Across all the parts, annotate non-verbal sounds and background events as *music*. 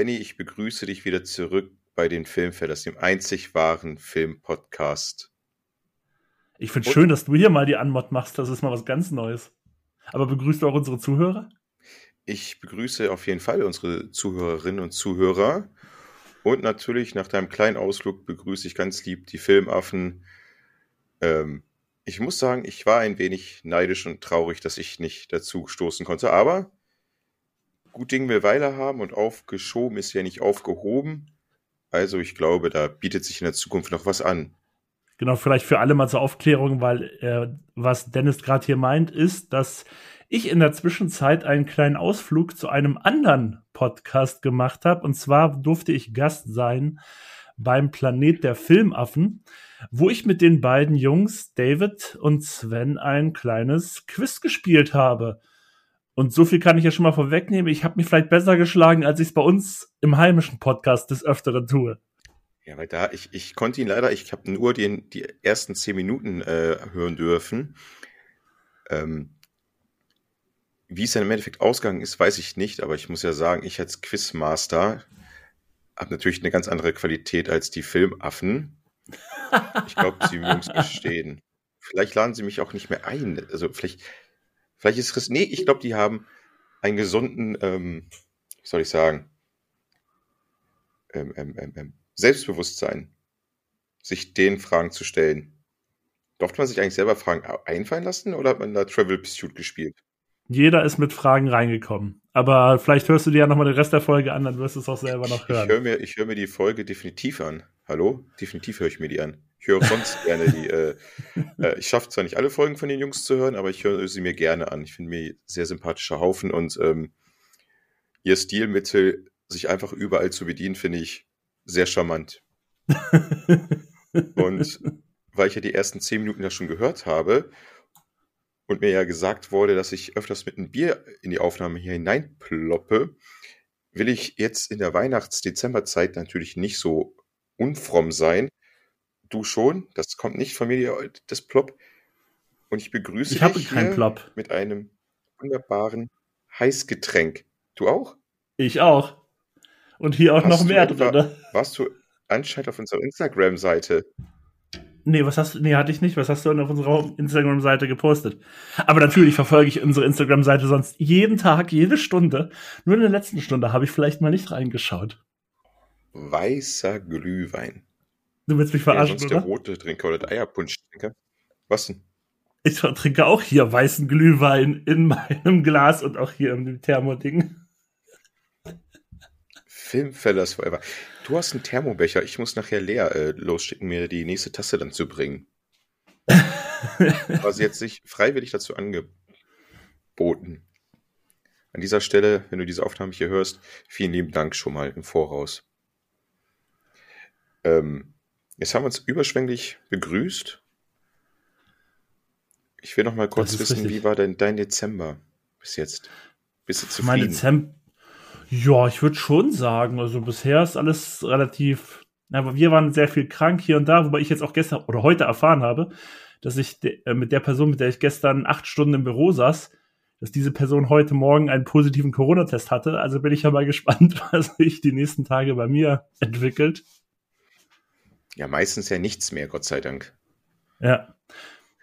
Benny, ich begrüße dich wieder zurück bei den Filmfellers, dem einzig wahren Filmpodcast. Ich finde schön, dass du hier mal die Anmod machst. Das ist mal was ganz Neues. Aber begrüßt du auch unsere Zuhörer? Ich begrüße auf jeden Fall unsere Zuhörerinnen und Zuhörer. Und natürlich nach deinem kleinen Ausflug begrüße ich ganz lieb die Filmaffen. Ähm, ich muss sagen, ich war ein wenig neidisch und traurig, dass ich nicht dazu stoßen konnte. Aber gut Ding will Weile haben und aufgeschoben ist ja nicht aufgehoben. Also ich glaube, da bietet sich in der Zukunft noch was an. Genau, vielleicht für alle mal zur Aufklärung, weil äh, was Dennis gerade hier meint, ist, dass ich in der Zwischenzeit einen kleinen Ausflug zu einem anderen Podcast gemacht habe. Und zwar durfte ich Gast sein beim Planet der Filmaffen, wo ich mit den beiden Jungs David und Sven ein kleines Quiz gespielt habe. Und so viel kann ich ja schon mal vorwegnehmen. Ich habe mich vielleicht besser geschlagen, als ich es bei uns im heimischen Podcast des Öfteren tue. Ja, weil da, ich, ich konnte ihn leider, ich habe nur den, die ersten zehn Minuten äh, hören dürfen. Ähm, wie es dann im Endeffekt ausgegangen ist, weiß ich nicht, aber ich muss ja sagen, ich als Quizmaster habe natürlich eine ganz andere Qualität als die Filmaffen. Ich glaube, sie mögen es gestehen. *laughs* Vielleicht laden sie mich auch nicht mehr ein. Also vielleicht Vielleicht ist es. Nee, ich glaube, die haben einen gesunden, ähm, wie soll ich sagen, ähm, ähm, ähm, ähm, Selbstbewusstsein, sich den Fragen zu stellen. Durfte man sich eigentlich selber Fragen einfallen lassen oder hat man da Travel Pursuit gespielt? Jeder ist mit Fragen reingekommen. Aber vielleicht hörst du dir ja nochmal den Rest der Folge an, dann wirst du es auch selber noch hören. Ich höre mir, hör mir die Folge definitiv an. Hallo? Definitiv höre ich mir die an. Ich höre sonst gerne die. Äh, äh, ich schaffe zwar nicht alle Folgen von den Jungs zu hören, aber ich höre sie mir gerne an. Ich finde mir sehr sympathischer Haufen und ähm, ihr Stilmittel, sich einfach überall zu bedienen, finde ich sehr charmant. *laughs* und weil ich ja die ersten zehn Minuten ja schon gehört habe und mir ja gesagt wurde, dass ich öfters mit einem Bier in die Aufnahme hier hineinploppe, will ich jetzt in der Weihnachts-Dezemberzeit natürlich nicht so unfromm sein Du schon, das kommt nicht von mir, das Plop. Und ich begrüße ich dich Plop. mit einem wunderbaren Heißgetränk. Du auch? Ich auch. Und hier auch hast noch mehr etwa, drin. Warst du anscheinend auf unserer Instagram-Seite? Nee, was hast du, nee, hatte ich nicht. Was hast du denn auf unserer Instagram-Seite gepostet? Aber natürlich verfolge ich unsere Instagram-Seite sonst jeden Tag, jede Stunde. Nur in der letzten Stunde habe ich vielleicht mal nicht reingeschaut. Weißer Glühwein. Du willst mich verarschen, ja, sonst oder? der rote Trinker oder der Eierpunsch-Trinker. Was denn? Ich trinke auch hier weißen Glühwein in meinem Glas und auch hier im Thermoding. Filmfellers Forever. Du hast einen Thermobecher. Ich muss nachher leer äh, losschicken, mir die nächste Tasse dann zu bringen. Sie *laughs* jetzt sich freiwillig dazu angeboten. An dieser Stelle, wenn du diese Aufnahme hier hörst, vielen lieben Dank schon mal im Voraus. Ähm, Jetzt haben wir uns überschwänglich begrüßt. Ich will noch mal kurz wissen, richtig. wie war denn dein Dezember bis jetzt? Bist du zufrieden? Mein Dezember. Ja, ich würde schon sagen, also bisher ist alles relativ. Aber wir waren sehr viel krank hier und da, wobei ich jetzt auch gestern oder heute erfahren habe, dass ich de, äh, mit der Person, mit der ich gestern acht Stunden im Büro saß, dass diese Person heute Morgen einen positiven Corona-Test hatte. Also bin ich ja mal *laughs* gespannt, was sich die nächsten Tage bei mir entwickelt. Ja, meistens ja nichts mehr, Gott sei Dank. Ja.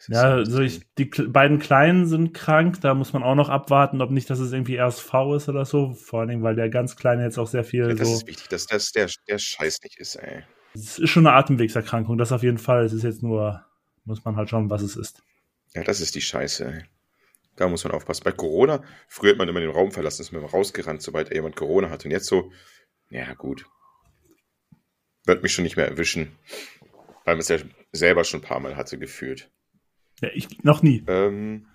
Ja, also ich, die beiden Kleinen sind krank, da muss man auch noch abwarten, ob nicht, dass es irgendwie RSV ist oder so. Vor allem, weil der ganz Kleine jetzt auch sehr viel. Ja, das so ist wichtig, dass das der, der Scheiß nicht ist, ey. Es ist schon eine Atemwegserkrankung, das auf jeden Fall. Es ist jetzt nur, muss man halt schauen, was es ist. Ja, das ist die Scheiße, ey. Da muss man aufpassen. Bei Corona, früher hat man immer den Raum verlassen, ist man rausgerannt, sobald jemand Corona hat. Und jetzt so, ja, gut, wird mich schon nicht mehr erwischen, weil man es ja selber schon ein paar Mal hatte, gefühlt. Ja, ich noch nie. Ähm,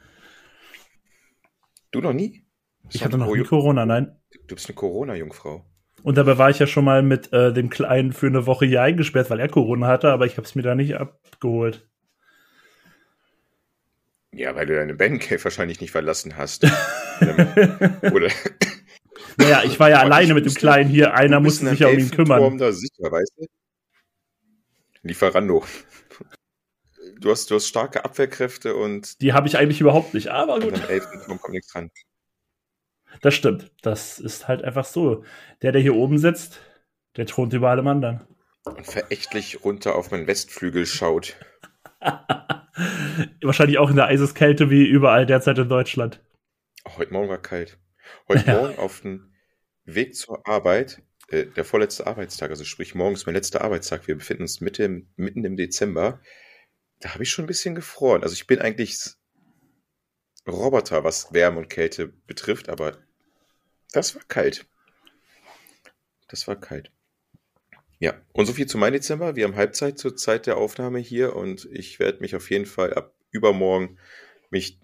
du noch nie? Ich hatte noch nie Corona, nein. Du bist eine Corona-Jungfrau. Und dabei war ich ja schon mal mit äh, dem Kleinen für eine Woche hier eingesperrt, weil er Corona hatte, aber ich habe es mir da nicht abgeholt. Ja, weil du deine Bandcave wahrscheinlich nicht verlassen hast. *laughs* Oder naja, ich war ja alleine mit dem Kleinen hier. Einer musste sich ja um ihn kümmern. Da sicher, weißt du? Lieferando. Du hast, du hast starke Abwehrkräfte und. Die habe ich eigentlich überhaupt nicht, aber gut. Am Elfenturm kommt nichts dran. Das stimmt. Das ist halt einfach so. Der, der hier oben sitzt, der thront über allem anderen. Und verächtlich runter auf meinen Westflügel schaut. *laughs* Wahrscheinlich auch in der Eiseskälte wie überall derzeit in Deutschland. Heute Morgen war kalt. Heute ja. Morgen auf dem Weg zur Arbeit, äh, der vorletzte Arbeitstag, also sprich morgens mein letzter Arbeitstag, wir befinden uns Mitte, mitten im Dezember, da habe ich schon ein bisschen gefroren. Also ich bin eigentlich Roboter, was Wärme und Kälte betrifft, aber das war kalt. Das war kalt. Ja, und so viel zu meinem Dezember. Wir haben Halbzeit zur Zeit der Aufnahme hier und ich werde mich auf jeden Fall ab übermorgen mich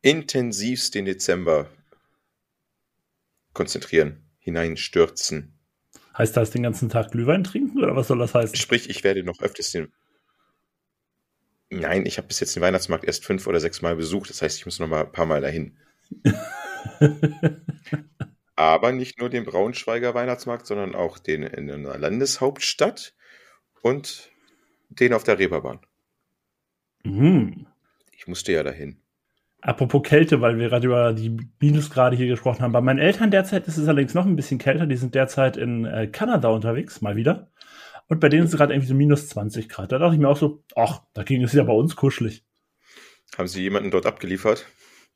intensivst den Dezember konzentrieren, hineinstürzen. Heißt das den ganzen Tag Glühwein trinken oder was soll das heißen? Sprich, ich werde noch öfters den. Nein, ich habe bis jetzt den Weihnachtsmarkt erst fünf oder sechs Mal besucht. Das heißt, ich muss noch mal ein paar Mal dahin. *laughs* Aber nicht nur den Braunschweiger Weihnachtsmarkt, sondern auch den in der Landeshauptstadt und den auf der Reeperbahn. Mhm. Ich musste ja dahin. Apropos Kälte, weil wir gerade über die Minusgrade hier gesprochen haben. Bei meinen Eltern derzeit ist es allerdings noch ein bisschen kälter. Die sind derzeit in äh, Kanada unterwegs, mal wieder. Und bei denen ist es gerade irgendwie so minus 20 Grad. Da dachte ich mir auch so, ach, da ging es ja bei uns kuschelig. Haben Sie jemanden dort abgeliefert?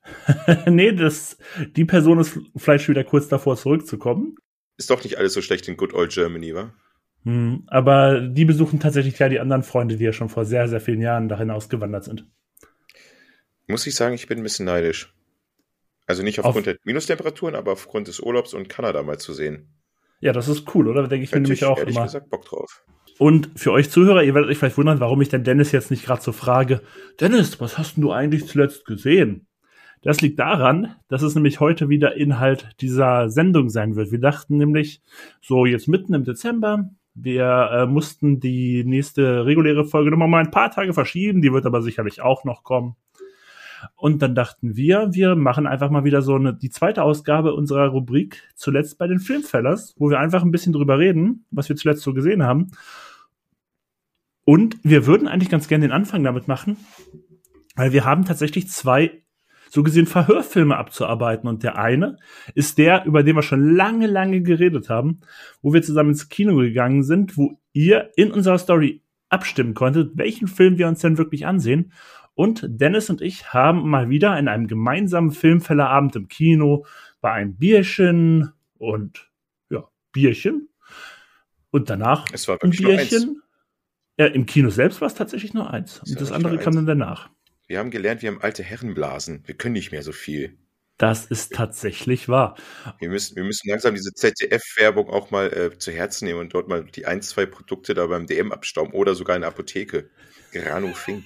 *laughs* nee, das, die Person ist vielleicht schon wieder kurz davor zurückzukommen. Ist doch nicht alles so schlecht in Good Old Germany, wa? Hm, aber die besuchen tatsächlich ja die anderen Freunde, die ja schon vor sehr, sehr vielen Jahren dahin ausgewandert sind. Muss ich sagen, ich bin ein bisschen neidisch. Also nicht aufgrund Auf der Minustemperaturen, aber aufgrund des Urlaubs und Kanada mal zu sehen. Ja, das ist cool, oder? Denke ich mir nämlich auch ehrlich immer. gesagt Bock drauf. Und für euch Zuhörer, ihr werdet euch vielleicht wundern, warum ich denn Dennis jetzt nicht gerade so frage. Dennis, was hast du eigentlich zuletzt gesehen? Das liegt daran, dass es nämlich heute wieder Inhalt dieser Sendung sein wird. Wir dachten nämlich, so jetzt mitten im Dezember, wir äh, mussten die nächste reguläre Folge nochmal mal ein paar Tage verschieben, die wird aber sicherlich auch noch kommen. Und dann dachten wir, wir machen einfach mal wieder so eine, die zweite Ausgabe unserer Rubrik zuletzt bei den Filmfellers, wo wir einfach ein bisschen drüber reden, was wir zuletzt so gesehen haben. Und wir würden eigentlich ganz gerne den Anfang damit machen, weil wir haben tatsächlich zwei so gesehen Verhörfilme abzuarbeiten. Und der eine ist der, über den wir schon lange, lange geredet haben, wo wir zusammen ins Kino gegangen sind, wo ihr in unserer Story abstimmen konntet, welchen Film wir uns denn wirklich ansehen. Und Dennis und ich haben mal wieder in einem gemeinsamen Filmfellerabend im Kino bei einem Bierchen und ja, Bierchen. Und danach es war ein Bierchen. Ja, im Kino selbst war es tatsächlich nur eins. und das andere kam dann danach. Wir haben gelernt, wir haben alte Herrenblasen. Wir können nicht mehr so viel. Das ist tatsächlich wahr. Wir müssen, wir müssen langsam diese ZDF-Werbung auch mal äh, zu Herzen nehmen und dort mal die ein, zwei Produkte da beim DM abstauben oder sogar in der Apotheke. Grano Fink.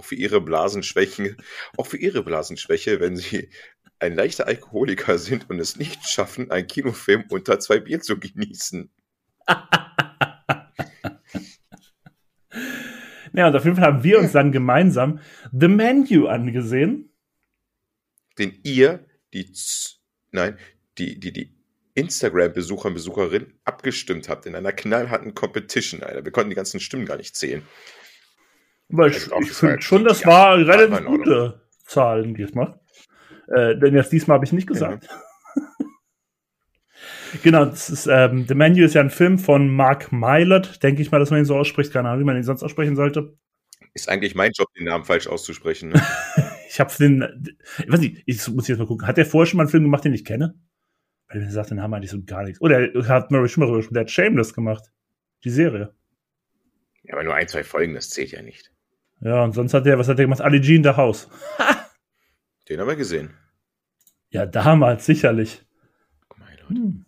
Auch für ihre Blasenschwächen, auch für ihre Blasenschwäche, wenn sie ein leichter Alkoholiker sind und es nicht schaffen, einen Kinofilm unter zwei Bier zu genießen. *laughs* Ja, und auf jeden Fall haben wir uns dann gemeinsam The Menu angesehen. Den ihr, die, nein, die, die, die Instagram-Besucher und Besucherinnen abgestimmt habt in einer knallharten Competition, Alter. Wir konnten die ganzen Stimmen gar nicht zählen. Weil ich, ich finde schon, das war relativ gute Zahlen diesmal. Äh, denn jetzt diesmal habe ich nicht gesagt. Ja. *laughs* Genau, das ist, ähm, The Menu ist ja ein Film von Mark Mylott, denke ich mal, dass man ihn so ausspricht. Keine Ahnung, wie man ihn sonst aussprechen sollte. Ist eigentlich mein Job, den Namen falsch auszusprechen. Ne? *laughs* ich habe den, ich weiß nicht, ich muss jetzt mal gucken. Hat der vorher schon mal einen Film gemacht, den ich kenne? Weil er sagt, den haben wir eigentlich so gar nichts. Oder er hat Murray schon mal drüber der hat Shameless gemacht. Die Serie. Ja, aber nur ein, zwei Folgen, das zählt ja nicht. Ja, und sonst hat er, was hat er gemacht? Ali G in the House. den haben wir gesehen. Ja, damals, sicherlich. Hm.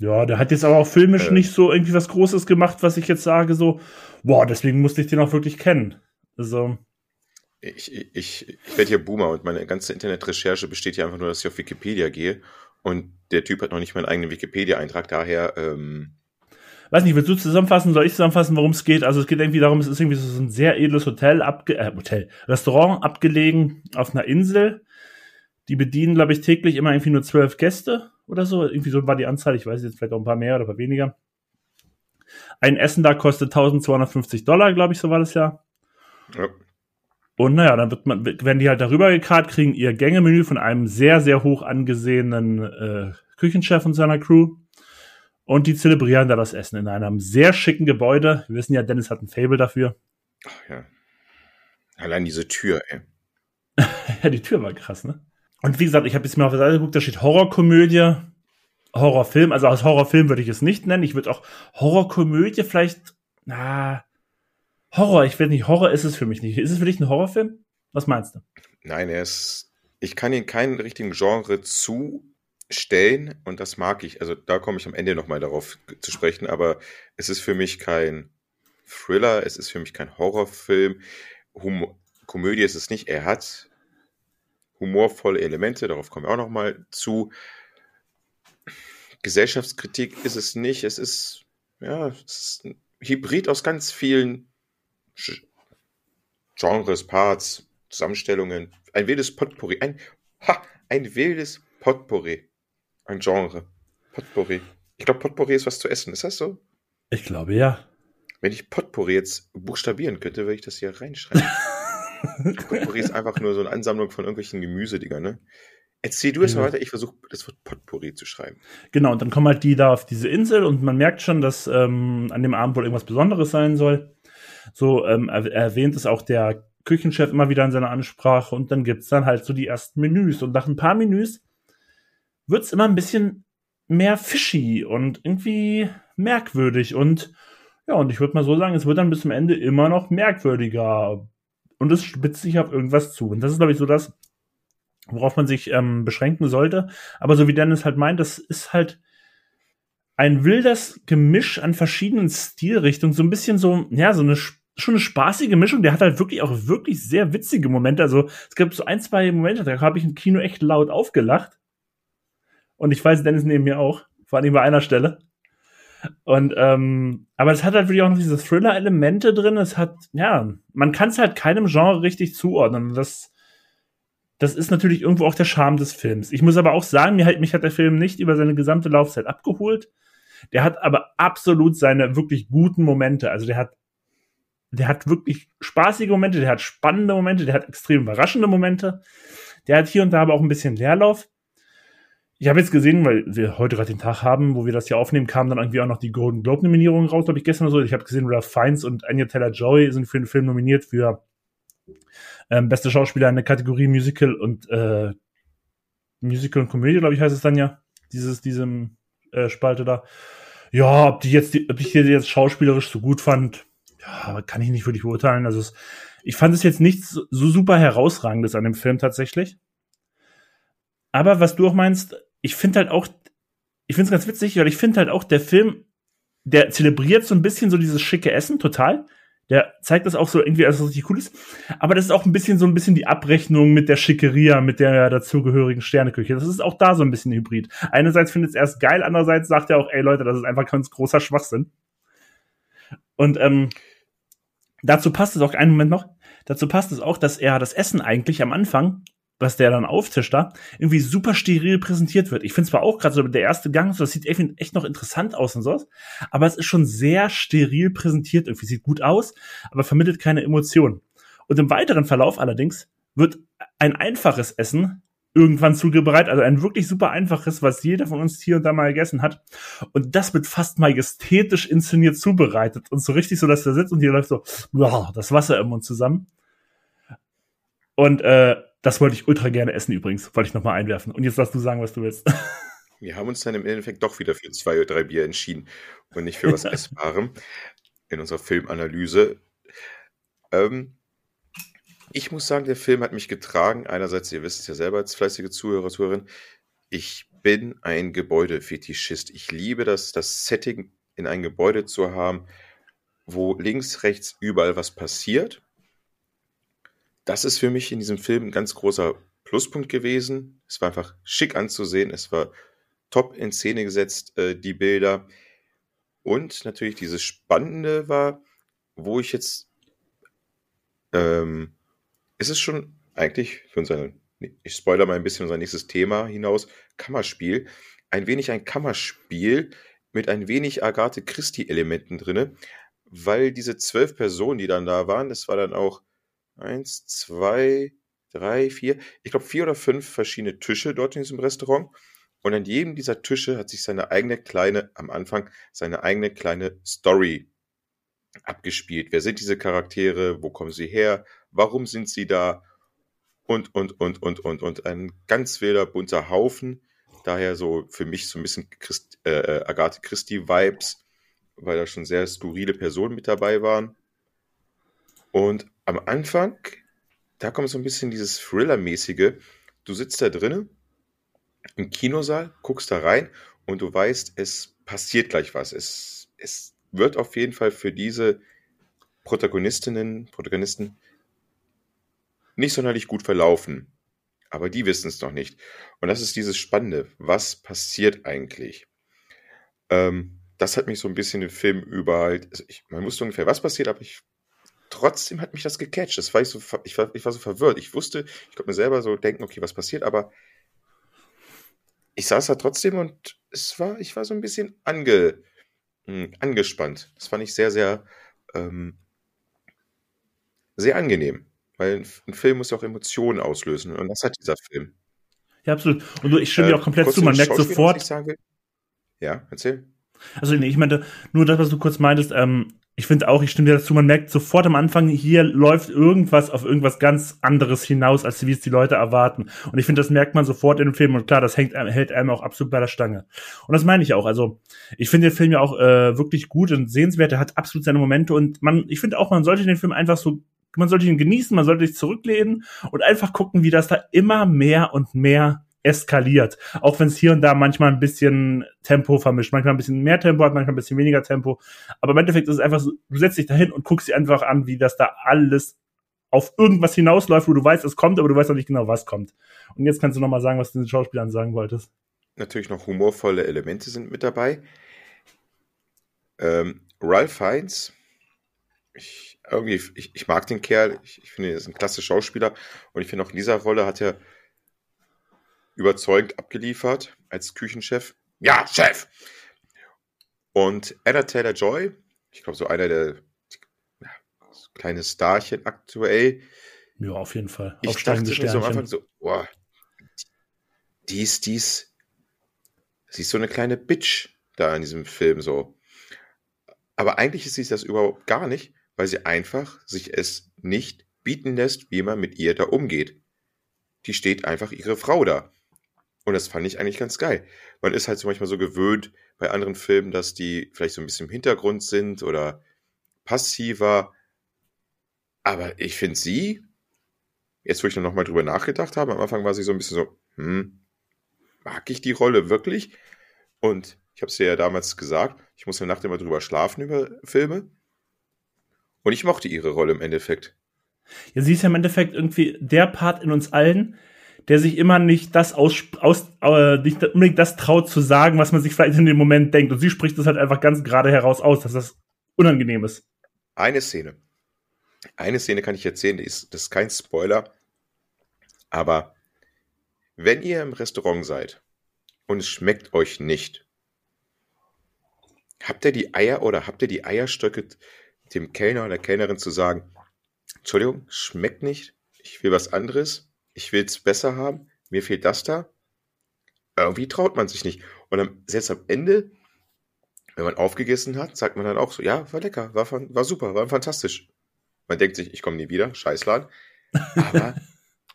Ja, der hat jetzt aber auch filmisch äh, nicht so irgendwie was Großes gemacht, was ich jetzt sage, so, boah, deswegen musste ich den auch wirklich kennen. Also. Ich, ich, ich werde hier Boomer und meine ganze Internetrecherche besteht hier einfach nur, dass ich auf Wikipedia gehe und der Typ hat noch nicht meinen eigenen Wikipedia-Eintrag, daher. Ähm Weiß nicht, willst du zusammenfassen, soll ich zusammenfassen, worum es geht? Also es geht irgendwie darum, es ist irgendwie so ein sehr edles Hotel, abge äh, Hotel, Restaurant abgelegen auf einer Insel. Die bedienen, glaube ich, täglich immer irgendwie nur zwölf Gäste oder so. Irgendwie so war die Anzahl, ich weiß jetzt vielleicht auch ein paar mehr oder ein paar weniger. Ein Essen da kostet 1250 Dollar, glaube ich, so war das ja. ja. Und naja, dann wird man, werden die halt darüber gekarrt, kriegen ihr Gängemenü von einem sehr, sehr hoch angesehenen äh, Küchenchef und seiner Crew. Und die zelebrieren da das Essen in einem sehr schicken Gebäude. Wir wissen ja, Dennis hat ein Fable dafür. Ach ja. Allein diese Tür, ey. *laughs* ja, die Tür war krass, ne? Und wie gesagt, ich habe jetzt mal auf der Seite geguckt, da steht Horrorkomödie, Horrorfilm. Also als Horrorfilm würde ich es nicht nennen. Ich würde auch Horrorkomödie vielleicht, na, Horror, ich weiß nicht, Horror ist es für mich nicht. Ist es für dich ein Horrorfilm? Was meinst du? Nein, er ist, ich kann ihn keinen richtigen Genre zustellen und das mag ich. Also da komme ich am Ende nochmal darauf zu sprechen, aber es ist für mich kein Thriller, es ist für mich kein Horrorfilm. Humor, Komödie ist es nicht. Er hat humorvolle Elemente, darauf kommen wir auch nochmal zu. Gesellschaftskritik ist es nicht. Es ist, ja, es ist ein Hybrid aus ganz vielen Genres, Parts, Zusammenstellungen. Ein wildes Potpourri. Ein, ha, ein wildes Potpourri. Ein Genre. Potpourri. Ich glaube, Potpourri ist was zu essen. Ist das so? Ich glaube, ja. Wenn ich Potpourri jetzt buchstabieren könnte, würde ich das hier reinschreiben. *laughs* Potpourri ist einfach nur so eine Ansammlung von irgendwelchen Gemüsedingern, ne? Erzähl du es mal weiter, ich versuche das Wort Potpourri zu schreiben. Genau, und dann kommen halt die da auf diese Insel und man merkt schon, dass ähm, an dem Abend wohl irgendwas Besonderes sein soll. So ähm, er, erwähnt es auch der Küchenchef immer wieder in seiner Ansprache und dann gibt's dann halt so die ersten Menüs. Und nach ein paar Menüs wird's immer ein bisschen mehr fishy und irgendwie merkwürdig. Und ja, und ich würde mal so sagen, es wird dann bis zum Ende immer noch merkwürdiger. Und es spitzt sich auf irgendwas zu. Und das ist, glaube ich, so das, worauf man sich ähm, beschränken sollte. Aber so wie Dennis halt meint, das ist halt ein wildes Gemisch an verschiedenen Stilrichtungen, so ein bisschen so, ja, so eine schon eine spaßige Mischung. Der hat halt wirklich auch wirklich sehr witzige Momente. Also es gibt so ein, zwei Momente, da habe ich im Kino echt laut aufgelacht. Und ich weiß, Dennis neben mir auch, vor allem bei einer Stelle. Und ähm, aber es hat halt wirklich auch noch diese Thriller-Elemente drin. Es hat, ja, man kann es halt keinem Genre richtig zuordnen. Das, das ist natürlich irgendwo auch der Charme des Films. Ich muss aber auch sagen, mir halt, mich hat der Film nicht über seine gesamte Laufzeit abgeholt. Der hat aber absolut seine wirklich guten Momente. Also der hat, der hat wirklich spaßige Momente, der hat spannende Momente, der hat extrem überraschende Momente. Der hat hier und da aber auch ein bisschen Leerlauf. Ich habe jetzt gesehen, weil wir heute gerade den Tag haben, wo wir das hier aufnehmen, kam dann irgendwie auch noch die Golden Globe Nominierung raus, glaube ich, gestern oder so. Ich habe gesehen, Ralph Fiennes und Anya Taylor-Joy sind für den Film nominiert für ähm, beste Schauspieler in der Kategorie Musical und äh, Musical und Komödie, glaube ich, heißt es dann ja. Dieses, diesem äh, Spalte da. Ja, ob die jetzt, die, ob ich die jetzt schauspielerisch so gut fand, ja, kann ich nicht wirklich beurteilen. Also es, ich fand es jetzt nichts so, so super herausragendes an dem Film tatsächlich. Aber was du auch meinst, ich finde halt auch, ich finde es ganz witzig, weil ich finde halt auch, der Film, der zelebriert so ein bisschen so dieses schicke Essen total. Der zeigt das auch so irgendwie, als richtig cool ist. Aber das ist auch ein bisschen so ein bisschen die Abrechnung mit der Schickeria, mit der dazugehörigen Sterneküche. Das ist auch da so ein bisschen Hybrid. Einerseits findet es erst geil, andererseits sagt er auch, ey Leute, das ist einfach ganz großer Schwachsinn. Und ähm, dazu passt es auch, einen Moment noch, dazu passt es auch, dass er das Essen eigentlich am Anfang was der dann auftischt da, irgendwie super steril präsentiert wird. Ich finde zwar auch gerade so der erste Gang, so, das sieht echt noch interessant aus und so, aber es ist schon sehr steril präsentiert. Irgendwie sieht gut aus, aber vermittelt keine Emotionen. Und im weiteren Verlauf allerdings wird ein einfaches Essen irgendwann zubereitet, also ein wirklich super einfaches, was jeder von uns hier und da mal gegessen hat. Und das wird fast majestätisch inszeniert zubereitet und so richtig so, dass der sitzt und hier läuft so boah, das Wasser im Mund zusammen. Und äh, das wollte ich ultra gerne essen übrigens, wollte ich nochmal einwerfen. Und jetzt darfst du sagen, was du willst. *laughs* Wir haben uns dann im Endeffekt doch wieder für zwei oder drei Bier entschieden und nicht für was *laughs* Essbarem in unserer Filmanalyse. Ähm, ich muss sagen, der Film hat mich getragen. Einerseits, ihr wisst es ja selber als fleißige Zuhörer, Zuhörerin, ich bin ein Gebäudefetischist. Ich liebe das, das Setting in ein Gebäude zu haben, wo links, rechts überall was passiert das ist für mich in diesem Film ein ganz großer Pluspunkt gewesen. Es war einfach schick anzusehen, es war top in Szene gesetzt, äh, die Bilder. Und natürlich dieses Spannende war, wo ich jetzt, ähm, es ist schon eigentlich für unser, ich spoilere mal ein bisschen unser nächstes Thema hinaus, Kammerspiel, ein wenig ein Kammerspiel mit ein wenig Agathe Christie-Elementen drinne, weil diese zwölf Personen, die dann da waren, das war dann auch eins, zwei, drei, vier, ich glaube vier oder fünf verschiedene Tische dort in diesem Restaurant. Und an jedem dieser Tische hat sich seine eigene kleine, am Anfang, seine eigene kleine Story abgespielt. Wer sind diese Charaktere? Wo kommen sie her? Warum sind sie da? Und, und, und, und, und, und. Ein ganz wilder, bunter Haufen. Daher so für mich so ein bisschen Christ, äh, äh Agathe Christie-Vibes, weil da schon sehr skurrile Personen mit dabei waren. Und am Anfang, da kommt so ein bisschen dieses Thriller-mäßige. Du sitzt da drinnen im Kinosaal, guckst da rein und du weißt, es passiert gleich was. Es, es wird auf jeden Fall für diese Protagonistinnen, Protagonisten nicht sonderlich gut verlaufen. Aber die wissen es noch nicht. Und das ist dieses Spannende. Was passiert eigentlich? Ähm, das hat mich so ein bisschen im Film über, also ich, man wusste ungefähr, was passiert, aber ich, trotzdem hat mich das gecatcht. Das war ich, so, ich, war, ich war so verwirrt. Ich wusste, ich konnte mir selber so denken, okay, was passiert, aber ich saß da trotzdem und es war, ich war so ein bisschen ange, mh, hm, angespannt. Das fand ich sehr, sehr, ähm, sehr angenehm. Weil ein, ein Film muss ja auch Emotionen auslösen und das hat dieser Film. Ja, absolut. Und du, ich stimme äh, dir auch komplett zu, man merkt sofort. Ja, erzähl. Also nee, ich meinte, nur das, was du kurz meintest, ähm, ich finde auch, ich stimme dir dazu, man merkt sofort am Anfang, hier läuft irgendwas auf irgendwas ganz anderes hinaus, als wie es die Leute erwarten. Und ich finde, das merkt man sofort in dem Film und klar, das hängt, hält einem auch absolut bei der Stange. Und das meine ich auch. Also, ich finde den Film ja auch äh, wirklich gut und sehenswert, er hat absolut seine Momente und man, ich finde auch, man sollte den Film einfach so, man sollte ihn genießen, man sollte sich zurücklehnen und einfach gucken, wie das da immer mehr und mehr eskaliert. Auch wenn es hier und da manchmal ein bisschen Tempo vermischt. Manchmal ein bisschen mehr Tempo hat, manchmal ein bisschen weniger Tempo. Aber im Endeffekt ist es einfach so, du setzt dich dahin und guckst dir einfach an, wie das da alles auf irgendwas hinausläuft, wo du weißt, es kommt, aber du weißt noch nicht genau, was kommt. Und jetzt kannst du noch mal sagen, was du den Schauspielern sagen wolltest. Natürlich noch humorvolle Elemente sind mit dabei. Ähm, Ralph Fiennes, ich, irgendwie, ich, ich mag den Kerl, ich, ich finde, er ist ein klasse Schauspieler und ich finde auch in dieser Rolle hat er überzeugend abgeliefert als Küchenchef. Ja, Chef! Und Anna Taylor-Joy, ich glaube, so einer der ja, so kleine Starchen aktuell. Ja, auf jeden Fall. Ich dachte mir so am Anfang so, boah, die ist, die ist, sie ist so eine kleine Bitch da in diesem Film so. Aber eigentlich ist sie das überhaupt gar nicht, weil sie einfach sich es nicht bieten lässt, wie man mit ihr da umgeht. Die steht einfach ihre Frau da. Und das fand ich eigentlich ganz geil. Man ist halt so manchmal so gewöhnt bei anderen Filmen, dass die vielleicht so ein bisschen im Hintergrund sind oder passiver. Aber ich finde sie, jetzt wo ich noch mal drüber nachgedacht habe, am Anfang war sie so ein bisschen so, hm, mag ich die Rolle wirklich? Und ich habe es dir ja damals gesagt, ich muss eine Nacht immer drüber schlafen über Filme. Und ich mochte ihre Rolle im Endeffekt. Ja, sie ist ja im Endeffekt irgendwie der Part in uns allen, der sich immer nicht das aus, aus äh, nicht unbedingt das traut zu sagen, was man sich vielleicht in dem Moment denkt. Und sie spricht das halt einfach ganz gerade heraus aus, dass das unangenehm ist. Eine Szene. Eine Szene kann ich erzählen, die ist, das ist kein Spoiler. Aber wenn ihr im Restaurant seid und es schmeckt euch nicht, habt ihr die Eier oder habt ihr die Eierstöcke dem Kellner oder Kellnerin zu sagen, Entschuldigung, schmeckt nicht, ich will was anderes? Ich will es besser haben, mir fehlt das da. Irgendwie traut man sich nicht. Und dann, selbst am Ende, wenn man aufgegessen hat, sagt man dann auch so, ja, war lecker, war, war super, war fantastisch. Man denkt sich, ich komme nie wieder, Scheißladen. Aber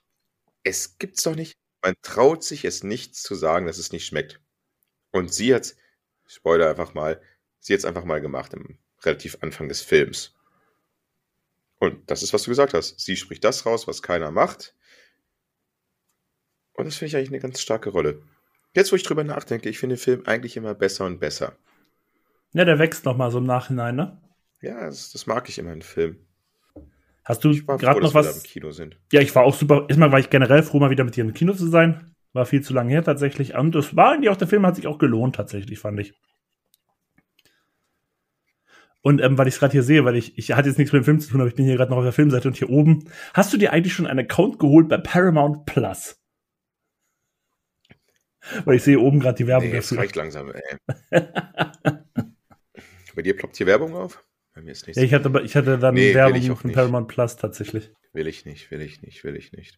*laughs* es gibt's doch nicht. Man traut sich es nicht zu sagen, dass es nicht schmeckt. Und sie hat, Spoiler einfach mal, sie hat es einfach mal gemacht im relativ Anfang des Films. Und das ist, was du gesagt hast. Sie spricht das raus, was keiner macht. Und das finde ich eigentlich eine ganz starke Rolle. Jetzt, wo ich drüber nachdenke, ich finde den Film eigentlich immer besser und besser. Ja, der wächst nochmal so im Nachhinein, ne? Ja, das, das mag ich immer in Filmen. Hast du gerade noch was? im Kino sind. Ja, ich war auch super. Erstmal war ich generell froh, mal wieder mit dir im Kino zu sein. War viel zu lange her tatsächlich. Und es war eigentlich auch, der Film hat sich auch gelohnt tatsächlich, fand ich. Und ähm, weil ich es gerade hier sehe, weil ich, ich hatte jetzt nichts mit dem Film zu tun, aber ich bin hier gerade noch auf der Filmseite und hier oben. Hast du dir eigentlich schon einen Account geholt bei Paramount Plus? *laughs* Weil ich sehe oben gerade die Werbung nee, dafür. Das reicht langsam, ey. Bei dir ploppt hier Werbung auf? Bei mir ist nichts. Ja, ich hatte, ich hatte dann Nee, Werbung von. Paramount Plus tatsächlich. Will ich nicht, will ich nicht, will ich nicht.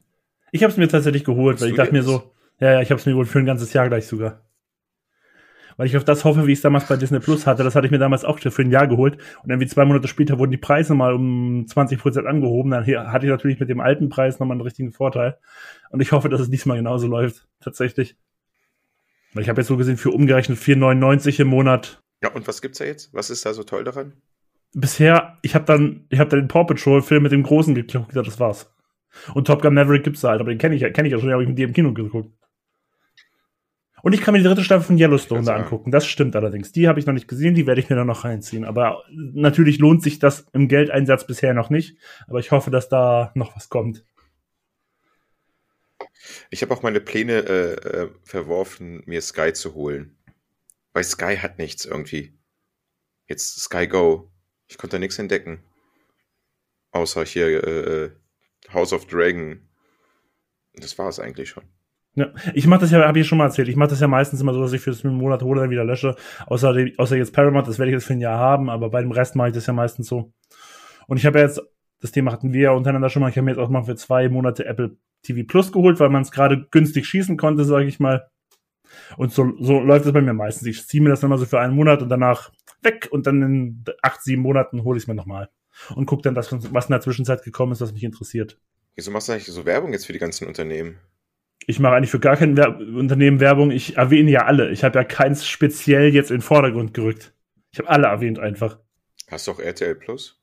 Ich habe es mir tatsächlich geholt, Hast weil ich dachte mir jetzt? so, ja, ja, ich habe es mir geholt für ein ganzes Jahr gleich sogar. Weil ich auf das hoffe, wie ich es damals bei Disney Plus hatte. Das hatte ich mir damals auch für ein Jahr geholt. Und irgendwie zwei Monate später wurden die Preise mal um 20% angehoben. Dann hier hatte ich natürlich mit dem alten Preis nochmal einen richtigen Vorteil. Und ich hoffe, dass es diesmal genauso läuft. Tatsächlich. Weil ich habe jetzt so gesehen, für umgerechnet 4,99 im Monat. Ja, und was gibt's da jetzt? Was ist da so toll daran? Bisher, ich habe dann, ich habe dann den Paw Patrol Film mit dem Großen geguckt. Ja, das war's. Und Top Gun Maverick gibt's da halt, aber den kenne ich ja, kenne ich ja schon, den habe ich mit dir im Kino geguckt. Und ich kann mir die dritte Staffel von Yellowstone da angucken. Das stimmt allerdings. Die habe ich noch nicht gesehen, die werde ich mir dann noch reinziehen. Aber natürlich lohnt sich das im Geldeinsatz bisher noch nicht. Aber ich hoffe, dass da noch was kommt. Ich habe auch meine Pläne äh, äh, verworfen, mir Sky zu holen. Weil Sky hat nichts irgendwie. Jetzt Sky Go. Ich konnte nichts entdecken. Außer hier äh, äh, House of Dragon. Das war es eigentlich schon. Ja, ich mache das ja, habe ich schon mal erzählt, ich mache das ja meistens immer so, dass ich für einen Monat hole, dann wieder lösche. Außer, außer jetzt Paramount, das werde ich jetzt für ein Jahr haben, aber bei dem Rest mache ich das ja meistens so. Und ich habe ja jetzt, das Thema hatten wir ja untereinander schon mal, ich habe mir jetzt auch mal für zwei Monate Apple TV Plus geholt, weil man es gerade günstig schießen konnte, sage ich mal. Und so, so läuft es bei mir meistens. Ich ziehe mir das dann mal so für einen Monat und danach weg und dann in acht, sieben Monaten hole ich es mir nochmal. Und gucke dann, das, was in der Zwischenzeit gekommen ist, was mich interessiert. Wieso machst du eigentlich so Werbung jetzt für die ganzen Unternehmen? Ich mache eigentlich für gar kein Wer Unternehmen Werbung. Ich erwähne ja alle. Ich habe ja keins speziell jetzt in den Vordergrund gerückt. Ich habe alle erwähnt einfach. Hast du auch RTL Plus?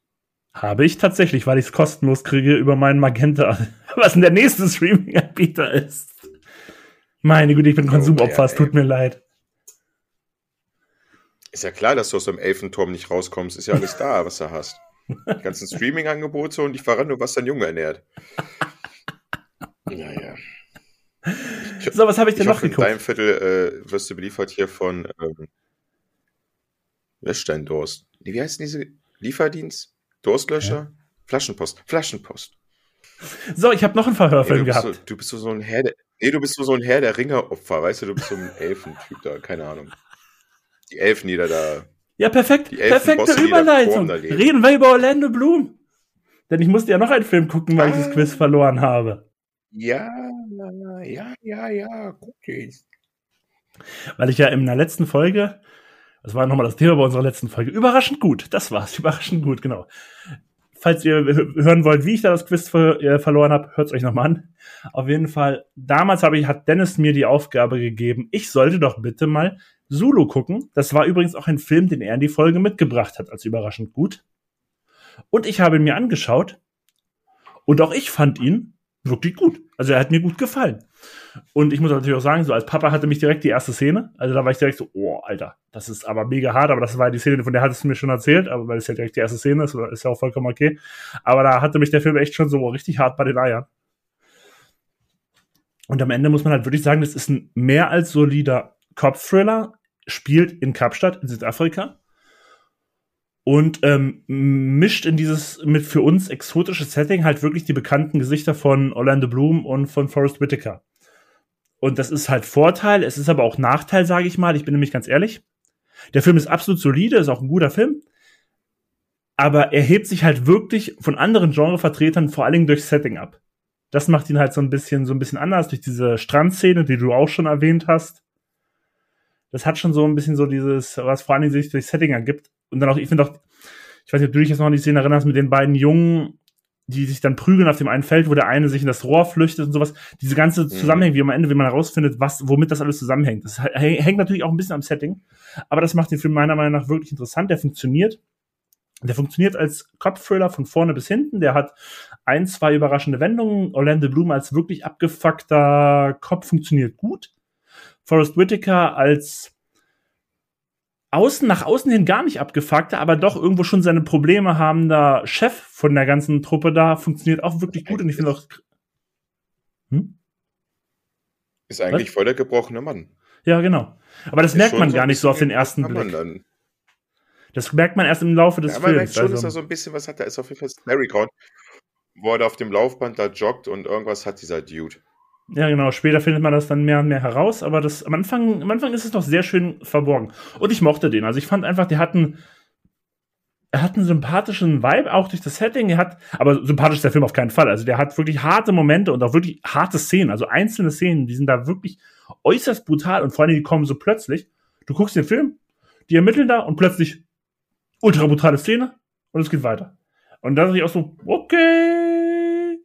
Habe ich tatsächlich, weil ich es kostenlos kriege über meinen Magenta. *laughs* Was denn der nächste Streaming-Anbieter ist. Meine Güte, ich bin Oh, Konsumopfer, ja, es tut mir leid. Ist ja klar, dass du aus dem Elfenturm nicht rauskommst. Ist ja alles da, was du hast. Die ganzen Streaming-Angebote und ich verrate nur, was dein Junge ernährt. Naja. So, was habe ich Ich denn noch hoffe, in geguckt? deinem Viertel äh, wirst du beliefert hier von ähm, Löschstein-Durst. Nee, wie heißt denn diese Lieferdienst? Durstlöscher? Flaschenpost. Flaschenpost. So, ich habe noch einen Verhörfilm bist so, gehabt. du bist so ein Herr der, nee, du bist so ein Herr der Ringe-Opfer, weißt du, du bist so ein *laughs* Elfentyp da, keine Ahnung. Die Elfen, die da, da Ja, perfekt. Perfekte Überleitung. Reden wir über Orlando Bloom. Denn ich musste ja noch einen Film gucken, weil ich das Ah. Quiz verloren habe. ja, ja, ja, ja, guck jetzt. Weil ich ja in der letzten Folge, das war nochmal das Thema bei unserer letzten Folge, überraschend gut. Das war's, *laughs* überraschend gut, genau. Falls ihr hö- hören wollt, wie ich da das Quiz ver äh, verloren habe, hört's euch nochmal an. Auf jeden Fall, damals ich, hat Dennis mir die Aufgabe gegeben, ich sollte doch bitte mal Zulu gucken. Das war übrigens auch ein Film, den er in die Folge mitgebracht hat, als überraschend gut. Und ich habe ihn mir angeschaut und auch ich fand ihn wirklich gut. Also er hat mir gut gefallen. Und ich muss natürlich auch sagen, so als Papa hatte mich direkt die erste Szene. Also da war ich direkt so, oh, Alter, das ist aber mega hart, aber das war die Szene, von der hattest du mir schon erzählt, aber weil es ja direkt die erste Szene ist, ist ja auch vollkommen okay. Aber da hatte mich der Film echt schon so richtig hart bei den Eiern. Und am Ende muss man halt wirklich sagen, das ist ein mehr als solider Cop-Thriller, spielt in Kapstadt in Südafrika und ähm, mischt in dieses mit für uns exotische Setting halt wirklich die bekannten Gesichter von Orlando Bloom und von Forrest Whitaker. Und das ist halt Vorteil, es ist aber auch Nachteil, sage ich mal. Ich bin nämlich ganz ehrlich. Der Film ist absolut solide, ist auch ein guter Film. Aber er hebt sich halt wirklich von anderen Genrevertretern vor allen Dingen durch Setting ab. Das macht ihn halt so ein bisschen, so ein bisschen anders durch diese Strandszene, die du auch schon erwähnt hast. Das hat schon so ein bisschen so dieses, was vor allen Dingen sich durch Setting ergibt. Und dann auch, ich finde auch, ich weiß nicht, ob du dich jetzt noch an die Szene erinnerst mit den beiden Jungen, die sich dann prügeln auf dem einen Feld, wo der eine sich in das Rohr flüchtet und sowas. Diese ganze Zusammenhänge, wie am Ende, wie man herausfindet, was, womit das alles zusammenhängt. Das häng- hängt natürlich auch ein bisschen am Setting. Aber das macht den Film meiner Meinung nach wirklich interessant. Der funktioniert. Der funktioniert als Cop-Thriller von vorne bis hinten. Der hat ein, zwei überraschende Wendungen. Orlando Bloom als wirklich abgefuckter Cop funktioniert gut. Forrest Whitaker als außen, nach außen hin gar nicht abgefuckter, aber doch irgendwo schon seine Probleme habender Chef von der ganzen Truppe da funktioniert auch wirklich gut und ich finde auch, hm? Ist eigentlich voll der gebrochene Mann. ja, genau. Aber das Ist merkt man gar nicht so auf den ersten Blick. Das merkt man erst im Laufe des Ja, man merkt Films. schon, dass er Also, so ein bisschen was hat. Da ist auf jeden Fall Larry Ground, wo er da auf dem Laufband da joggt und irgendwas hat dieser Dude. Ja, genau. Später findet man das dann mehr und mehr heraus, aber das, am Anfang, am Anfang ist es noch sehr schön verborgen. Und ich mochte den. Also ich fand einfach, der hat einen, er hat einen sympathischen Vibe, auch durch das Setting. Er hat, aber sympathisch ist der Film auf keinen Fall. Also der hat wirklich harte Momente und auch wirklich harte Szenen. Also einzelne Szenen, die sind da wirklich äußerst brutal und vor allem die kommen so plötzlich. Du guckst den Film, die ermitteln da und plötzlich ultra brutale Szene und es geht weiter. Und da dachte ich auch so, okay.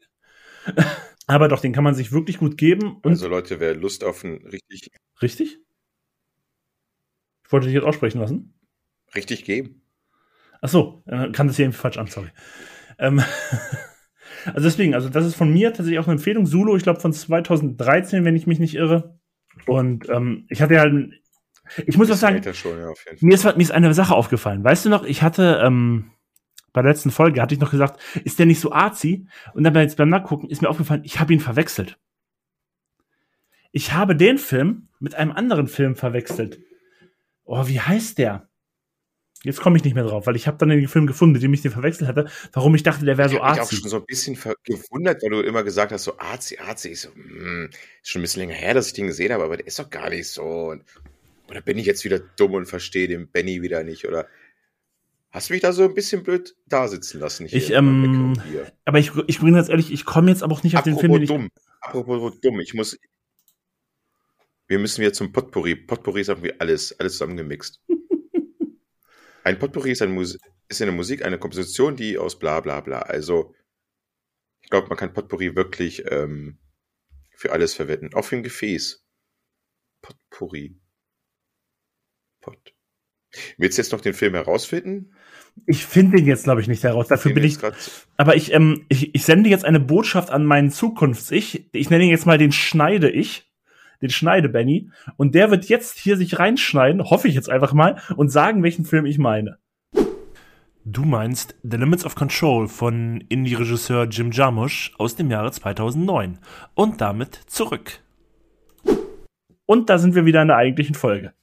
*laughs* aber doch, den kann man sich wirklich gut geben. also Leute, wer Lust auf ein richtig... Richtig? Ich wollte dich jetzt aussprechen lassen. Richtig geben. Ach so, äh, kann das hier irgendwie falsch an, sorry. Ähm, *laughs* also deswegen, also das ist von mir tatsächlich auch eine Empfehlung. Solo, ich glaube von 2013, wenn ich mich nicht irre. Und ähm, ich hatte ja, halt, ich muss was sagen, schon, ja, mir, ist, mir ist eine Sache aufgefallen. Weißt du noch, ich hatte ähm, bei der letzten Folge, hatte ich noch gesagt, ist der nicht so arzi? Und dann jetzt beim Nachgucken ist mir aufgefallen, ich habe ihn verwechselt. Ich habe den Film mit einem anderen Film verwechselt. Oh, wie heißt der? Jetzt komme ich nicht mehr drauf, weil ich habe dann den Film gefunden, mit dem ich den verwechselt hatte, warum ich dachte, der wäre so arzi. Ich habe mich auch schon so ein bisschen gewundert, weil du immer gesagt hast, so arzi, arzi. Ich so, hm, ist schon ein bisschen länger her, dass ich den gesehen habe, aber der ist doch gar nicht so. Und, oder bin ich jetzt wieder dumm und verstehe den Benny wieder nicht? Oder hast du mich da so ein bisschen blöd da sitzen lassen? Ich, ähm, aber ich, ich bin jetzt ehrlich, ich komme jetzt aber auch nicht auf den Film, dumm. Apropos dumm, ich muss, wir müssen wieder zum Potpourri. Potpourri ist irgendwie alles, alles zusammengemixt. *laughs* Ein Potpourri ist, ein ist eine Musik, eine Komposition, die aus bla bla bla. Also, ich glaube, man kann Potpourri wirklich ähm, für alles verwenden. Auch für ein Gefäß. Potpourri. Pot. Willst du jetzt noch den Film herausfinden? Ich finde den jetzt, glaube ich, nicht heraus. Dafür bin ich. Aber ich, ähm, ich, ich sende jetzt eine Botschaft an meinen Zukunfts-Ich. Ich nenne ihn jetzt mal den Schneide-Ich den Schneide Benny. Und der wird jetzt hier sich reinschneiden, hoffe ich jetzt einfach mal, und sagen, welchen Film ich meine. Du meinst The Limits of Control von Indie-Regisseur Jim Jarmusch aus dem Jahre 2009. Und damit zurück. Und da sind wir wieder in der eigentlichen Folge.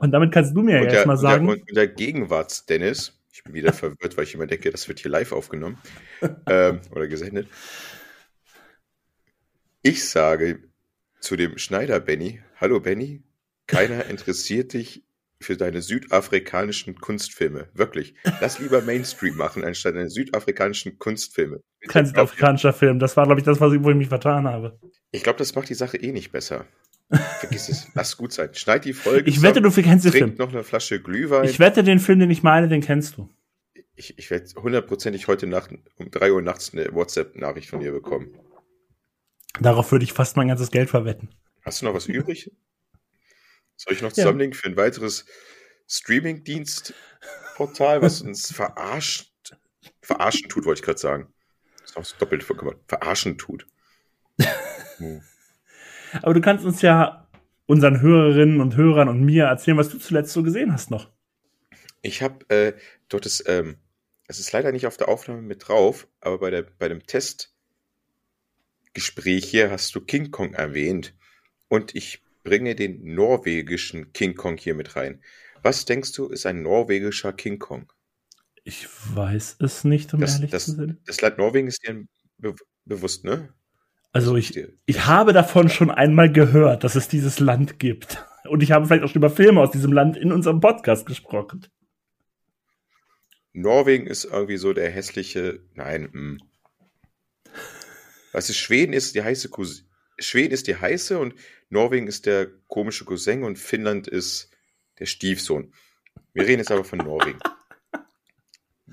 Und damit kannst du mir und ja jetzt mal sagen. Und der, der Gegenwarts, Dennis, ich bin wieder *laughs* verwirrt, weil ich immer denke, das wird hier live aufgenommen *laughs* ähm, oder gesendet. Ich sage, zu dem Schneider Benny. Hallo Benny, keiner *laughs* interessiert dich für deine südafrikanischen Kunstfilme. Wirklich. Lass lieber Mainstream machen, anstatt deine südafrikanischen Kunstfilme. Kein südafrikanischer Film. Das war, glaube ich, das, was ich, wo ich mich vertan habe. Ich glaube, das macht die Sache eh nicht besser. Vergiss es. Lass gut sein. Schneid die Folge. Ich wette, du kennst den Film. noch eine Flasche Glühwein. Ich wette, den Film, den ich meine, den kennst du. Ich, ich werde hundertprozentig heute Nacht um drei Uhr nachts eine WhatsApp-Nachricht von dir bekommen. Darauf würde ich fast mein ganzes Geld verwetten. Hast du noch was übrig? Soll ich noch zusammenlegen ja. für ein weiteres Streaming-Dienst-Portal, was uns verarscht, verarschen tut, wollte ich gerade sagen. Das ist auch so doppelt vorgekommen. Verarschen tut. *laughs* Hm. Aber du kannst uns ja unseren Hörerinnen und Hörern und mir erzählen, was du zuletzt so gesehen hast noch. Ich habe äh, dort ist, ähm, es ist leider nicht auf der Aufnahme mit drauf, aber bei, der, bei dem Test Gespräch hier hast du King Kong erwähnt und ich bringe den norwegischen King Kong hier mit rein. Was denkst du, ist ein norwegischer King Kong? Ich weiß es nicht, um das, ehrlich das, zu sein. Das Land Norwegen ist dir be bewusst, ne? Also ich, ich habe davon schon einmal gehört, dass es dieses Land gibt. *laughs* Und ich habe vielleicht auch schon über Filme aus diesem Land in unserem Podcast gesprochen. Norwegen ist irgendwie so der hässliche, nein, mh. Hm. Weißt du, Schweden ist die heiße Cousin. Schweden ist die heiße und Norwegen ist der komische Cousin und Finnland ist der Stiefsohn. Wir reden jetzt aber von Norwegen.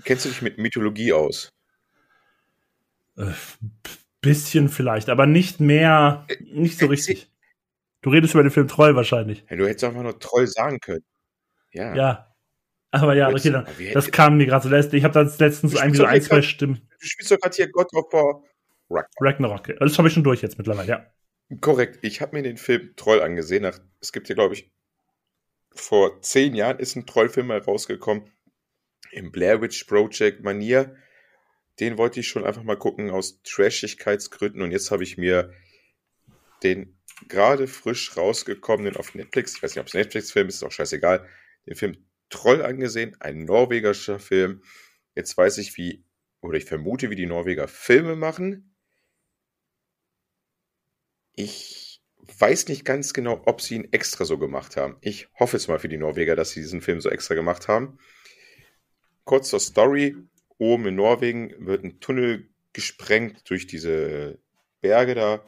Kennst du dich mit Mythologie aus? Äh, bisschen vielleicht, aber nicht mehr, nicht so richtig. Du redest über den Film Troll wahrscheinlich. Ja, du hättest einfach nur Troll sagen können. Ja. Ja. Aber ja, okay, dann, das kam mir gerade so. Ich habe da letztens irgendwie so ein, zwei Stimmen. Du spielst doch gerade hier God of War Ragnarok. Ragnarok. Das habe ich schon durch jetzt mittlerweile, ja. Korrekt. Ich habe mir den Film Troll angesehen. Es gibt ja, glaube ich, vor zehn Jahren ist ein Trollfilm mal rausgekommen. Im Blair Witch Project Manier. Den wollte ich schon einfach mal gucken aus Trashigkeitsgründen. Und jetzt habe ich mir den gerade frisch rausgekommenen auf Netflix, ich weiß nicht, ob es Netflix-Film ist, ist auch scheißegal, den Film Troll angesehen, ein norwegischer Film. Jetzt weiß ich, wie, oder ich vermute, wie die Norweger Filme machen. Ich weiß nicht ganz genau, ob sie ihn extra so gemacht haben. Ich hoffe es mal für die Norweger, dass sie diesen Film so extra gemacht haben. kurz zur Story. Oben in Norwegen wird ein Tunnel gesprengt durch diese Berge da.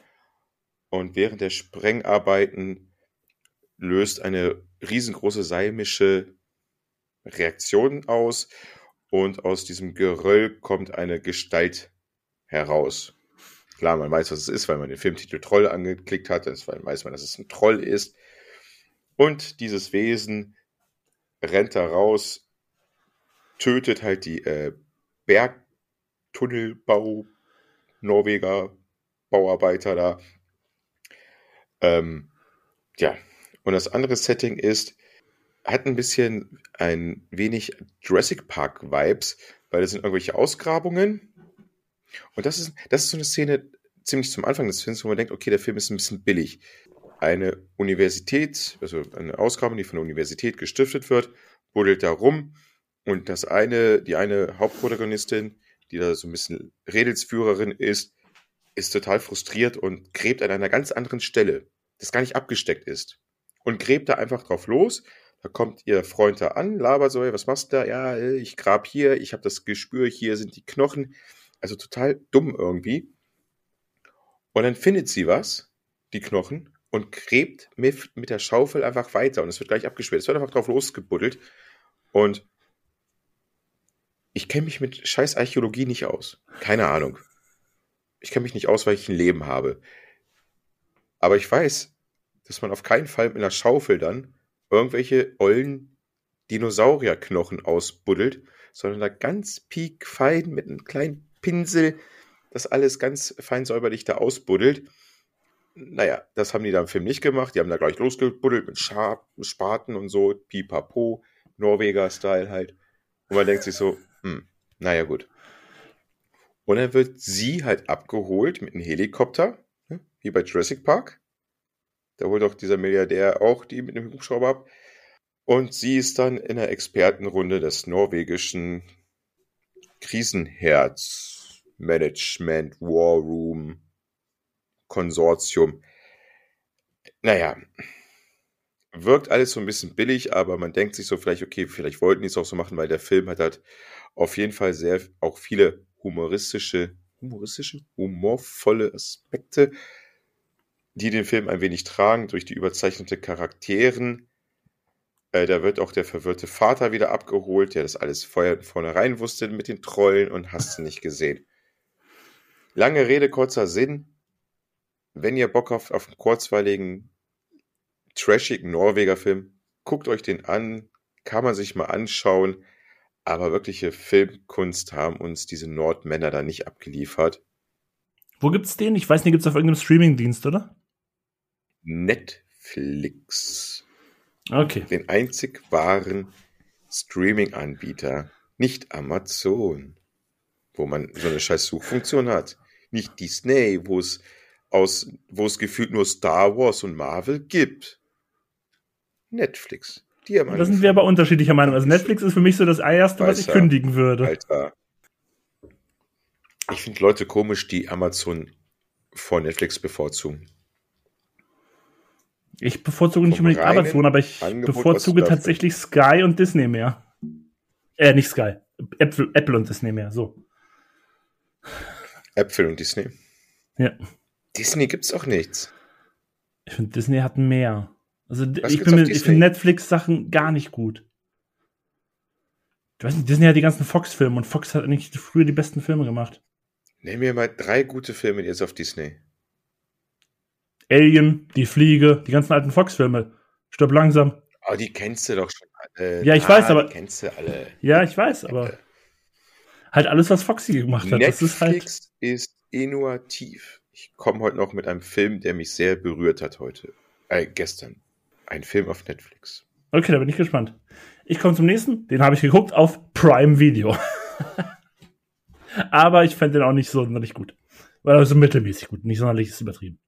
Und während der Sprengarbeiten löst eine riesengroße seimische Reaktion aus. Und aus diesem Geröll kommt eine Gestalt heraus. Klar, man weiß, was es ist, weil man den Filmtitel Troll angeklickt hat. Deswegen weiß man, dass es ein Troll ist. Und dieses Wesen rennt da raus, tötet halt die äh, Bergtunnelbau Norweger Bauarbeiter da. Ähm, ja, und das andere Setting ist, hat ein bisschen ein wenig Jurassic Park Vibes, weil das sind irgendwelche Ausgrabungen. Und das ist, das ist so eine Szene ziemlich zum Anfang des Films, wo man denkt, okay, der Film ist ein bisschen billig. Eine Universität, also eine Ausgrabung, die von der Universität gestiftet wird, buddelt da rum und das eine, die eine Hauptprotagonistin, die da so ein bisschen Redelsführerin ist, ist total frustriert und gräbt an einer ganz anderen Stelle, das gar nicht abgesteckt ist. Und gräbt da einfach drauf los. Da kommt ihr Freund da an, labert so, was machst du da? Ja, ich grab hier, ich habe das Gespür, hier sind die Knochen. Also total dumm irgendwie. Und dann findet sie was, die Knochen, und gräbt mit, mit der Schaufel einfach weiter. Und es wird gleich abgesperrt. Es wird einfach drauf losgebuddelt. Und ich kenne mich mit scheiß Archäologie nicht aus. Keine Ahnung. Ich kenne mich nicht aus, weil ich ein Leben habe. Aber ich weiß, dass man auf keinen Fall mit einer Schaufel dann irgendwelche ollen Dinosaurierknochen ausbuddelt, sondern da ganz piekfein mit einem kleinen Pinsel das alles ganz fein säuberlich da ausbuddelt. Naja, das haben die da im Film nicht gemacht. Die haben da gleich losgebuddelt mit Schab, Spaten und so, pipapo, Norweger-Style halt. Und man denkt sich so, hm, naja, gut. Und dann wird sie halt abgeholt mit einem Helikopter, ne, wie bei Jurassic Park. Da holt auch dieser Milliardär auch die mit dem Hubschrauber ab. Und sie ist dann in der Expertenrunde des norwegischen Krisenherz Management, War Room, Konsortium. Naja, wirkt alles so ein bisschen billig, aber man denkt sich so vielleicht, okay, vielleicht wollten die es auch so machen, weil der Film hat halt auf jeden Fall sehr, auch viele humoristische, humoristische, humorvolle Aspekte, die den Film ein wenig tragen durch die überzeichnete Charakteren. Äh, da wird auch der verwirrte Vater wieder abgeholt, der das alles vorher vornherein wusste mit den Trollen und hast nicht gesehen. Lange Rede, kurzer Sinn. Wenn ihr Bock habt auf einen kurzweiligen, trashigen Norweger Film, guckt euch den an, kann man sich mal anschauen. Aber wirkliche Filmkunst haben uns diese Nordmänner da nicht abgeliefert. Wo gibt's den? Ich weiß nicht, gibt's auf irgendeinem Streamingdienst, oder? Netflix. Okay. Den einzig wahren Streaming-Anbieter, nicht Amazon, wo man so eine scheiß Suchfunktion hat nicht Disney, wo es aus, wo es gefühlt nur Star Wars und Marvel gibt. Netflix. Die haben da sind wir aber unterschiedlicher Meinung. Also Netflix ist für mich so das erste, was ich kündigen würde. Alter. Ich finde Leute komisch, die Amazon vor Netflix bevorzugen. Ich bevorzuge nicht unbedingt Amazon, aber ich Angebot, bevorzuge tatsächlich Sky und Disney mehr. Äh, nicht Sky. Apple, Apple und Disney mehr, so. Äpfel und Disney. Ja. Disney gibt's auch nichts. Ich finde, Disney hat mehr. Also Was ich, ich finde Netflix-Sachen gar nicht gut. Ich weiß nicht, Disney hat die ganzen Fox-Filme und Fox hat eigentlich früher die besten Filme gemacht. Nehmen wir mal drei gute Filme jetzt auf Disney. Alien, Die Fliege, die ganzen alten Fox-Filme. Stopp langsam. Oh, die kennst du doch schon alle. Ja, ich ah, weiß, aber. Die kennst du alle. Ja, ich weiß, aber halt alles, was Foxy gemacht hat. Netflix ist, halt ist innovativ. Ich komme heute noch mit einem Film, der mich sehr berührt hat heute. Äh, gestern. Ein Film auf Netflix. Okay, da bin ich gespannt. Ich komme zum nächsten. Den habe ich geguckt auf Prime Video. *laughs* Aber ich fände den auch nicht sonderlich gut. Weil er so mittelmäßig gut. Nicht sonderlich ist übertrieben.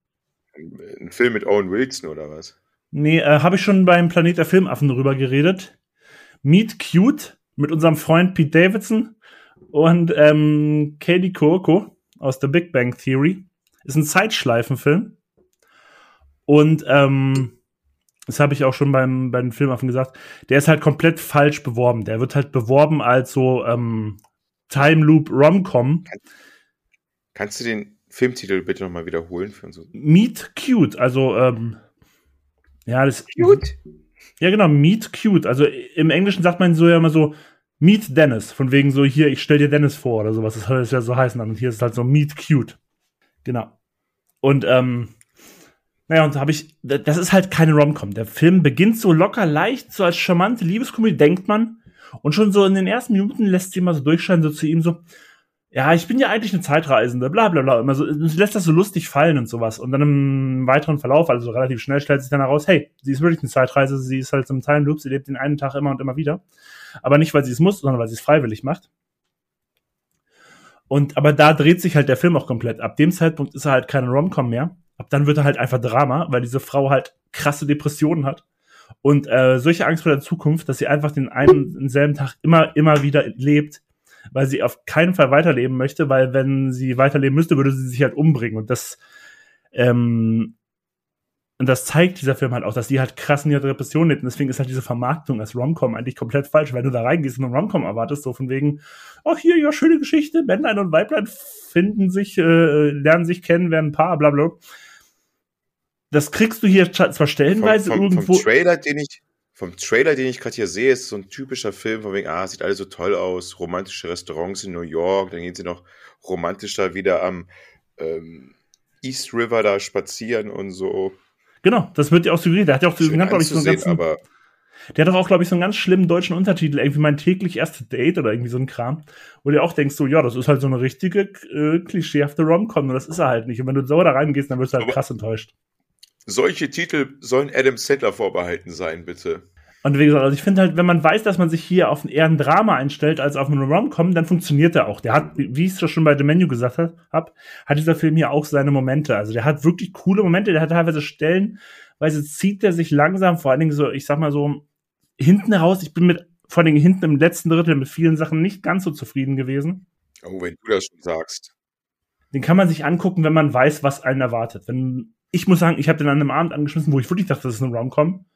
Ein, Film mit Owen Wilson oder was? Nee, äh, habe ich schon beim Planet der Filmaffen darüber geredet. Meet Cute mit unserem Freund Pete Davidson und ähm, Katie Coco aus The Big Bang Theory ist ein Zeitschleifenfilm. Und ähm, das habe ich auch schon beim, beim Filmaffen gesagt, der ist halt komplett falsch beworben. Der wird halt beworben als so ähm, Time Loop Rom-Com. Kannst du den Filmtitel bitte nochmal wiederholen? Für uns? Meet Cute, also ähm, ja, das. Cute? Ja, genau, Meet Cute. Also im Englischen sagt man so ja immer so Meet Dennis, von wegen so hier, ich stell dir Dennis vor oder sowas. Das soll ja so heißen. Und hier ist es halt so Meet Cute. Genau. Und ähm, naja, und da habe ich, das ist halt keine Rom-Com. Der Film beginnt so locker leicht, so als charmante Liebeskomödie, denkt man. Und schon so in den ersten Minuten lässt sie mal so durchscheinen, so zu ihm so, ja, ich bin ja eigentlich eine Zeitreisende, bla bla bla. Immer so, lässt das so lustig fallen und sowas. Und dann im weiteren Verlauf, also relativ schnell, stellt sich dann heraus, hey, sie ist wirklich eine Zeitreise, sie ist halt so im Time Loop, sie lebt den einen Tag immer und immer wieder. Aber nicht, weil sie es muss, sondern weil sie es freiwillig macht. Und aber da dreht sich halt der Film auch komplett. Ab dem Zeitpunkt ist er halt keine Rom-Com mehr. Ab dann wird er halt einfach Drama, weil diese Frau halt krasse Depressionen hat und äh, solche Angst vor der Zukunft, dass sie einfach den einen denselben Tag immer immer wieder lebt, weil sie auf keinen Fall weiterleben möchte, weil wenn sie weiterleben müsste, würde sie sich halt umbringen und das ähm, und das zeigt dieser Film halt auch, dass die halt krass in ihrer Depression lebt. Und deswegen ist halt diese Vermarktung als Romcom eigentlich komplett falsch, weil du da reingehst und einen Romcom erwartest, so von wegen, ach hier, ja, schöne Geschichte, Männlein und Weiblein finden sich, äh, lernen sich kennen, werden ein Paar, bla bla. Das kriegst du hier zwar stellenweise vom, vom, irgendwo. Vom Trailer, den ich, vom Trailer, den ich gerade hier sehe, ist so ein typischer Film, von wegen, ah, sieht alles so toll aus, romantische Restaurants in New York, dann gehen sie noch romantischer wieder am ähm, East River da spazieren und so. Genau, das wird ja auch suggeriert. Der hat ja auch, Schön hat, glaube ich, so einen ganzen, aber der hat doch auch, glaube ich, so einen ganz schlimmen deutschen Untertitel, irgendwie mein täglich erstes Date oder irgendwie so ein Kram, wo du auch denkst, so, ja, das ist halt so eine richtige, äh, klischeehafte Rom-Com und das ist er halt nicht. Und wenn du sauer da reingehst, dann wirst du halt Aber- krass enttäuscht. Solche Titel sollen Adam Sandler vorbehalten sein, bitte. Und wie gesagt, also ich finde halt, wenn man weiß, dass man sich hier auf ein eher ein Drama einstellt als auf einen Rom-Com, dann funktioniert der auch. Der hat, wie ich es schon bei The Menu gesagt habe, hat dieser Film hier auch seine Momente. Also der hat wirklich coole Momente, der hat teilweise Stellen, weil zieht er sich langsam, vor allen Dingen so, ich sag mal so, hinten raus, ich bin mit, vor allen Dingen hinten im letzten Drittel mit vielen Sachen nicht ganz so zufrieden gewesen. Oh, wenn du das schon sagst. Den kann man sich angucken, wenn man weiß, was einen erwartet. Wenn, ich muss sagen, ich habe den an einem Abend angeschmissen, wo ich wirklich dachte, das ist ein Rom-Com.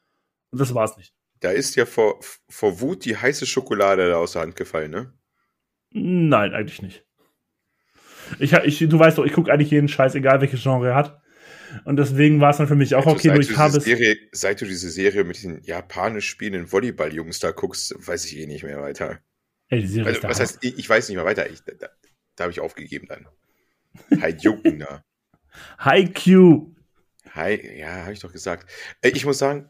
Und das war's nicht. Da ist ja vor, vor Wut die heiße Schokolade da aus der Hand gefallen, ne? Nein, eigentlich nicht. Ich, ich, du weißt doch, ich gucke eigentlich jeden Scheiß, egal welches Genre er hat. Und deswegen war es dann für mich auch Also okay, seit du ich habe diese es. Serie, seit du diese Serie mit den japanisch spielenden Volleyball-Jungs da guckst, weiß ich eh nicht mehr weiter. Ey, die Serie Also, was heißt, ich, ich weiß nicht mehr weiter. Ich, da da, da habe ich aufgegeben dann. Da. *laughs* Haikyuu. Hi, ja, habe ich doch gesagt. Äh, Ich muss sagen,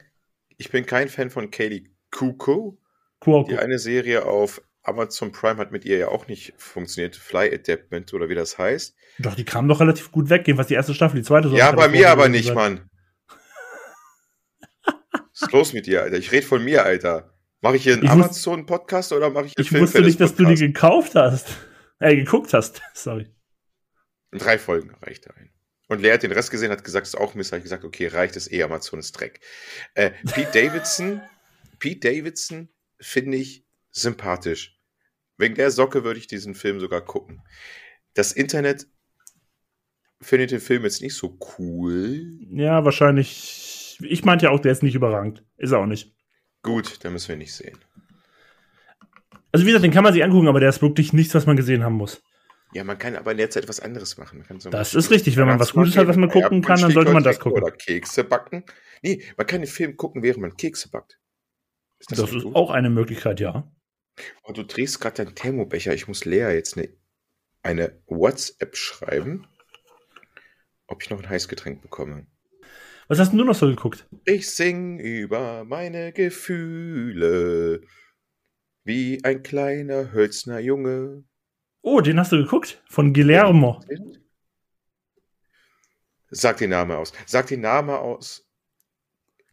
ich bin kein Fan von Kaylee Kuko. Kuoko. Die eine Serie auf Amazon Prime hat mit ihr ja auch nicht funktioniert. Fly Adaptment oder wie das heißt. Doch, die kamen doch relativ gut weg, jedenfalls die erste Staffel, die zweite ja, bei mir aber nicht. Mann. Was ist los mit dir, Alter? Ich rede von mir, Alter. Mache ich hier einen Amazon-Podcast oder mache ich einen Ich wusste nicht, dass du die gekauft hast. Äh, geguckt hast. *laughs* Sorry. Drei Folgen reicht ein. Und Lea hat den Rest gesehen, hat gesagt, es ist auch Mist. Habe ich gesagt, okay, reicht es eh, Amazon ist Dreck. Äh, Pete Davidson, Pete Davidson finde ich sympathisch. Wegen der Socke würde ich diesen Film sogar gucken. Das Internet findet den Film jetzt nicht so cool. Ja, wahrscheinlich. Ich meinte ja auch, der ist nicht überragend. Ist er auch nicht. Gut, dann müssen wir nicht sehen. Also, wie gesagt, den kann man sich angucken, aber der ist wirklich nichts, was man gesehen haben muss. Ja, man kann aber in der Zeit was anderes machen. So Das ist richtig. Wenn man was Gutes hat, was man gucken kann, dann sollte man das gucken. Oder Kekse backen. Nee, man kann den Film gucken, während man Kekse backt. Ist Das, nicht ist gut? auch eine Möglichkeit, ja. Oh, du drehst gerade deinen Thermobecher. Ich muss Lea jetzt eine, eine WhatsApp schreiben, ob ich noch ein Heißgetränk bekomme. Was hast denn du noch so geguckt? Ich sing über meine Gefühle wie ein kleiner hölzner Junge. Oh, den hast du geguckt? Von Guillermo. Sag den Namen aus. Sag den Namen aus.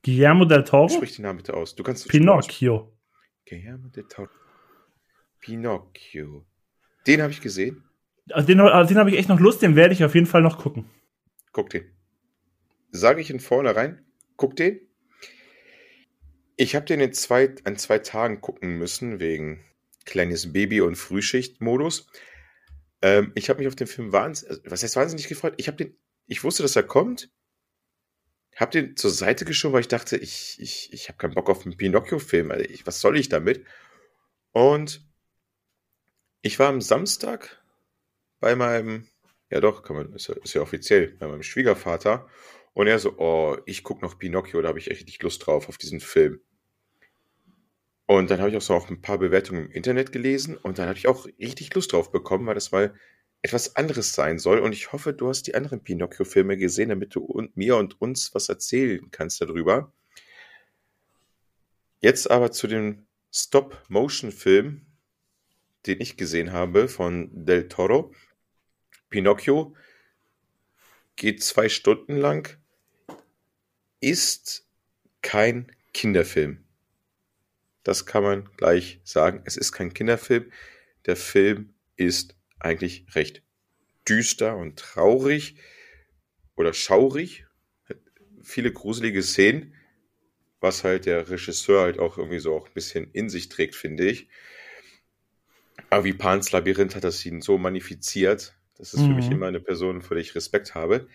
Guillermo del Toro? Sprich den Namen bitte aus. Du kannst Pinocchio. Guillermo del Toro. Pinocchio. Den habe ich gesehen. Also Den, also den habe ich echt noch Lust, den werde ich auf jeden Fall noch gucken. Guck den. Sage ich in vornherein, guck den. Ich habe den in zwei, an zwei Tagen gucken müssen, wegen kleines Baby- und Frühschicht-Modus. Ähm, ich habe mich auf den Film wahnsinnig, was heißt wahnsinnig gefreut? Ich habe den, ich wusste, dass er kommt, hab den zur Seite geschoben, weil ich dachte, ich, ich, ich habe keinen Bock auf einen Pinocchio-Film. Also was soll ich damit? Und ich war am Samstag bei meinem, ja doch, kann man, ist ja, ist ja offiziell, bei meinem Schwiegervater. Und er so, oh, ich gucke noch Pinocchio, da habe ich echt richtig Lust drauf, auf diesen Film. Und dann habe ich auch so auch ein paar Bewertungen im Internet gelesen und dann habe ich auch richtig Lust drauf bekommen, weil das mal etwas anderes sein soll. Und ich hoffe, du hast die anderen Pinocchio-Filme gesehen, damit du und mir und uns was erzählen kannst darüber. Jetzt aber zu dem Stop-Motion-Film, den ich gesehen habe von Del Toro. Pinocchio geht zwei Stunden lang, ist kein Kinderfilm. Das kann man gleich sagen. Es ist kein Kinderfilm. Der Film ist eigentlich recht düster und traurig oder schaurig. Viele gruselige Szenen, was halt der Regisseur halt auch irgendwie so auch ein bisschen in sich trägt, finde ich. Aber wie Pans Labyrinth hat das ihn so magnifiziert. Das ist mhm. für mich mhm. immer eine Person, vor der ich Respekt habe.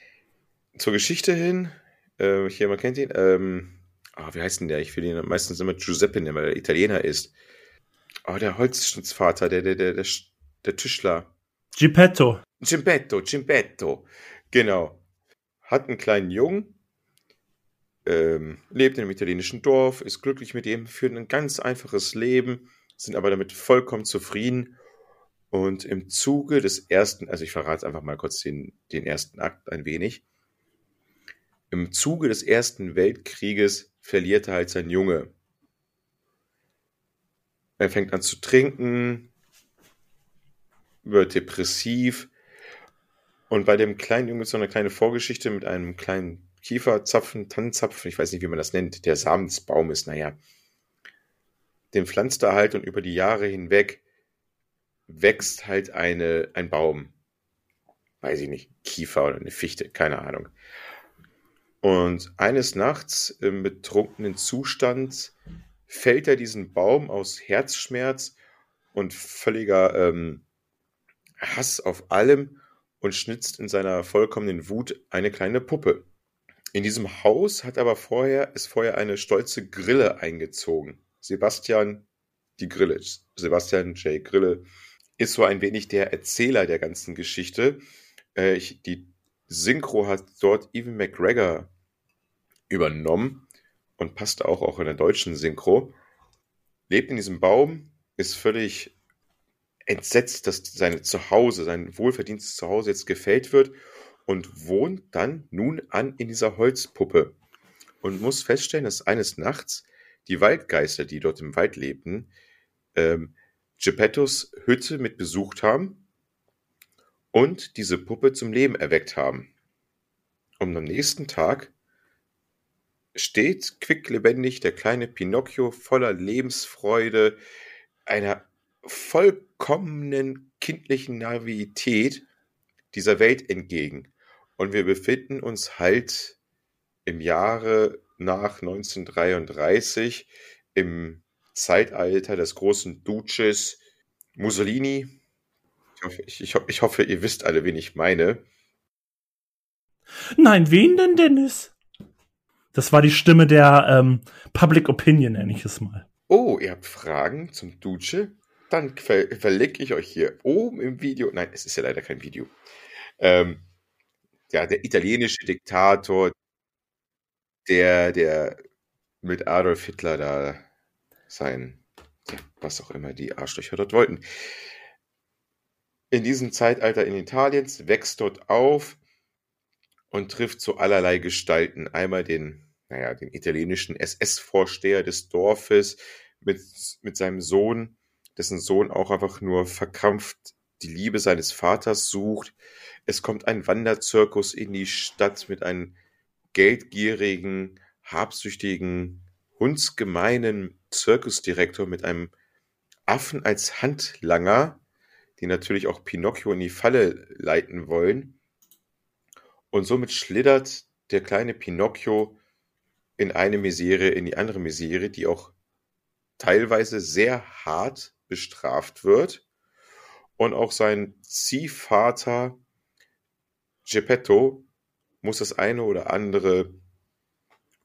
Zur Geschichte hin, äh, hier, man kennt ihn, ähm, oh, wie heißt denn der? Ich will ihn meistens immer Giuseppe nennen, weil er Italiener ist. Oh, der Holzschnittsvater, der, der, der, der, der Tischler. Gippetto. Gimpetto, Gimpetto. Genau. Hat einen kleinen Jungen, ähm, lebt in einem italienischen Dorf, ist glücklich mit ihm, führt ein ganz einfaches Leben, sind aber damit vollkommen zufrieden. Und im Zuge des ersten, also ich verrate einfach mal kurz den, den ersten Akt ein wenig. Im Zuge des Ersten Weltkrieges verliert er halt sein Junge. Er fängt an zu trinken, wird depressiv. Und bei dem kleinen Jungen ist so eine kleine Vorgeschichte mit einem kleinen Kieferzapfen, Tannenzapfen, ich weiß nicht, wie man das nennt, der Samen des Baumes, naja. Den pflanzt er halt und über die Jahre hinweg wächst halt eine, ein Baum. Weiß ich nicht, Kiefer oder eine Fichte, keine Ahnung. Und eines Nachts im betrunkenen Zustand fällt er diesen Baum aus Herzschmerz und völliger ähm, Hass auf allem und schnitzt in seiner vollkommenen Wut eine kleine Puppe. In diesem Haus hat aber vorher, ist vorher eine stolze Grille eingezogen. Sebastian, die Grille, Sebastian J. Grille, ist so ein wenig der Erzähler der ganzen Geschichte. Äh, ich, die Synchro hat dort Evan McGregor übernommen und passt auch, auch in der deutschen Synchro. Lebt in diesem Baum, ist völlig entsetzt, dass sein Zuhause, sein wohlverdientes Zuhause jetzt gefällt wird und wohnt dann nun an in dieser Holzpuppe und muss feststellen, dass eines Nachts die Waldgeister, die dort im Wald lebten, ähm, Geppettos Hütte mit besucht haben und diese Puppe zum Leben erweckt haben. Und am nächsten Tag steht quicklebendig der kleine Pinocchio voller Lebensfreude, einer vollkommenen kindlichen Naivität dieser Welt entgegen. Und wir befinden uns halt im Jahre nach 1933 im Zeitalter des großen Duces Mussolini. Ich hoffe, ich, ich hoffe, ihr wisst alle, wen ich meine. Nein, wen denn, Dennis? Das war die Stimme der ähm, Public Opinion, nenne ich es mal. Oh, ihr habt Fragen zum Duce? Dann ver verlinke ich euch hier oben im Video. Nein, es ist ja leider kein Video. Ähm, ja, der italienische Diktator, der, der mit Adolf Hitler da sein, ja, was auch immer die Arschlöcher dort wollten. In diesem Zeitalter in Italiens wächst dort auf und trifft zu allerlei Gestalten. Einmal den, naja, den italienischen SS-Vorsteher des Dorfes mit, mit seinem Sohn, dessen Sohn auch einfach nur verkrampft die Liebe seines Vaters sucht. Es kommt ein Wanderzirkus in die Stadt mit einem geldgierigen, habsüchtigen, hundsgemeinen Zirkusdirektor mit einem Affen als Handlanger, die natürlich auch Pinocchio in die Falle leiten wollen. Und somit schlittert der kleine Pinocchio in eine Misere, in die andere Misere, die auch teilweise sehr hart bestraft wird. Und auch sein Ziehvater Geppetto muss das eine oder andere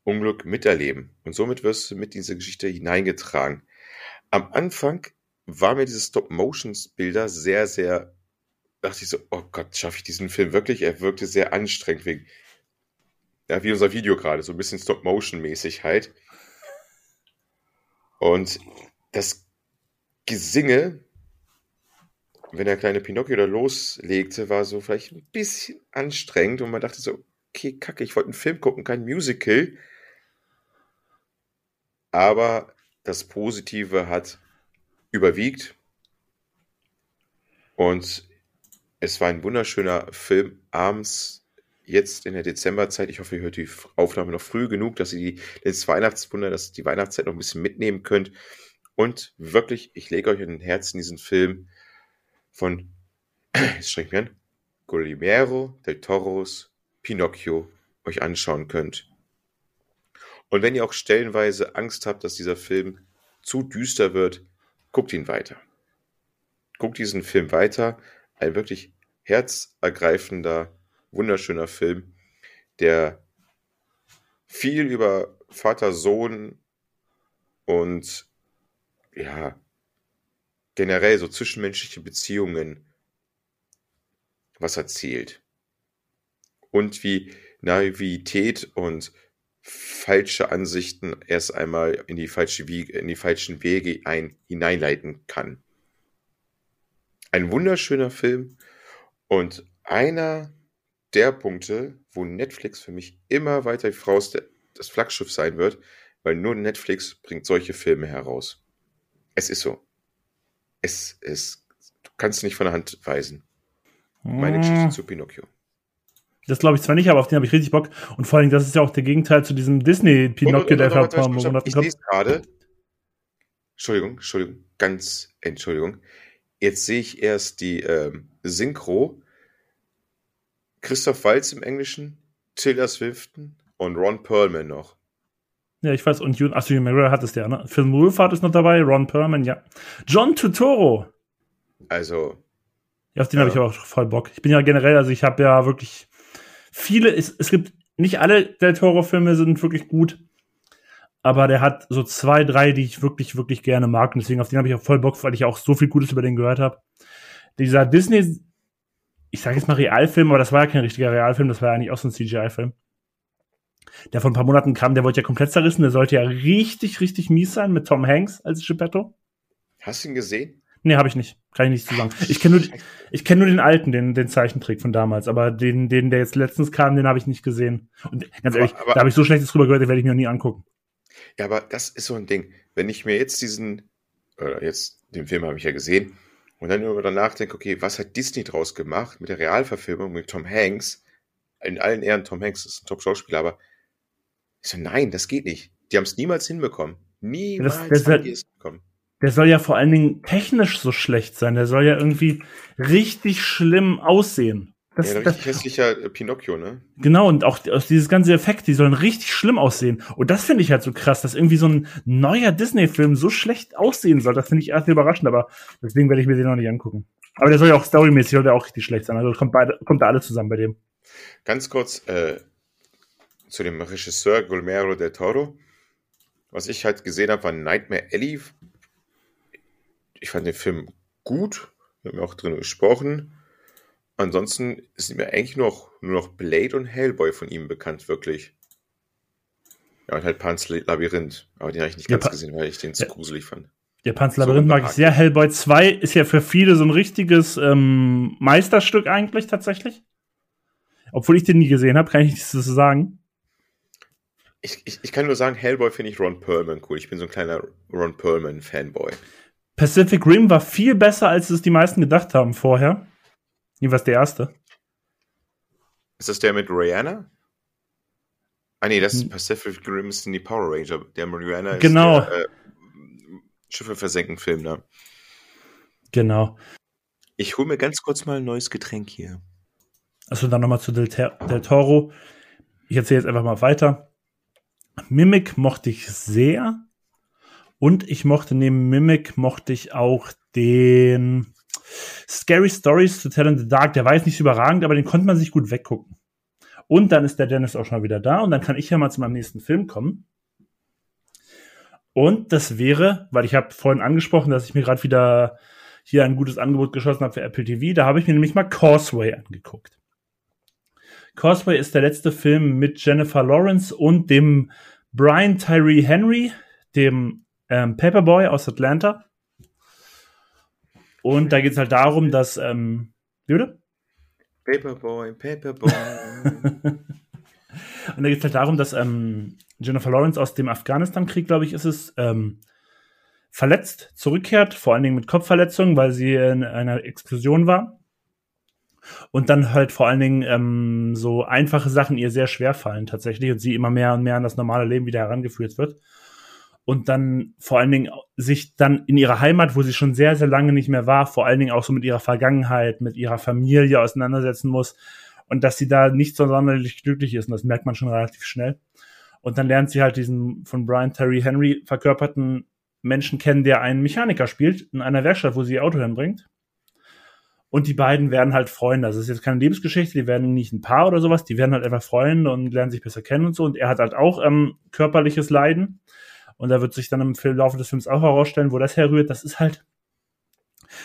Unglück miterleben. Und somit wirst du mit dieser Geschichte hineingetragen. Am Anfang war mir diese Stop-Motions-Bilder sehr, sehr, dachte ich so, oh Gott, schaffe ich diesen Film wirklich? Er wirkte sehr anstrengend wegen, ja, wie unser Video gerade, so ein bisschen Stop-Motion-mäßig halt. Und das Gesinge, wenn der kleine Pinocchio da loslegte, war so vielleicht ein bisschen anstrengend und man dachte so, okay, kacke, ich wollte einen Film gucken, kein Musical. Aber das Positive hat überwiegt. Und es war ein wunderschöner Film abends, jetzt in der Dezemberzeit. Ich hoffe, ihr hört die Aufnahme noch früh genug, dass ihr die, das Weihnachtswunder, dass ihr die Weihnachtszeit noch ein bisschen mitnehmen könnt. Und wirklich, ich lege euch in den Herzen diesen Film von, *clears throat* jetzt streng mich an, Guillermo del Toros Pinocchio euch anschauen könnt. Und wenn ihr auch stellenweise Angst habt, dass dieser Film zu düster wird, guckt ihn weiter. Guckt diesen Film weiter. Ein wirklich herzergreifender, wunderschöner Film, der viel über Vater, Sohn und ja, generell so zwischenmenschliche Beziehungen was erzählt. Und wie Naivität und falsche Ansichten erst einmal in die, falsche Wiege, in die falschen Wege ein, hineinleiten kann. Ein wunderschöner Film und einer der Punkte, wo Netflix für mich immer weiter voraus das Flaggschiff sein wird, weil nur Netflix bringt solche Filme heraus. Es ist so. Es ist, du kannst nicht von der Hand weisen. Meine Geschichte hm. zu Pinocchio. Das glaube ich zwar nicht, aber auf den habe ich richtig Bock. Und vor allem, das ist ja auch der Gegenteil zu diesem Disney-Pinocchio, der kommt. Ich sehe gerade. Entschuldigung, Entschuldigung, ganz Entschuldigung. Jetzt sehe ich erst die ähm, Synchro. Christoph Waltz im Englischen, Tilda Swifton und Ron Perlman noch. Ja, ich weiß. Und Jun, achso, Hugh McGregor hat es ja, ne? Phil Woolfahrt ist noch dabei, Ron Perlman, ja. John Tutoro. Also. Ja, auf den ja. habe ich aber auch voll Bock. Ich bin ja generell, also ich habe ja wirklich viele, es, es gibt nicht alle Del Toro-Filme sind wirklich gut, aber der hat so zwei, drei, die ich wirklich, wirklich gerne mag. Und deswegen auf den habe ich auch voll Bock, weil ich auch so viel Gutes über den gehört habe. Dieser Disney, ich sage jetzt mal Realfilm, aber das war ja kein richtiger Realfilm, das war ja eigentlich auch so ein CGI-Film. Der vor ein paar Monaten kam, der wurde ja komplett zerrissen, der sollte ja richtig, richtig mies sein mit Tom Hanks als Geppetto. Hast du ihn gesehen? Nee, habe ich nicht. Kann ich nicht zu sagen. Ich kenne nur, ich kenn nur den alten, den, den Zeichentrick von damals, aber den, den, der jetzt letztens kam, den habe ich nicht gesehen. Und ganz ehrlich, aber, da habe ich so Schlechtes drüber gehört, den werde ich mir noch nie angucken. Ja, aber das ist so ein Ding. Wenn ich mir jetzt diesen, äh, jetzt, den Film habe ich ja gesehen, und dann über danach denke, okay, was hat Disney draus gemacht mit der Realverfilmung mit Tom Hanks? In allen Ehren, Tom Hanks ist ein Top-Schauspieler, aber ich so, nein, das geht nicht. Die haben es niemals hinbekommen. Niemals das, das, haben die es bekommen der soll ja vor allen Dingen technisch so schlecht sein. Der soll ja irgendwie richtig schlimm aussehen. Das, ja, ein richtig das, hässlicher äh, Pinocchio, ne? Genau, und auch dieses ganze Effekt, die sollen richtig schlimm aussehen. Und das finde ich halt so krass, dass irgendwie so ein neuer Disney-Film so schlecht aussehen soll. Das finde ich erst überraschend, aber deswegen werde ich mir den noch nicht angucken. Aber der soll ja auch storymäßig soll der auch richtig schlecht sein. Also kommt, beide, kommt da alles zusammen bei dem. Ganz kurz äh, zu dem Regisseur Guillermo del Toro. Was ich halt gesehen habe, war Nightmare Alley ich fand den Film gut. Wir haben auch drin gesprochen. Ansonsten sind mir eigentlich noch, nur noch Blade und Hellboy von ihm bekannt, wirklich. Ja, und halt Pans Labyrinth. Aber den habe ich nicht ganz ja, gesehen, weil ich den zu ja. gruselig fand. Der Pans Labyrinth so mag ich sehr. Hellboy 2 ist ja für viele so ein richtiges ähm, Meisterstück eigentlich tatsächlich. Obwohl ich den nie gesehen habe, kann ich nichts dazu sagen. Ich, ich, ich, kann nur sagen, Hellboy finde ich Ron Perlman cool. Ich bin so ein kleiner Ron Perlman-Fanboy. Pacific Rim war viel besser, als es die meisten gedacht haben vorher. Jedenfalls der erste. Ist das der mit Rihanna? Ah nee, das ist hm. Pacific Rim in die Power Ranger. Der mit Rihanna ist genau. der äh, Schiffe versenken Film da. Genau. Ich hole mir ganz kurz mal ein neues Getränk hier. Achso, dann nochmal zu Del, Del Toro. Ich erzähle jetzt einfach mal weiter. Mimic mochte ich sehr. Und ich mochte neben Mimic, mochte ich auch den Scary Stories to Tell in the Dark. Der war jetzt nicht so überragend, aber den konnte man sich gut weggucken. Und dann ist der Dennis auch schon wieder da und dann kann ich ja mal zu meinem nächsten Film kommen. Und das wäre, weil ich habe vorhin angesprochen, dass ich mir gerade wieder hier ein gutes Angebot geschossen habe für Apple TV, da habe ich mir nämlich mal Causeway angeguckt. Causeway ist der letzte Film mit Jennifer Lawrence und dem Brian Tyree Henry, dem ähm, Paperboy aus Atlanta. Und da geht es halt darum, dass, ähm, wie bitte? Paperboy, Paperboy. *laughs* und da geht es halt darum, dass ähm, Jennifer Lawrence aus dem Afghanistan-Krieg, glaube ich, ist es, ähm, verletzt zurückkehrt, vor allen Dingen mit Kopfverletzungen, weil sie in einer Explosion war. Und dann halt vor allen Dingen ähm, so einfache Sachen ihr sehr schwer fallen tatsächlich und sie immer mehr und mehr an das normale Leben wieder herangeführt wird. Und dann vor allen Dingen sich dann in ihrer Heimat, wo sie schon sehr, sehr lange nicht mehr war, vor allen Dingen auch so mit ihrer Vergangenheit, mit ihrer Familie auseinandersetzen muss. Und dass sie da nicht so sonderlich glücklich ist. Und das merkt man schon relativ schnell. Und dann lernt sie halt diesen von Brian Terry Henry verkörperten Menschen kennen, der einen Mechaniker spielt in einer Werkstatt, wo sie ihr Auto hinbringt. Und die beiden werden halt Freunde. Also es ist jetzt keine Lebensgeschichte, die werden nicht ein Paar oder sowas, die werden halt einfach Freunde und lernen sich besser kennen und so. Und er hat halt auch ähm, körperliches Leiden. Und da wird sich dann im Laufe des Films auch herausstellen, wo das herrührt. Das ist halt,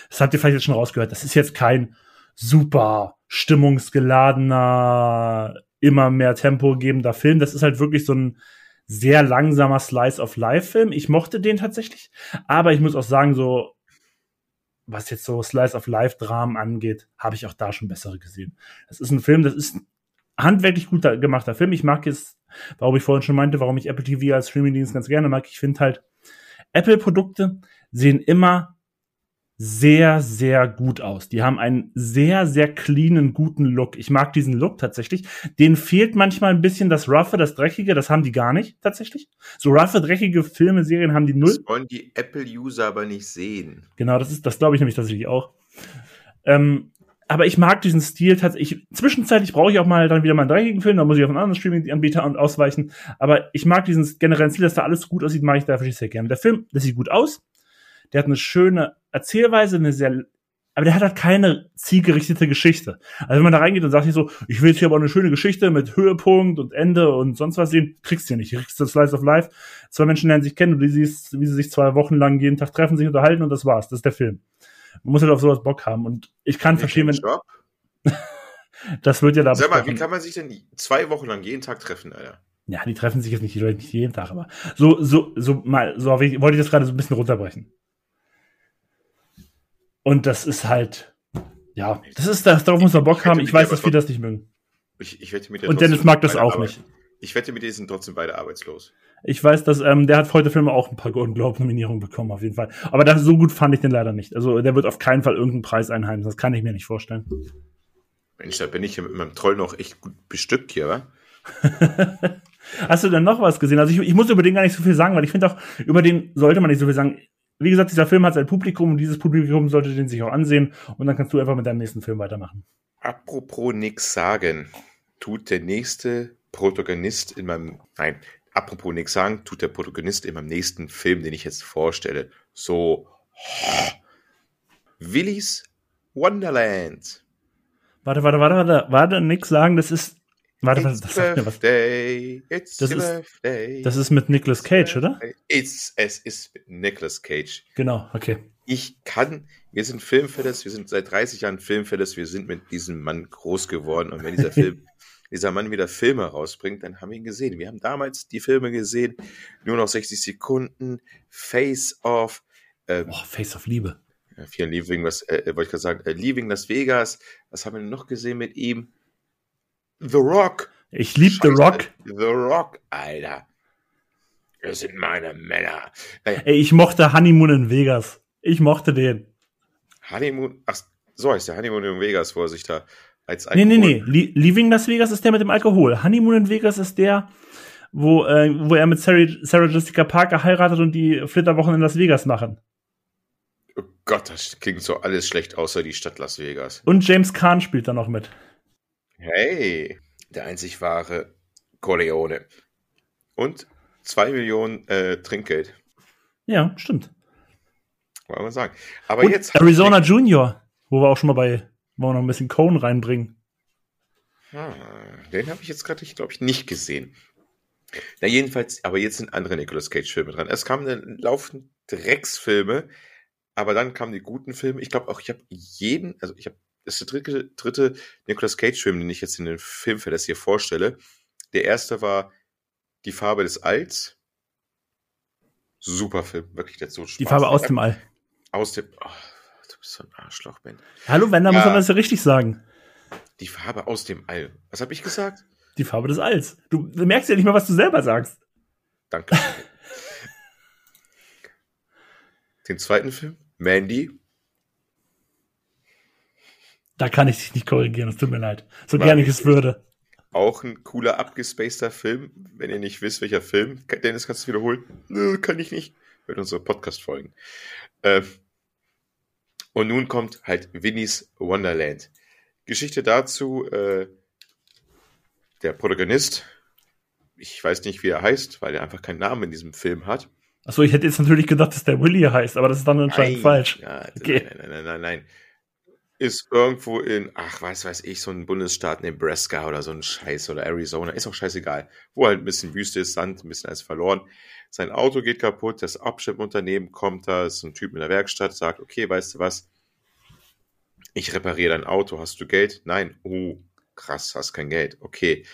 das habt ihr vielleicht jetzt schon rausgehört, das ist jetzt kein super stimmungsgeladener, immer mehr Tempo gebender Film. Das ist halt wirklich so ein sehr langsamer Slice-of-Life-Film. Ich mochte den tatsächlich, aber ich muss auch sagen, so was jetzt so Slice-of-Life-Dramen angeht, habe ich auch da schon bessere gesehen. Das ist ein Film, das ist handwerklich gut gemachter Film. Ich mag jetzt, warum ich vorhin schon meinte, warum ich Apple TV als Streaming-Dienst ganz gerne mag. Ich finde halt, Apple-Produkte sehen immer sehr, sehr gut aus. Die haben einen sehr, sehr cleanen, guten Look. Ich mag diesen Look tatsächlich. Den fehlt manchmal ein bisschen das Roughe, das Dreckige. Das haben die gar nicht, tatsächlich. So roughe, dreckige Filme, Serien haben die null. Das wollen die Apple-User aber nicht sehen. Genau, das ist, das glaube ich nämlich tatsächlich auch. Ähm, aber ich mag diesen Stil tatsächlich. Zwischenzeitlich brauche ich auch mal dann wieder mal einen dreckigen Film, da muss ich auf einen anderen Streaming-Anbieter ausweichen. Aber ich mag diesen generellen Stil, dass da alles gut aussieht, mag ich da sehr gerne. Der Film, der sieht gut aus. Der hat eine schöne Erzählweise, eine sehr, aber der hat halt keine zielgerichtete Geschichte. Also wenn man da reingeht und sagt hier so, ich will jetzt hier aber eine schöne Geschichte mit Höhepunkt und Ende und sonst was sehen, kriegst du ja nicht. Du kriegst das Slice of Life. Zwei Menschen lernen sich kennen und du siehst, wie sie sich zwei Wochen lang jeden Tag treffen, sich unterhalten und das war's. Das ist der Film. Man muss halt auf sowas Bock haben und ich kann ich verstehen, wenn, *laughs* das wird ja da Sag mal, wie kann man sich denn zwei Wochen lang jeden Tag treffen, Alter? Ja, die treffen sich jetzt nicht, die Leute nicht jeden Tag, aber so, so, so mal, so wollte ich das gerade so ein bisschen runterbrechen. Und das ist halt, ja, das ist das, darauf muss man Bock haben. Ich weiß, dass viele das nicht mögen. Ich, ich wette mit Und Dennis mag das auch Arbeit. nicht. Ich wette mit dir sind trotzdem beide arbeitslos. Ich weiß, dass ähm, der hat heute Filme auch ein paar Golden Globe Nominierungen bekommen, auf jeden Fall. Aber das, so gut fand ich den leider nicht. Also der wird auf keinen Fall irgendeinen Preis einheimsen. Das kann ich mir nicht vorstellen. Mensch, da bin ich mit meinem Troll noch echt gut bestückt hier, wa? *laughs* Hast du denn noch was gesehen? Also ich, ich muss über den gar nicht so viel sagen, weil ich finde auch, über den sollte man nicht so viel sagen wie gesagt, dieser Film hat sein Publikum und dieses Publikum sollte den sich auch ansehen und dann kannst du einfach mit deinem nächsten Film weitermachen. Apropos nix sagen, tut der nächste Protagonist in meinem, nein, apropos nix sagen, tut der Protagonist in meinem nächsten Film, den ich jetzt vorstelle, so Willy's Wonderland. Warte, warte, warte, warte, warte, nix sagen, das ist Warte, was, das sagt mir was. It's das, ist, das ist mit Nicolas Cage, oder? It's, es ist mit Nicolas Cage. Genau, okay. Ich kann, wir sind Filmfelles, wir sind seit 30 Jahren Filmfelles, wir sind mit diesem Mann groß geworden und wenn dieser *laughs* Film, dieser Mann wieder Filme rausbringt, dann haben wir ihn gesehen. Wir haben damals die Filme gesehen, nur noch 60 Sekunden, Face Off. Ähm, oh, Face of Liebe. Vielen Leaving, was, äh, wollte ich gerade sagen, äh, Leaving Las Vegas. Was haben wir noch gesehen mit ihm? The Rock. Ich liebe The Rock. The Rock, Alter. Das sind meine Männer. Naja. Ey, ich mochte Honeymoon in Vegas. Ich mochte den. Honeymoon, ach, so heißt der Honeymoon in Vegas, wo er sich da als Alkohol... Nee, nee, nee. Leaving Las Vegas ist der mit dem Alkohol. Honeymoon in Vegas ist der, wo, äh, wo er mit Sarah, Sarah Jessica Parker heiratet und die Flitterwochen in Las Vegas machen. Oh Gott, das klingt so alles schlecht, außer die Stadt Las Vegas. Und James Caan spielt da noch mit. Hey, der einzig wahre Corleone. Und zwei Millionen äh, Trinkgeld. Ja, stimmt. Wollen wir sagen. Aber Und jetzt. Arizona Junior, wo wir auch schon mal bei, wo wir noch ein bisschen Cone reinbringen. Ah, den habe ich jetzt gerade, glaube ich, nicht gesehen. Na, jedenfalls, aber jetzt sind andere Nicolas Cage-Filme dran. Es kamen dann laufend Drecksfilme, aber dann kamen die guten Filme. Ich glaube auch, ich habe jeden, also ich habe, das ist der dritte, dritte Nicolas Cage-Film, den ich jetzt in den Filmfest hier vorstelle. Der erste war Die Farbe des Alls. Super Film, wirklich, der so Spaß. Die Farbe aus dem All. Aus dem, oh, du bist so ein Arschloch, Ben. Hallo, wenn, dann ja, muss man das ja richtig sagen. Die Farbe aus dem All. Was habe ich gesagt? Die Farbe des Alls. Du, merkst ja nicht mal, was du selber sagst. Danke. *laughs* Den zweiten Film, Mandy. Da kann ich dich nicht korrigieren, es tut mir leid. So War gerne ich es würde. Auch ein cooler, abgespaceter Film. Wenn ihr nicht wisst, welcher Film, Dennis, kannst du wiederholen? Nö, kann ich nicht. Wird unsere Podcast folgen. Ähm, und nun kommt halt Winnie's Wonderland. Geschichte dazu, äh, der Protagonist, ich weiß nicht, wie er heißt, weil er einfach keinen Namen in diesem Film hat. Achso, ich hätte jetzt natürlich gedacht, dass der Willy heißt, aber das ist dann anscheinend nein, falsch. Ja, okay. Nein, nein, nein, nein, nein. Ist irgendwo in, ach, was weiß ich, so ein Bundesstaat, Nebraska oder so ein Scheiß oder Arizona, ist auch scheißegal. Wo halt ein bisschen Wüste ist, Sand, ein bisschen alles verloren. Sein Auto geht kaputt, das Abschleppunternehmen kommt da, ist ein Typ in der Werkstatt, sagt, okay, weißt du was, ich repariere dein Auto, hast du Geld? Nein. Oh, krass, hast kein Geld. Okay.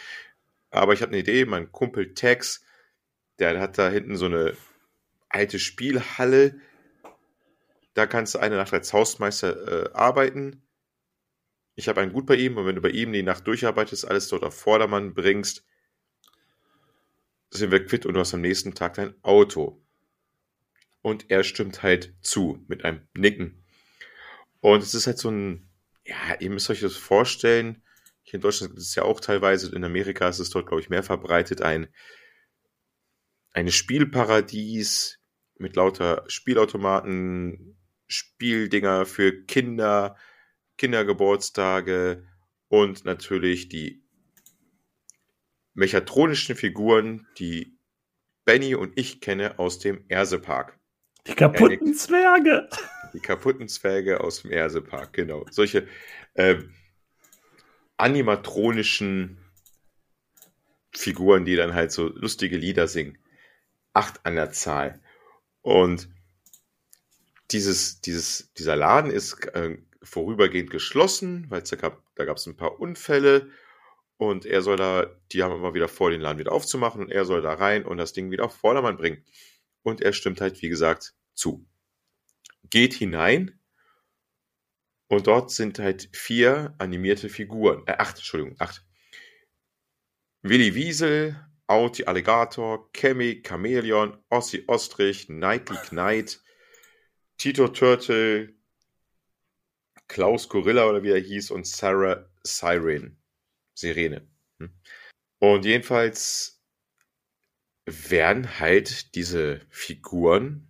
Aber ich habe eine Idee, mein Kumpel Tex, der hat da hinten so eine alte Spielhalle. Da kannst du eine Nacht als Hausmeister äh, arbeiten. Ich habe einen gut bei ihm und wenn du bei ihm die Nacht durcharbeitest, alles dort auf Vordermann bringst, sind wir quitt und du hast am nächsten Tag dein Auto. Und er stimmt halt zu mit einem Nicken. Und es ist halt so ein, ja, ihr müsst euch das vorstellen. Hier in Deutschland gibt es ja auch teilweise, in Amerika ist es dort, glaube ich, mehr verbreitet, ein, eine Spielparadies mit lauter Spielautomaten, Spieldinger für Kinder, Kindergeburtstage und natürlich die mechatronischen Figuren, die Benny und ich kenne aus dem Ersepark. Die kaputten Zwerge. Die kaputten Zwerge aus dem Ersepark, genau. Solche äh, animatronischen Figuren, die dann halt so lustige Lieder singen. Acht an der Zahl. Und dieses, dieses, dieser Laden ist äh, vorübergehend geschlossen, weil da gab, da gab es ein paar Unfälle und er soll da, die haben immer wieder vor, den Laden wieder aufzumachen und er soll da rein und das Ding wieder auf Vordermann bringen. Und er stimmt halt, wie gesagt, zu. Geht hinein und dort sind halt vier animierte Figuren. Äh, acht, Entschuldigung, acht. Willi Wiesel, Auti Alligator, Kemi Chameleon, Ossi Ostrich, Nightly Knight, Tito Turtle, Klaus Gorilla oder wie er hieß und Sarah Siren. Sirene. Hm. Und jedenfalls werden halt diese Figuren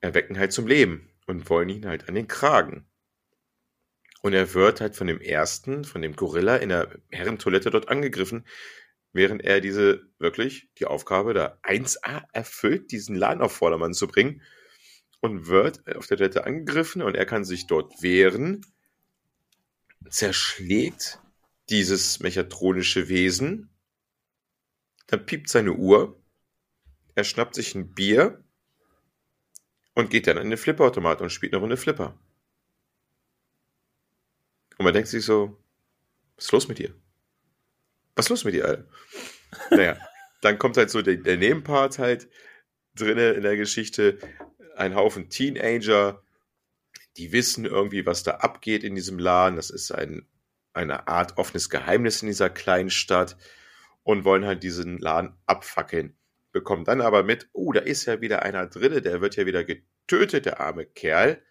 erwecken halt zum Leben und wollen ihn halt an den Kragen. Und er wird halt von dem ersten, von dem Gorilla in der Herrentoilette dort angegriffen, während er diese wirklich die Aufgabe da 1A erfüllt, diesen Laden auf Vordermann zu bringen und wird auf der Toilette angegriffen und er kann sich dort wehren, zerschlägt dieses mechatronische Wesen, dann piept seine Uhr, er schnappt sich ein Bier und geht dann an den Flipperautomat und spielt eine Runde Flipper. Und man denkt sich so, was ist los mit dir? Was ist los mit dir, Alter? naja, dann kommt halt so der, der Nebenpart halt drinne in der Geschichte. Ein Haufen Teenager, die wissen irgendwie, was da abgeht in diesem Laden. Das ist ein, eine Art offenes Geheimnis in dieser kleinen Stadt und wollen halt diesen Laden abfackeln bekommt dann aber mit, oh, da ist ja wieder einer drinne, der wird ja wieder getötet, der arme Kerl.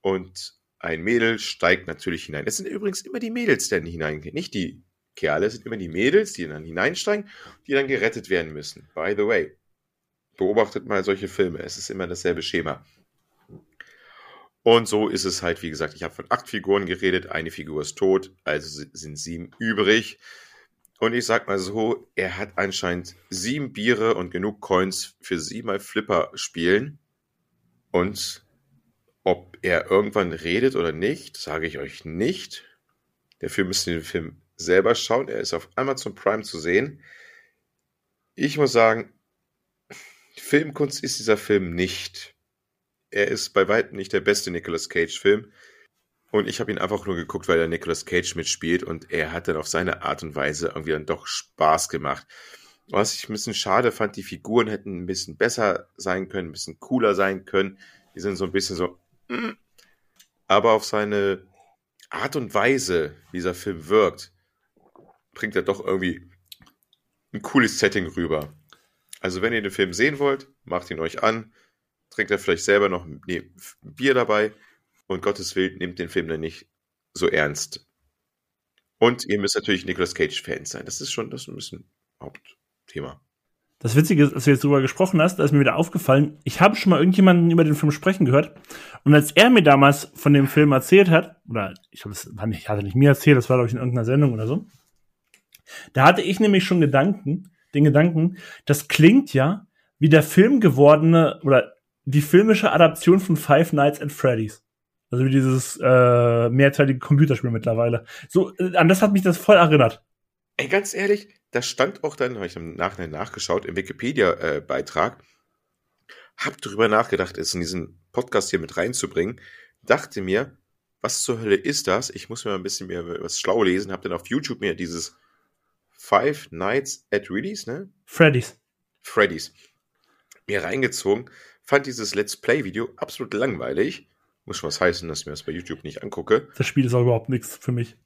Und ein Mädel steigt natürlich hinein. Es sind übrigens immer die Mädels, die dann hineingehen, nicht die Kerle, es sind immer die Mädels, die dann hineinsteigen, die dann gerettet werden müssen. By the way, beobachtet mal solche Filme, es ist immer dasselbe Schema. Und so ist es halt, wie gesagt, ich habe von acht Figuren geredet, eine Figur ist tot, also sind sieben übrig. Und ich sag mal so, er hat anscheinend sieben Biere und genug Coins für siebenmal Flipper spielen. Und ob er irgendwann redet oder nicht, sage ich euch nicht. Dafür müsst ihr den Film selber schauen. Er ist auf Amazon Prime zu sehen. Ich muss sagen, Filmkunst ist dieser Film nicht. Er ist bei weitem nicht der beste Nicolas Cage-Film. Und ich habe ihn einfach nur geguckt, weil er Nicolas Cage mitspielt und er hat dann auf seine Art und Weise irgendwie dann doch Spaß gemacht. Was ich ein bisschen schade fand, die Figuren hätten ein bisschen besser sein können, ein bisschen cooler sein können. Die sind so ein bisschen so. Mm. Aber auf seine Art und Weise, wie dieser Film wirkt, bringt er doch irgendwie ein cooles Setting rüber. Also wenn ihr den Film sehen wollt, macht ihn euch an, trinkt er vielleicht selber noch ein Bier dabei und Gottes Willen nehmt den Film dann nicht so ernst. Und ihr müsst natürlich Nicolas Cage-Fans sein. Das ist schon das ist ein bisschen Hauptthema. Das Witzige ist, als du jetzt drüber gesprochen hast, da ist mir wieder aufgefallen, ich habe schon mal irgendjemanden über den Film sprechen gehört. Und als er mir damals von dem Film erzählt hat, oder ich glaube, nicht, hat er nicht mir erzählt, das war, glaube ich, in irgendeiner Sendung oder so, da hatte ich nämlich schon Gedanken, den Gedanken, das klingt ja wie der Film gewordene oder die filmische Adaption von Five Nights at Freddy's. Also wie dieses äh, mehrteilige Computerspiel mittlerweile. So, äh, an das hat mich das voll erinnert. Ey, ganz ehrlich, da stand auch dann, habe ich im Nachhinein nachgeschaut, im Wikipedia-Beitrag, äh, hab darüber nachgedacht, es in diesen Podcast hier mit reinzubringen, dachte mir, was zur Hölle ist das? Ich muss mir mal ein bisschen mehr was schlau lesen, hab dann auf YouTube mir dieses Five Nights at Freddy's, ne? Freddy's. Freddy's. Mir reingezogen, fand dieses Let's Play-Video absolut langweilig muss schon was heißen, dass ich mir das bei YouTube nicht angucke. Das Spiel ist auch überhaupt nichts für mich.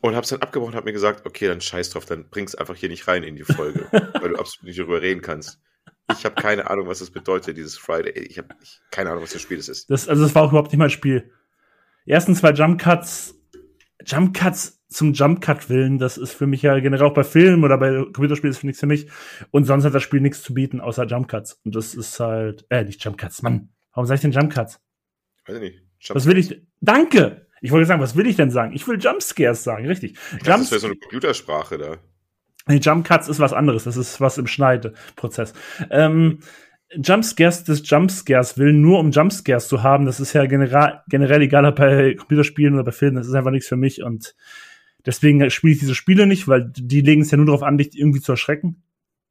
Und hab's dann abgebrochen und hab mir gesagt, okay, dann scheiß drauf, dann bring's einfach hier nicht rein in die Folge, *laughs* weil du absolut nicht darüber reden kannst. Ich habe keine Ahnung, was das bedeutet, dieses Friday. Ich habe keine Ahnung, was das Spiel das ist. Das, also das war auch überhaupt nicht mein Spiel. Die ersten zwei Jump Cuts, Jump Cuts zum Jump Cut willen, das ist für mich ja generell auch bei Filmen oder bei Computerspielen ist für nichts für mich. Und sonst hat das Spiel nichts zu bieten, außer Jump Cuts. Und das ist halt, äh, nicht Jump Cuts, Mann. Warum sag ich denn Jump Cuts? Weiß ich nicht. Jump was will ich? Danke! Ich wollte sagen, was will ich denn sagen? Ich will Jumpscares sagen, richtig. Ich dachte, das wäre so eine Computersprache da. Nee, Jump Cuts ist was anderes. Das ist was im Schneideprozess. Ähm, Jumpscares des Jumpscares will, nur um Jumpscares zu haben. Das ist ja generell, generell egal, ob bei Computerspielen oder bei Filmen. Das ist einfach nichts für mich. Und deswegen spiele ich diese Spiele nicht, weil die legen es ja nur darauf an, dich irgendwie zu erschrecken.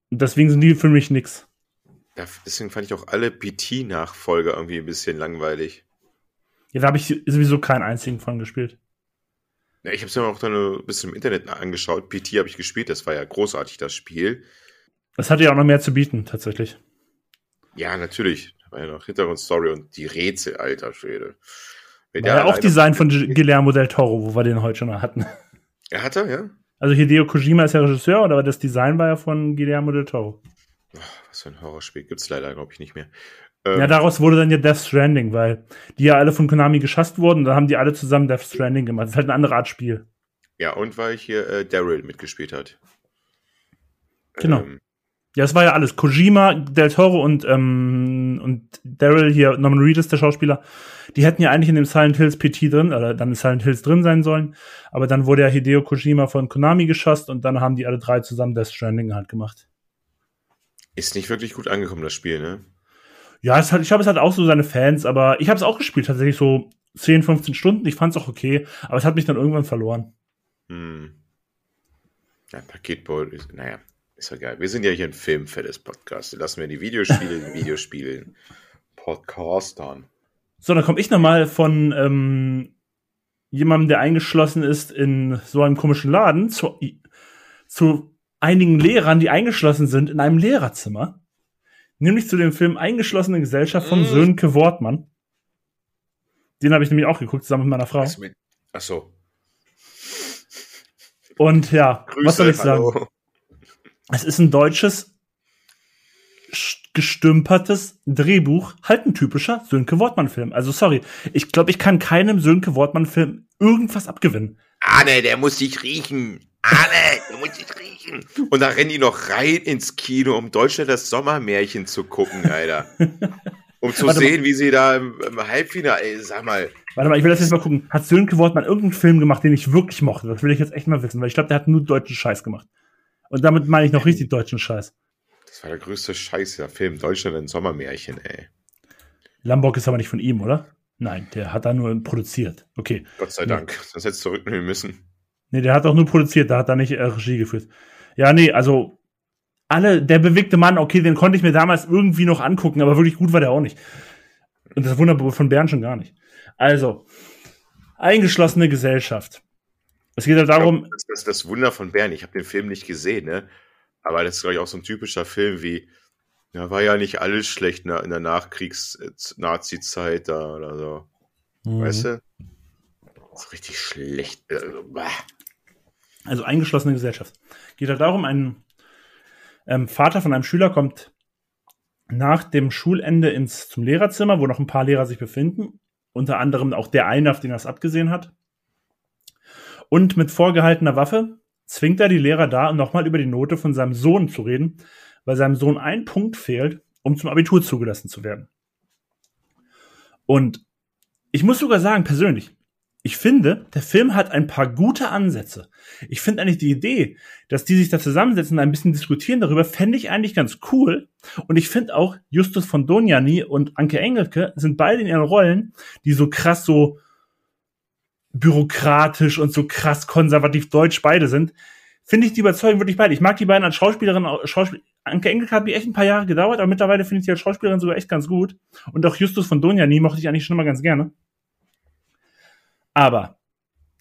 Und deswegen sind die für mich nix. Ja, deswegen fand ich auch alle PT-Nachfolger irgendwie ein bisschen langweilig. Ja, da habe ich sowieso keinen einzigen von gespielt. Ja, ich habe es mir auch dann ein bisschen im Internet angeschaut. PT habe ich gespielt, das war ja großartig, das Spiel. Das hatte ja auch noch mehr zu bieten, tatsächlich. Ja, natürlich. Da war ja noch Hintergrundstory und die Rätsel, alter Schwede. War ja auch Design von Guillermo del Toro, wo wir den heute schon mal hatten. Er hatte, ja? Also Hideo Kojima ist ja Regisseur, aber das Design war ja von Guillermo del Toro. was für ein Horrorspiel. Gibt es leider, glaube ich, nicht mehr. Ähm, ja, daraus wurde dann ja Death Stranding, weil die ja alle von Konami geschasst wurden und dann haben die alle zusammen Death Stranding gemacht. Das ist halt eine andere Art Spiel. Ja, und weil hier äh, Daryl mitgespielt hat. Genau. Ähm, ja, es war ja alles. Kojima, Del Toro und, ähm, und Daryl hier, Norman Reedus, der Schauspieler, die hätten ja eigentlich in dem Silent Hills PT drin, oder dann in Silent Hills drin sein sollen. Aber dann wurde ja Hideo Kojima von Konami geschasst und dann haben die alle drei zusammen Death Stranding halt gemacht. Ist nicht wirklich gut angekommen, das Spiel, ne? Ja, es hat, ich glaube, es hat auch so seine Fans, aber ich habe es auch gespielt, tatsächlich so 10, 15 Stunden. Ich fand es auch okay, aber es hat mich dann irgendwann verloren. Hm. Ja, Paketbowl ist, naja, ist ja geil. Wir sind ja hier ein filmfettes Podcast. Lassen wir die Videospiele in *laughs* Videospielen. Podcastern. So, dann komme ich nochmal von ähm, jemandem, der eingeschlossen ist in so einem komischen Laden, zu, zu einigen Lehrern, die eingeschlossen sind in einem Lehrerzimmer. Nämlich zu dem Film Eingeschlossene Gesellschaft von mm. Sönke Wortmann. Den habe ich nämlich auch geguckt, zusammen mit meiner Frau. Ach so. Und ja, Grüße, was soll ich sagen? Hallo. Es ist ein deutsches, gestümpertes Drehbuch, halt ein typischer Sönke Wortmann-Film. Also sorry, ich glaube, ich kann keinem Sönke Wortmann-Film irgendwas abgewinnen. Arne, der muss dich riechen. Arne, der muss dich riechen. Und da rennen die noch rein ins Kino, um Deutschland das Sommermärchen zu gucken, Alter. Um zu Warte sehen, mal. wie sie da im, im Halbfinale, ey, sag mal. Warte mal, ich will das jetzt mal gucken. Hat Sönke Wortmann irgendeinen Film gemacht, den ich wirklich mochte? Das will ich jetzt echt mal wissen, weil ich glaube, der hat nur deutschen Scheiß gemacht. Und damit meine ich noch richtig deutschen Scheiß. Das war der größte Scheiß, der Film Deutschland ein Sommermärchen, ey. Lamborg ist aber nicht von ihm, oder? Nein, der hat da nur produziert. Okay. Gott sei Dank. Das hättest du zurücknehmen müssen. Nee, der hat auch nur produziert, da hat er nicht äh, Regie geführt. Ja, nee, also alle, der bewegte Mann, okay, den konnte ich mir damals irgendwie noch angucken, aber wirklich gut war der auch nicht. Und das Wunder von Bern schon gar nicht. Also, eingeschlossene Gesellschaft. Es geht ja darum. Glaub, das ist das Wunder von Bern. Ich habe den Film nicht gesehen, ne? Aber das ist, glaube ich, auch so ein typischer Film wie, ja, war ja nicht alles schlecht in der Nachkriegs-Nazi-Zeit da oder so. Mhm. Weißt du? Das ist richtig schlecht. Also, also eingeschlossene Gesellschaft. Geht ja darum, ein ähm, Vater von einem Schüler kommt nach dem Schulende ins, zum Lehrerzimmer, wo noch ein paar Lehrer sich befinden. Unter anderem auch der eine, auf den er es abgesehen hat. Und mit vorgehaltener Waffe zwingt er die Lehrer da, nochmal über die Note von seinem Sohn zu reden, weil seinem Sohn ein Punkt fehlt, um zum Abitur zugelassen zu werden. Und ich muss sogar sagen, persönlich, ich finde, der Film hat ein paar gute Ansätze. Ich finde eigentlich die Idee, dass die sich da zusammensetzen und ein bisschen diskutieren darüber, fände ich eigentlich ganz cool. Und ich finde auch, Justus von Donjani und Anke Engelke sind beide in ihren Rollen, die so krass so bürokratisch und so krass konservativ deutsch beide sind, finde ich die überzeugen wirklich beide. Ich mag die beiden als Schauspielerin, Schauspiel Anke Engelke hat mir echt ein paar Jahre gedauert, aber mittlerweile finde ich die als Schauspielerin sogar echt ganz gut. Und auch Justus von Donjani mochte ich eigentlich schon immer ganz gerne. Aber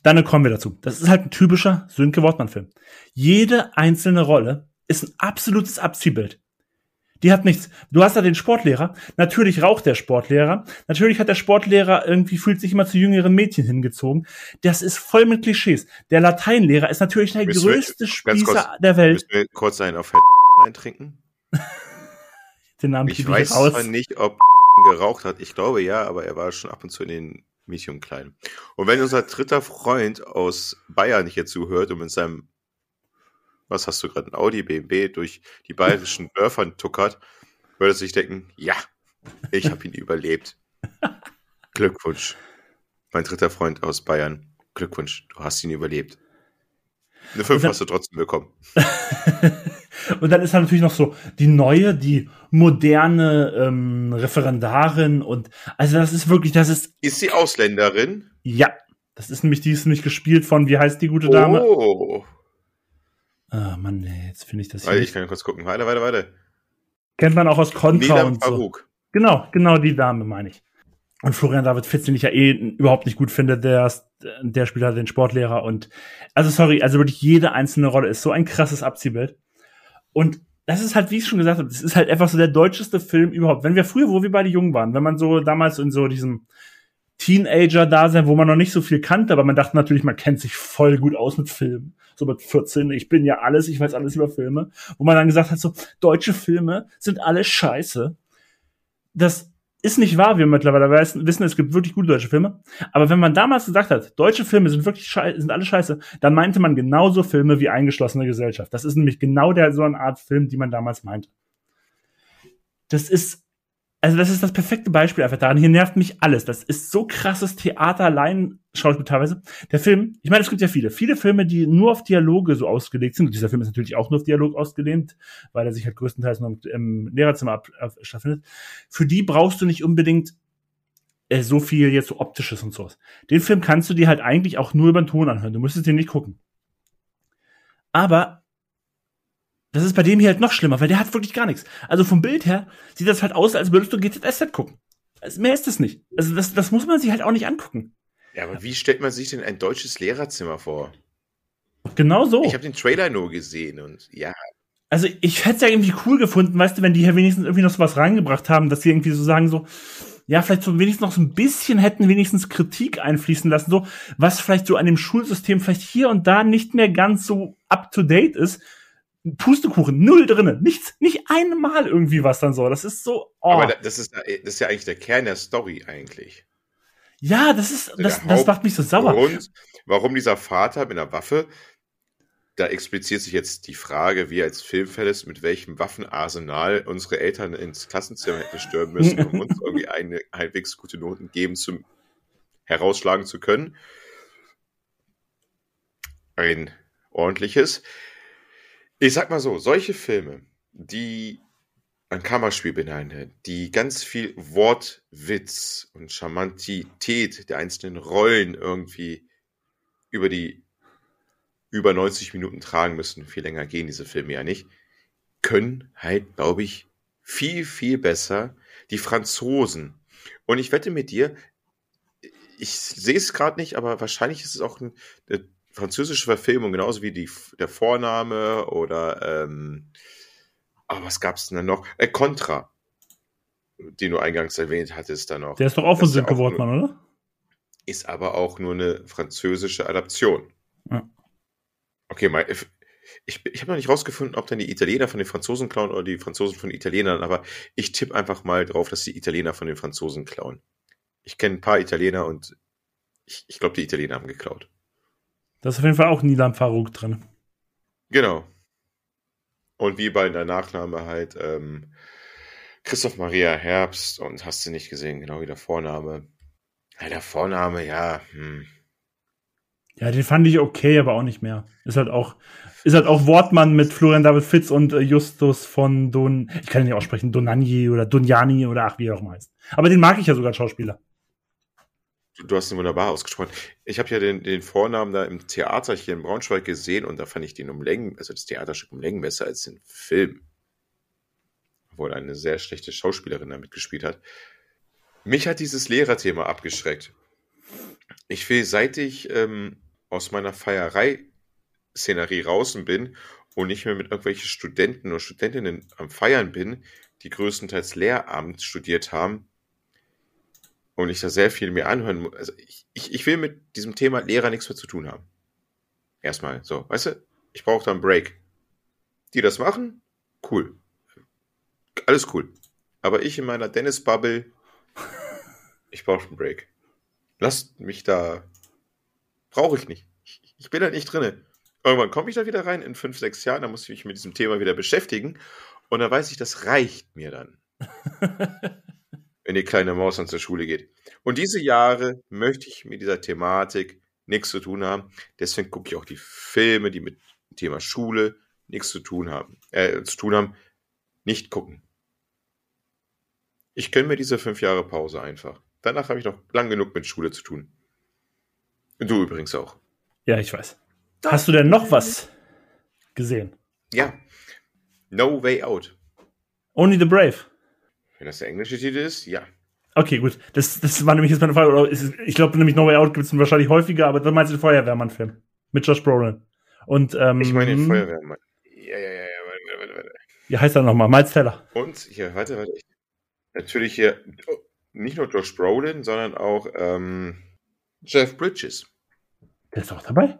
dann kommen wir dazu. Das ist halt ein typischer Sönke Wortmann-Film. Jede einzelne Rolle ist ein absolutes Abziehbild. Die hat nichts. Du hast da den Sportlehrer. Natürlich raucht der Sportlehrer. Natürlich hat der Sportlehrer irgendwie fühlt sich immer zu jüngeren Mädchen hingezogen. Das ist voll mit Klischees. Der Lateinlehrer ist natürlich der müssen größte wir, Spießer kurz, der Welt. Müssen wir kurz einen auf *laughs* eintrinken? *laughs* den Namen ich weiß ich zwar nicht, ob *laughs* geraucht hat. Ich glaube ja, aber er war schon ab und zu in den Medium klein. Und wenn unser dritter Freund aus Bayern hier zuhört und mit seinem was hast du gerade, ein Audi BMW durch die bayerischen *laughs* Dörfer tuckert, würde sich denken, ja, ich habe ihn überlebt. *laughs* Glückwunsch. Mein dritter Freund aus Bayern. Glückwunsch, du hast ihn überlebt. Eine 5 hast du trotzdem bekommen. *laughs* Und dann ist da natürlich noch so die neue, die moderne ähm, Referendarin und also das ist wirklich, das ist. Ist sie Ausländerin? Ja. Das ist nämlich, die ist nämlich gespielt von, wie heißt die gute Dame? Oh. Ah, Mann, jetzt finde ich das hier. ich kann kurz gucken. Weiter, weiter, weiter. Kennt man auch aus Contra und so. Genau, genau die Dame meine ich. Und Florian David Fitz, den ich ja eh überhaupt nicht gut finde, der, der spielt halt den Sportlehrer und, also sorry, also wirklich jede einzelne Rolle ist so ein krasses Abziehbild. Und das ist halt, wie ich schon gesagt habe, das ist halt einfach so der deutscheste Film überhaupt. Wenn wir früher, wo wir beide jung waren, wenn man so damals in so diesem Teenager-Dasein, wo man noch nicht so viel kannte, aber man dachte natürlich, man kennt sich voll gut aus mit Filmen. So mit 14, ich bin ja alles, ich weiß alles über Filme. Wo man dann gesagt hat, so, deutsche Filme sind alle scheiße. Das ist nicht wahr, wir mittlerweile wissen, es gibt wirklich gute deutsche Filme. Aber wenn man damals gesagt hat, deutsche Filme sind wirklich scheiße, sind alle scheiße, dann meinte man genauso Filme wie eingeschlossene Gesellschaft. Das ist nämlich genau der so eine Art Film, die man damals meinte. Das ist also das ist das perfekte Beispiel einfach daran. Hier nervt mich alles. Das ist so krasses Theater, Laien, Schauspiel teilweise. Der Film, ich meine, es gibt ja viele, viele Filme, die nur auf Dialoge so ausgelegt sind. Und dieser Film ist natürlich auch nur auf Dialog ausgelehnt, weil er sich halt größtenteils nur im Lehrerzimmer stattfindet. Für die brauchst du nicht unbedingt äh, so viel jetzt so optisches und sowas. Den Film kannst du dir halt eigentlich auch nur über den Ton anhören. Du müsstest den nicht gucken. Aber das ist bei dem hier halt noch schlimmer, weil der hat wirklich gar nichts. Also vom Bild her sieht das halt aus, als würdest du GZSZ gucken. Also mehr ist es nicht. Also das, das muss man sich halt auch nicht angucken. Ja, aber wie stellt man sich denn ein deutsches Lehrerzimmer vor? Genau so. Ich habe den Trailer nur gesehen und ja. Also ich hätte es ja irgendwie cool gefunden, weißt du, wenn die hier wenigstens irgendwie noch so was reingebracht haben, dass sie irgendwie so sagen so, ja, vielleicht so wenigstens noch so ein bisschen hätten wenigstens Kritik einfließen lassen, so, was vielleicht so an dem Schulsystem vielleicht hier und da nicht mehr ganz so up to date ist, Pustekuchen, null drinne, nichts, nicht einmal irgendwie was dann so. Das ist so. Oh. Aber das ist, das ist ja eigentlich der Kern der Story eigentlich. Ja, das ist, also das, das macht mich so sauer. Und warum dieser Vater mit einer Waffe, da expliziert sich jetzt die Frage, wie als Filmfelles, mit welchem Waffenarsenal unsere Eltern ins Klassenzimmer hätten stürmen müssen, um uns *laughs* irgendwie eine halbwegs gute Noten geben zu, herausschlagen zu können. Ein ordentliches. Ich sag mal so, solche Filme, die ein Kammerspiel beinhalten, die ganz viel Wortwitz und Charmantität der einzelnen Rollen irgendwie über die über 90 Minuten tragen müssen. Viel länger gehen diese Filme ja nicht. Können halt, glaube ich, viel, viel besser die Franzosen. Und ich wette mit dir, ich sehe es gerade nicht, aber wahrscheinlich ist es auch eine französische Verfilmung, genauso wie die, der Vorname oder ähm, oh, was gab es denn noch? Äh, Contra, den du eingangs erwähnt hattest, dann noch. Der ist doch auch von Sönke Wortmann, oder? Ist aber auch nur eine französische Adaption. Ja. Okay, mal, ich, ich habe noch nicht rausgefunden, ob dann die Italiener von den Franzosen klauen oder die Franzosen von den Italienern, aber ich tippe einfach mal drauf, dass die Italiener von den Franzosen klauen. Ich kenne ein paar Italiener und ich, ich glaube, die Italiener haben geklaut. Da ist auf jeden Fall auch Nilan Farouk drin. Genau. Und wie bei der Nachname halt ähm, Christoph Maria Herbst und hast du nicht gesehen, genau wie der Vorname. Ja, der Vorname, ja. Hm. Ja, den fand ich okay, aber auch nicht mehr. Ist halt auch, ist halt auch Wortmann mit Florian David Fitz und äh, Justus von Don, ich kann ihn nicht aussprechen, Donani oder Donjani oder ach, wie er auch mal heißt. Aber den mag ich ja sogar als Schauspieler. Du, hast ihn wunderbar ausgesprochen. Ich habe ja den, den Vornamen da im Theater hier in Braunschweig gesehen und da fand ich den um Längen, also das Theaterstück um Längen besser als den Film. Obwohl eine sehr schlechte Schauspielerin damit gespielt hat. Mich hat dieses Lehrerthema abgeschreckt. Ich will, seit ich ähm, aus meiner Feierei-Szenerie draußen bin und nicht mehr mit irgendwelchen Studenten und Studentinnen am Feiern bin, die größtenteils Lehramt studiert haben und ich da sehr viel mir anhören muss. Also ich, ich, ich will mit diesem Thema Lehrer nichts mehr zu tun haben. Erstmal so, weißt du, ich brauche da einen Break. Die das machen, cool. Alles cool. Aber ich in meiner Dennis-Bubble, ich brauche einen Break. Lasst mich da Brauche ich nicht. Ich, ich, bin da nicht drin. Irgendwann komme ich da wieder rein, in fünf, sechs Jahren, da muss ich mich mit diesem Thema wieder beschäftigen. Und dann weiß ich, das reicht mir dann. *laughs* wenn die kleine Maus dann zur Schule geht. Und diese Jahre möchte ich mit dieser Thematik nichts zu tun haben. Deswegen gucke ich auch die Filme, die mit dem Thema Schule nichts zu tun haben, äh, zu tun haben, nicht gucken. Ich gönne mir diese fünf Jahre Pause einfach. Danach habe ich noch lang genug mit Schule zu tun. Du übrigens auch. Ja, ich weiß. Hast du denn noch was gesehen? Ja. No Way Out. Only the Brave. Wenn das der englische Titel ist, ja. Okay, gut. Das, das war nämlich jetzt meine Frage. Ich glaube nämlich No Way Out gibt es wahrscheinlich häufiger, aber dann meinst du den Feuerwehrmann-Film. Mit Josh Brolin. Und, ähm, ich meine den Feuerwehrmann. Ja, ja, ja, ja, warte, warte, warte. Wie heißt er nochmal? Miles Teller. Und hier, warte, warte. Natürlich hier nicht nur Josh Brolin, sondern auch ähm, Jeff Bridges. Der ist auch dabei?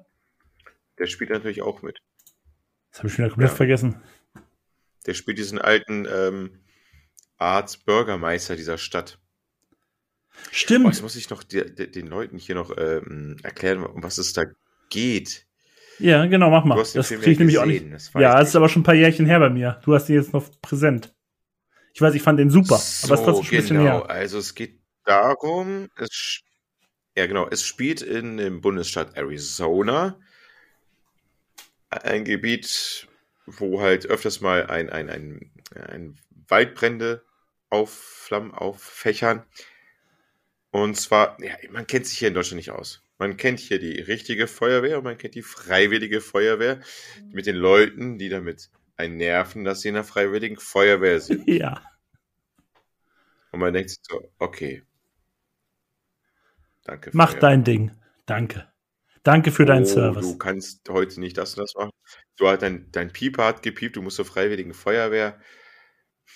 Der spielt natürlich auch mit. Das habe ich wieder komplett ja. vergessen. Der spielt diesen alten ähm, Arzt-Bürgermeister dieser Stadt. Stimmt. Oh, jetzt muss ich noch die, die, den Leuten hier noch ähm, erklären, um was es da geht. Ja, genau, mach mal. das kriege ich nämlich auch nicht. Ja, es ist aber schon ein paar Jährchen her bei mir. Du hast ihn jetzt noch präsent. Ich weiß, ich fand den super, so, aber es ist trotzdem schon ein bisschen genau. her. Also es geht darum, es ja, genau. Es spielt in dem Bundesstaat Arizona. Ein Gebiet, wo halt öfters mal ein, ein, ein, ein Waldbrände aufflammen, auffächern. Und zwar, ja, man kennt sich hier in Deutschland nicht aus. Man kennt hier die richtige Feuerwehr und man kennt die freiwillige Feuerwehr mit den Leuten, die damit einen nerven, dass sie in der freiwilligen Feuerwehr sind. *laughs* Ja. Und man denkt sich so, okay, Danke. Mach Feuerwehr. dein Ding. Danke. Danke für deinen oh, Service. Du kannst heute nicht das und das machen. Du hast dein, dein Pieper hat gepiept, du musst zur Freiwilligen Feuerwehr.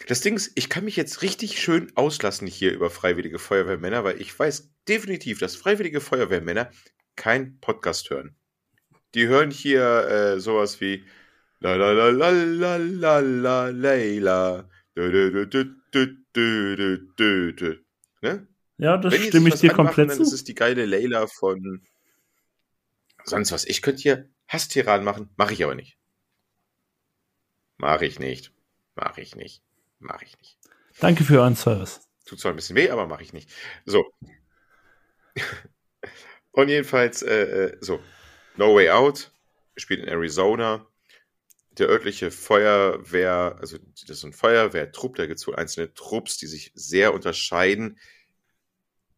Das Ding ist, ich kann mich jetzt richtig schön auslassen hier über freiwillige Feuerwehrmänner, weil ich weiß definitiv, dass freiwillige Feuerwehrmänner kein Podcast hören. Die hören hier äh, sowas wie la la la la la la la Leila. Ne? Ja, das Wenn stimme ich dir komplett zu. Dann ist die geile Layla von sonst was. Ich könnte hier Hasstiraden machen, mache ich aber nicht. Mache ich nicht. Mache ich nicht. Mache ich nicht. Danke für euren Service. Tut zwar ein bisschen weh, aber mache ich nicht. So. *laughs* Und jedenfalls, äh, äh, so. No Way Out spielt in Arizona. Der örtliche Feuerwehr, also das ist ein Feuerwehrtrupp, da gibt es wohl einzelne Trupps, die sich sehr unterscheiden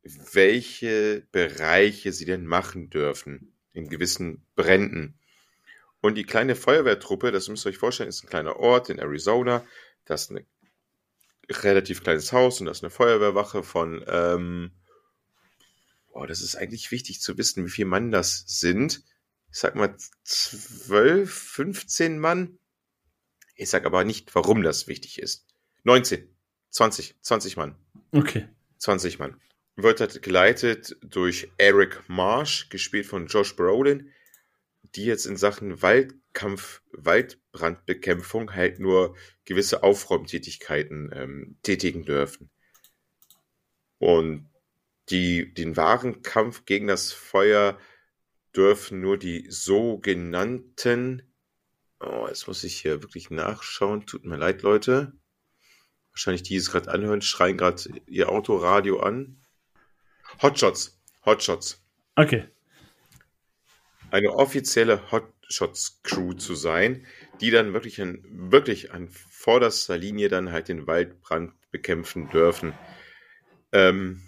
welche Bereiche sie denn machen dürfen in gewissen Bränden. Und die kleine Feuerwehrtruppe, das müsst ihr euch vorstellen, ist ein kleiner Ort in Arizona. Das ist ein relativ kleines Haus und das ist eine Feuerwehrwache von, ähm, oh, das ist eigentlich wichtig zu wissen, wie viele Mann das sind. Ich sag mal 12, 15 Mann. Ich sag aber nicht, warum das wichtig ist. 19, 20, 20 Mann. Okay. 20 Mann. Wird halt geleitet durch Eric Marsh, gespielt von Josh Brolin, die jetzt in Sachen Waldkampf, Waldbrandbekämpfung halt nur gewisse Aufräumtätigkeiten ähm, tätigen dürfen. Und die, den wahren Kampf gegen das Feuer dürfen nur die sogenannten, oh, jetzt muss ich hier wirklich nachschauen, tut mir leid, Leute. Wahrscheinlich die, die es gerade anhören, schreien gerade ihr Autoradio an. Hotshots. Hotshots. Okay. Eine offizielle Hotshots-Crew zu sein, die dann wirklich an, wirklich an vorderster Linie dann halt den Waldbrand bekämpfen dürfen. Ähm,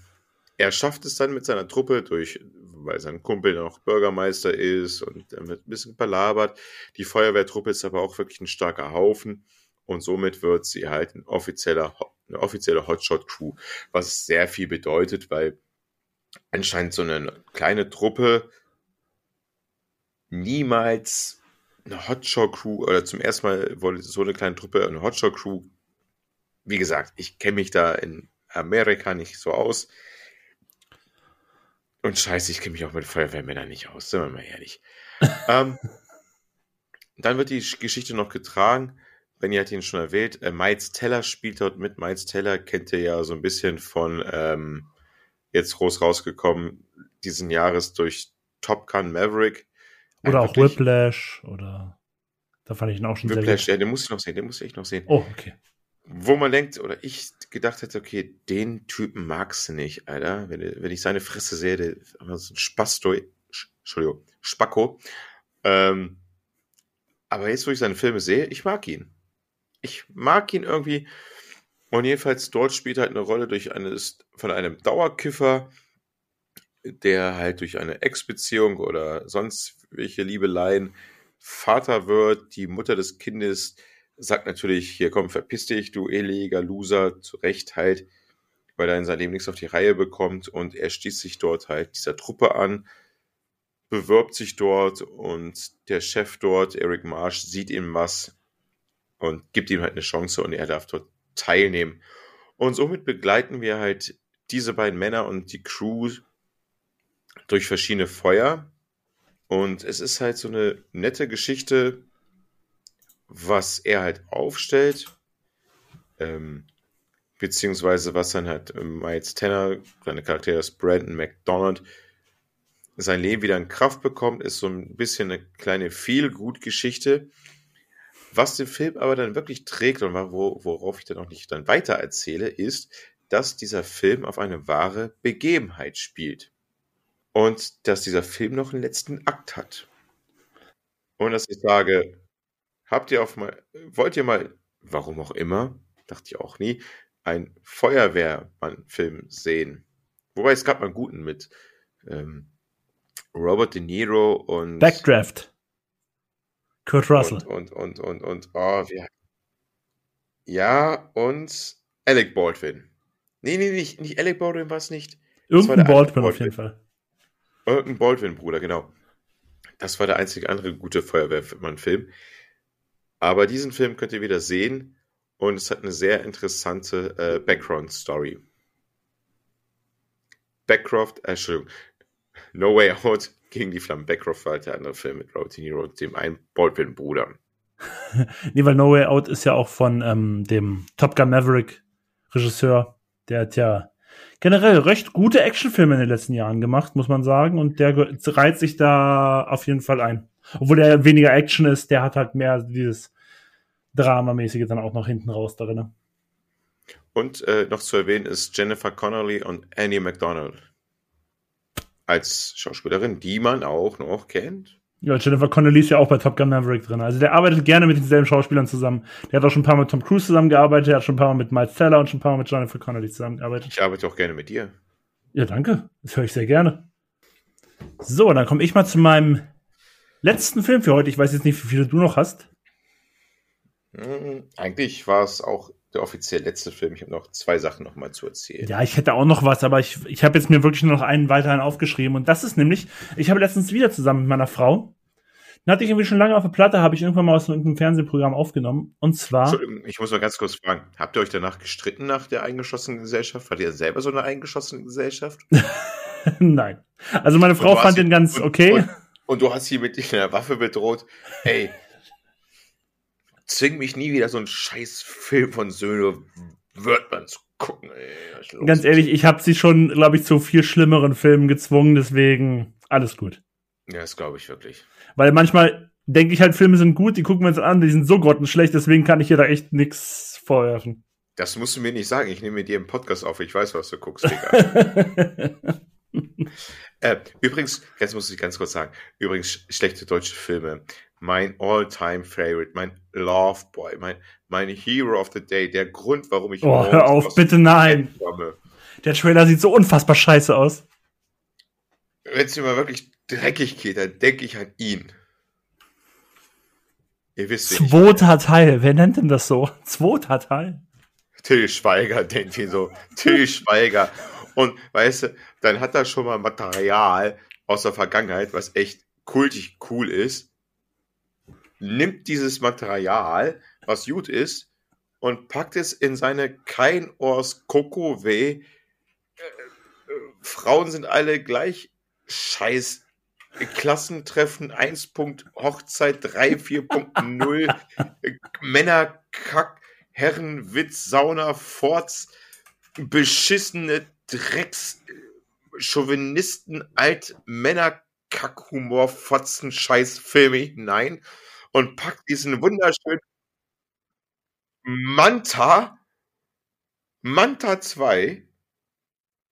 er schafft es dann mit seiner Truppe durch, weil sein Kumpel noch Bürgermeister ist und er wird ein bisschen belabert. Die Feuerwehrtruppe ist aber auch wirklich ein starker Haufen und somit wird sie halt ein offizieller, eine offizielle Hotshot-Crew, was sehr viel bedeutet, weil anscheinend so eine kleine Truppe niemals eine Hotshot-Crew oder zum ersten Mal wurde so eine kleine Truppe eine Hotshot-Crew. Wie gesagt, ich kenne mich da in Amerika nicht so aus. Und scheiße, ich kenne mich auch mit Feuerwehrmännern nicht aus, sind wir mal ehrlich. *laughs* ähm, dann wird die Geschichte noch getragen. Benny hat ihn schon erwähnt. Äh, Miles Teller spielt dort mit. Miles Teller kennt ihr ja so ein bisschen von ähm, jetzt groß rausgekommen diesen Jahres durch Top Gun Maverick. Oder auch Whiplash oder da fand ich ihn auch schon Whiplash, sehr gut. ja, den muss ich noch sehen, den muss ich noch sehen. Oh, okay. Wo man denkt, oder ich gedacht hätte, okay, den Typen magst du nicht, Alter. Wenn, wenn ich seine Fresse sehe, der ist ein Spasto, Entschuldigung, Spacko. Ähm, aber jetzt, wo ich seine Filme sehe, ich mag ihn. Ich mag ihn irgendwie. Und jedenfalls dort spielt halt eine Rolle durch eines, von einem Dauerkiffer, der halt durch eine Ex-Beziehung oder sonst welche Liebeleien Vater wird, die Mutter des Kindes sagt natürlich, hier komm, verpiss dich, du eliger Loser, zu Recht halt, weil er in seinem Leben nichts auf die Reihe bekommt und er schließt sich dort halt dieser Truppe an, bewirbt sich dort und der Chef dort, Eric Marsh, sieht ihm was und gibt ihm halt eine Chance und er darf dort teilnehmen. Und somit begleiten wir halt diese beiden Männer und die Crew durch verschiedene Feuer. Und es ist halt so eine nette Geschichte, was er halt aufstellt, ähm, beziehungsweise was dann halt ähm, Miles Tanner, seine Charakter ist Brandon McDonald, sein Leben wieder in Kraft bekommt, ist so ein bisschen eine kleine Feel-Gut-Geschichte. Was den Film aber dann wirklich trägt und wo, worauf ich dann auch nicht dann weiter erzähle, ist, dass dieser Film auf eine wahre Begebenheit spielt. Und dass dieser Film noch einen letzten Akt hat. Und dass ich sage, Habt ihr auf mal, wollt ihr mal, warum auch immer, dachte ich auch nie, einen Feuerwehrmann-Film sehen? Wobei es gab mal einen guten mit ähm, Robert De Niro und. Backdraft. Kurt Russell. Und, und, und, und, und, oh, wie, ja, und Alec Baldwin. Nee, nee, nicht, nicht Alec Baldwin war es nicht. Irgendein Baldwin, Baldwin auf jeden Fall. Irgendein Baldwin, Bruder, genau. Das war der einzige andere gute Feuerwehrmann-Film. Aber diesen Film könnt ihr wieder sehen und es hat eine sehr interessante äh, Background-Story. Backcroft, äh, Entschuldigung, No Way Out gegen die Flammen. Backcroft war halt der andere Film mit Robert De Niro und dem einen Baldwin-Bruder. *laughs* nee, weil No Way Out ist ja auch von ähm, dem Top Gun Maverick Regisseur. Der hat ja generell recht gute Actionfilme in den letzten Jahren gemacht, muss man sagen. Und der reiht sich da auf jeden Fall ein. Obwohl der weniger Action ist, der hat halt mehr dieses Dramamäßige dann auch noch hinten raus darin. Und äh, noch zu erwähnen ist Jennifer Connolly und Annie McDonald als Schauspielerin, die man auch noch kennt. Ja, Jennifer Connelly ist ja auch bei Top Gun Maverick drin. Also der arbeitet gerne mit denselben Schauspielern zusammen. Der hat auch schon ein paar Mal mit Tom Cruise zusammengearbeitet, der hat schon ein paar Mal mit Miles Teller und schon ein paar Mal mit Jennifer Connelly zusammengearbeitet. Ich arbeite auch gerne mit dir. Ja, danke. Das höre ich sehr gerne. So, dann komme ich mal zu meinem letzten Film für heute. Ich weiß jetzt nicht, wie viele du noch hast. Hm, eigentlich war es auch der offiziell letzte Film. Ich habe noch zwei Sachen noch mal zu erzählen. Ja, ich hätte auch noch was, aber ich, ich habe jetzt mir wirklich nur noch einen weiteren aufgeschrieben. Und das ist nämlich, ich habe letztens wieder zusammen mit meiner Frau, den hatte ich irgendwie schon lange auf der Platte, habe ich irgendwann mal aus irgendeinem Fernsehprogramm aufgenommen. Und zwar. Entschuldigung, ich muss mal ganz kurz fragen. Habt ihr euch danach gestritten nach der eingeschossenen Gesellschaft? Wart ihr selber so eine eingeschossene Gesellschaft? *laughs* Nein. Also meine Frau fand den ganz und, okay. Und, und, du hast sie mit *laughs* einer Waffe bedroht. Ey, zwing mich nie wieder so einen scheiß Film von Söhne Wörtmann zu gucken. Ey, ganz ehrlich, ich habe sie schon, glaube ich, zu viel schlimmeren Filmen gezwungen, deswegen alles gut. Ja, das glaube ich wirklich. Weil manchmal denke ich halt, Filme sind gut, die gucken wir uns an, die sind so grottenschlecht, deswegen kann ich hier da echt nichts vorwerfen. Das musst du mir nicht sagen. Ich nehme mit dir im Podcast auf. Ich weiß, was du guckst, Digga. *laughs* äh, übrigens, jetzt muss ich ganz kurz sagen, übrigens, schlechte deutsche Filme. Mein all-time favorite, mein Love Boy, mein, mein Hero of the Day, der Grund, warum ich. Oh, hör auf, bitte nein. Komme. Der Trailer sieht so unfassbar scheiße aus. Wenn es mir mal wirklich dreckig geht, dann denke ich an ihn. Ihr wisst Zweiter Teil, wer nennt denn das so? Zweiter Teil? Till Schweiger *laughs* denkt ihn so. Till Schweiger. Und weißt du, dann hat er schon mal Material aus der Vergangenheit, was echt kultig cool ist. Nimmt dieses Material, was gut ist, und packt es in seine kein Ohrs Koko weh. Äh, äh, Frauen sind alle gleich scheiß Klassentreffen 1. Hochzeit 3 4.0 *laughs* Männerkack Herrenwitz Sauna Forts beschissene Drecks Chauvinisten Alt Männer Kackhumor Fotzen Scheiß Filme hinein und packt diesen wunderschönen Manta Manta 2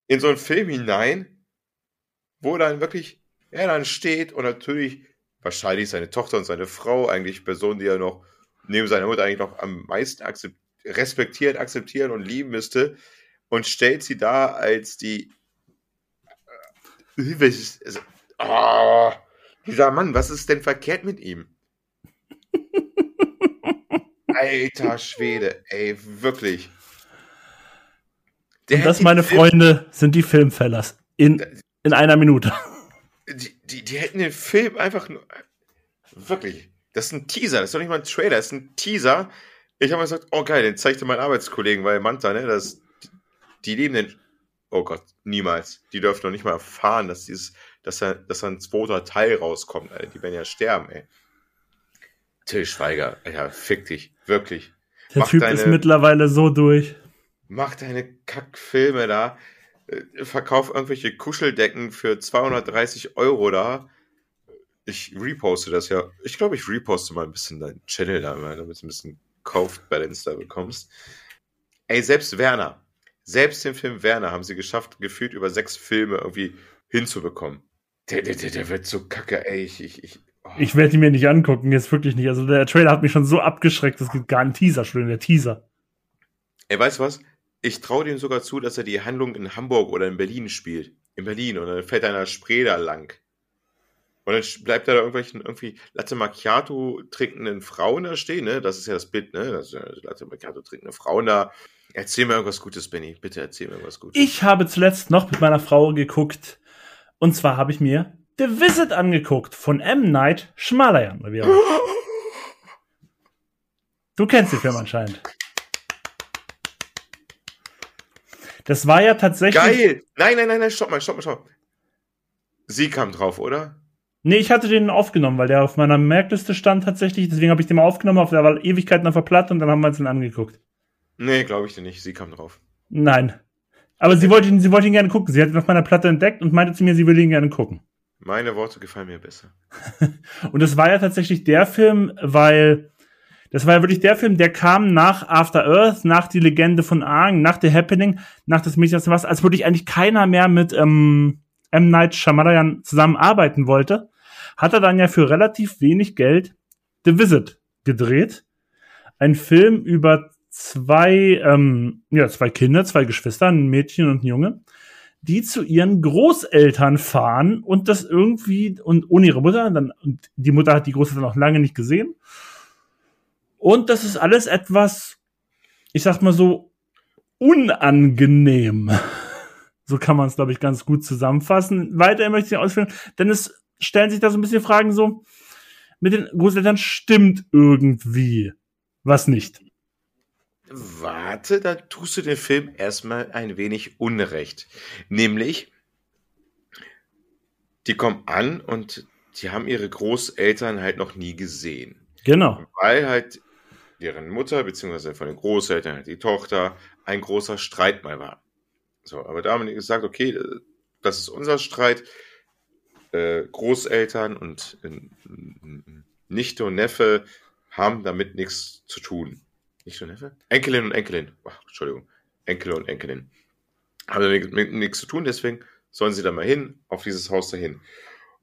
in so einen Film hinein, wo dann wirklich er dann steht und natürlich wahrscheinlich seine Tochter und seine Frau, eigentlich Personen, die er noch neben seiner Mutter eigentlich noch am meisten akzept respektieren, akzeptieren und lieben müsste und stellt sie da als die oh, dieser Mann, was ist denn verkehrt mit ihm? Alter Schwede, ey, wirklich. Der und das, meine Film Freunde, sind die Filmfellers. In, in einer Minute die, die, die hätten den Film einfach nur. Wirklich. Das ist ein Teaser, das ist doch nicht mal ein Trailer, das ist ein Teaser. Ich habe mir gesagt, oh geil, den zeigte meinen Arbeitskollegen bei Manta, ne? Das, die lieben den. Oh Gott, niemals. Die dürfen noch nicht mal erfahren, dass dieses, dass da, dass da ein zweiter Teil rauskommt, Alter. Die werden ja sterben, ey. Till Schweiger, Alter, fick dich. Wirklich. Der mach Typ deine, ist mittlerweile so durch. Mach deine Kackfilme da. Äh, verkauf irgendwelche Kuscheldecken für 230 Euro da. Ich reposte das ja. Ich glaube, ich reposte mal ein bisschen deinen Channel da, damit du ein bisschen Kauf-Balance da bekommst. Ey, selbst Werner, selbst den Film Werner haben sie geschafft, gefühlt über sechs Filme irgendwie hinzubekommen. Der, der, der, der wird so kacke, ey. Ich, ich, ich. Ich werde ihn mir nicht angucken, jetzt wirklich nicht. Also der Trailer hat mich schon so abgeschreckt, es gibt gar einen Teaser schon, der Teaser. Ey, weißt du was? Ich traue dem sogar zu, dass er die Handlung in Hamburg oder in Berlin spielt. In Berlin. Und dann fährt er an der Spree da lang. Und dann bleibt er da irgendwelchen irgendwie Latte Macchiato trinkenden Frauen da stehen, ne? Das ist ja das Bild, ne? Das ja Latte Macchiato trinkende Frauen da. Erzähl mir irgendwas Gutes, Benny. Bitte erzähl mir irgendwas Gutes. Ich habe zuletzt noch mit meiner Frau geguckt. Und zwar habe ich mir The Visit angeguckt von M. Night Shyamalan. *laughs* Du kennst den Film anscheinend. Das war ja tatsächlich. Geil! Nein, nein, nein, nein, stopp mal, stopp mal, stopp. Sie kam drauf, oder? Nee, ich hatte den aufgenommen, weil der auf meiner Merkliste stand tatsächlich. Deswegen habe ich den mal aufgenommen, auf der war Ewigkeiten auf der Platte und dann haben wir uns den angeguckt. Nee, glaube ich dir nicht. Sie kam drauf. Nein. Aber sie wollte, ihn, sie wollte ihn gerne gucken. Sie hat ihn auf meiner Platte entdeckt und meinte zu mir, sie würde ihn gerne gucken. Meine Worte gefallen mir besser. *laughs* und es war ja tatsächlich der Film, weil das war ja wirklich der Film, der kam nach After Earth, nach die Legende von Aang, nach The Happening, nach das Mädchen aus dem Wasser, als wirklich eigentlich keiner mehr mit ähm, M. Night Shyamalan zusammenarbeiten wollte, hat er dann ja für relativ wenig Geld The Visit gedreht. Ein Film über zwei, ähm, ja, zwei Kinder, zwei Geschwister, ein Mädchen und ein Junge, die zu ihren Großeltern fahren und das irgendwie und ohne ihre Mutter, dann und die Mutter hat die Großeltern noch lange nicht gesehen. Und das ist alles etwas, ich sag mal so, unangenehm. *laughs* So kann man es, glaube ich, ganz gut zusammenfassen. Weiter möchte ich ausführen, denn es stellen sich da so ein bisschen Fragen so, mit den Großeltern stimmt irgendwie was nicht. Warte, da tust du dem Film erstmal ein wenig Unrecht. Nämlich, die kommen an und die haben ihre Großeltern halt noch nie gesehen. Genau. Weil halt deren Mutter, beziehungsweise von den Großeltern, halt die Tochter, ein großer Streit mal war. So, aber da haben die gesagt, okay, das ist unser Streit. Äh, Großeltern und äh, Nichte und Neffe haben damit nichts zu tun. Nicht und Neffe? Enkelin und Enkelin. Ach, Entschuldigung. Enkel und Enkelin. Haben damit nichts zu tun, deswegen sollen sie da mal hin, auf dieses Haus dahin.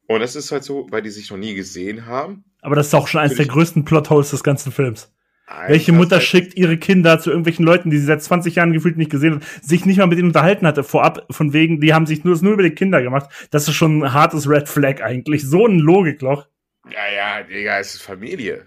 Und das ist halt so, weil die sich noch nie gesehen haben. Aber das ist auch schon eines der größten Plotholes des ganzen Films. Alter, Welche Mutter schickt ihre Kinder zu irgendwelchen Leuten, die sie seit 20 Jahren gefühlt nicht gesehen hat, sich nicht mal mit ihnen unterhalten hatte, vorab, von wegen, die haben sich nur, nur über die Kinder gemacht. Das ist schon ein hartes Red Flag eigentlich. So ein Logikloch. Ja, ja, Digga, es ist Familie.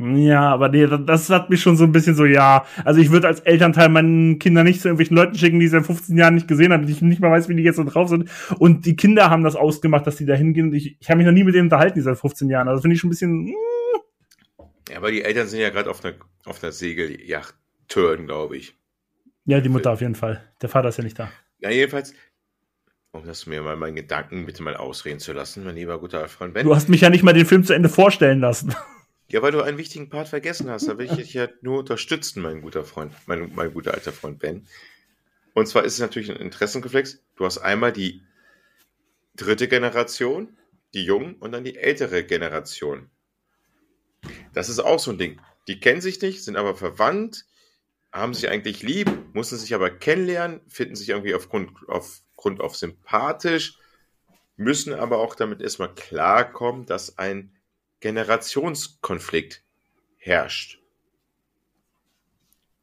Ja, aber nee, das hat mich schon so ein bisschen so, ja. Also ich würde als Elternteil meinen Kinder nicht zu irgendwelchen Leuten schicken, die sie seit 15 Jahren nicht gesehen haben, die ich nicht mal weiß, wie die jetzt so drauf sind. Und die Kinder haben das ausgemacht, dass die da hingehen. Ich, ich habe mich noch nie mit denen unterhalten, die seit 15 Jahren. Also finde ich schon ein bisschen. Mm. Ja, aber die Eltern sind ja gerade auf einer, auf einer Segelyacht Turn, glaube ich. Ja, die Mutter auf jeden Fall. Der Vater ist ja nicht da. Ja, jedenfalls, um das mir mal meinen Gedanken bitte mal ausreden zu lassen, mein lieber guter Freund Ben. Du hast mich ja nicht mal den Film zu Ende vorstellen lassen. Ja, weil du einen wichtigen Part vergessen hast. Da will ich dich ja nur unterstützen, mein guter Freund, mein, mein guter alter Freund Ben. Und zwar ist es natürlich ein Interessenkonflikt. Du hast einmal die dritte Generation, die Jungen, und dann die ältere Generation. Das ist auch so ein Ding. Die kennen sich nicht, sind aber verwandt, haben sich eigentlich lieb, mussten sich aber kennenlernen, finden sich irgendwie aufgrund aufgrund auf sympathisch, müssen aber auch damit erstmal klarkommen, dass ein Generationskonflikt herrscht.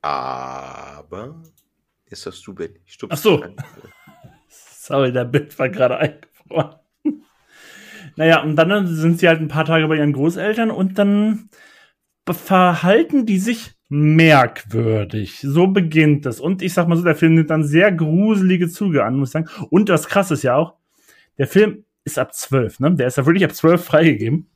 Aber ist das du, Ben? Ach so. *laughs* Sorry, der Bild war gerade eingefroren. *laughs* Naja, und dann sind sie halt ein paar Tage bei ihren Großeltern und dann verhalten die sich merkwürdig. So beginnt es. Und ich sag mal so, der Film nimmt dann sehr gruselige Züge an, muss ich sagen. Und das krasse ist ja auch, der Film ist ab zwölf, ne? Der ist ja wirklich ab zwölf freigegeben.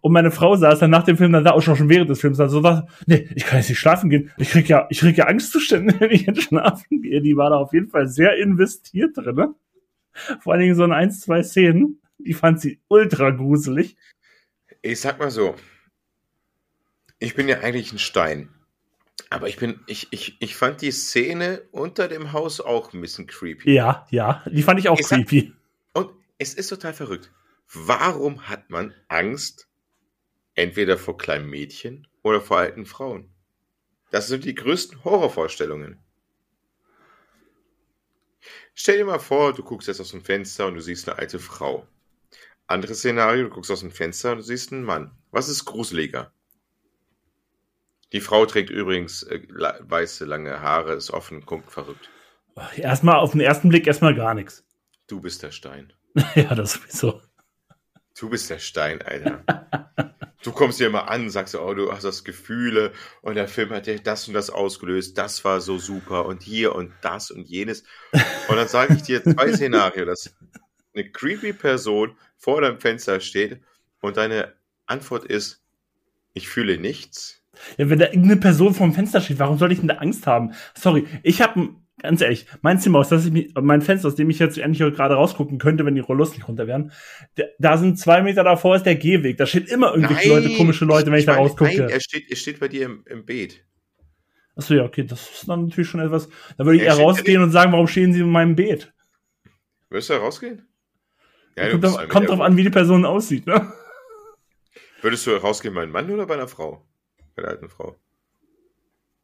Und meine Frau saß dann nach dem Film dann da auch schon während des Films, also war, nee, ich kann jetzt nicht schlafen gehen. Ich krieg ja, ich krieg ja Angstzustände, *laughs* wenn ich jetzt schlafen gehe. Die war da auf jeden Fall sehr investiert drin. Ne? Vor allen Dingen so in ein, zwei Szenen. Die fand sie ultra gruselig. Ich sag mal so, ich bin ja eigentlich ein Stein. Aber ich bin, ich, ich, ich fand die Szene unter dem Haus auch ein bisschen creepy. Ja, ja, die fand ich auch ich creepy. Sag, und es ist total verrückt. Warum hat man Angst Entweder vor kleinen Mädchen oder vor alten Frauen. Das sind die größten Horrorvorstellungen. Stell dir mal vor, du guckst jetzt aus dem Fenster und du siehst eine alte Frau. Anderes Szenario, du guckst aus dem Fenster und du siehst einen Mann. Was ist gruseliger? Die Frau trägt übrigens äh, weiße, lange Haare, ist offen, guckt verrückt. Erstmal auf den ersten Blick erstmal gar nichts. Du bist der Stein. *laughs* ja, das sowieso. Du bist der Stein, Alter. *laughs* du kommst dir immer an, sagst oh, du hast das Gefühle und der Film hat dir das und das ausgelöst, das war so super und hier und das und jenes. Und dann sage ich dir zwei Szenarien, dass eine creepy Person vor deinem Fenster steht und deine Antwort ist, ich fühle nichts. Ja, wenn da irgendeine Person vorm Fenster steht, warum soll ich denn da Angst haben? Sorry, ich habe ganz ehrlich, mein Zimmer, aus das ich mich, mein Fenster, aus dem ich jetzt endlich gerade rausgucken könnte, wenn die Rollos nicht runter wären, da sind zwei Meter davor ist der Gehweg. Da steht immer irgendwelche nein, Leute, komische Leute, wenn ich, ich da rausgucke. Nein, er steht, er steht bei dir im, im Beet. Achso, ja, okay, das ist dann natürlich schon etwas. Da würde ich er eher rausgehen und sagen, warum stehen sie in meinem Beet? Würdest du da rausgehen? Ja, kommt, drauf, kommt drauf an, wie die Person aussieht, ne? Würdest du rausgehen bei einem Mann oder bei einer Frau? Bei der alten Frau.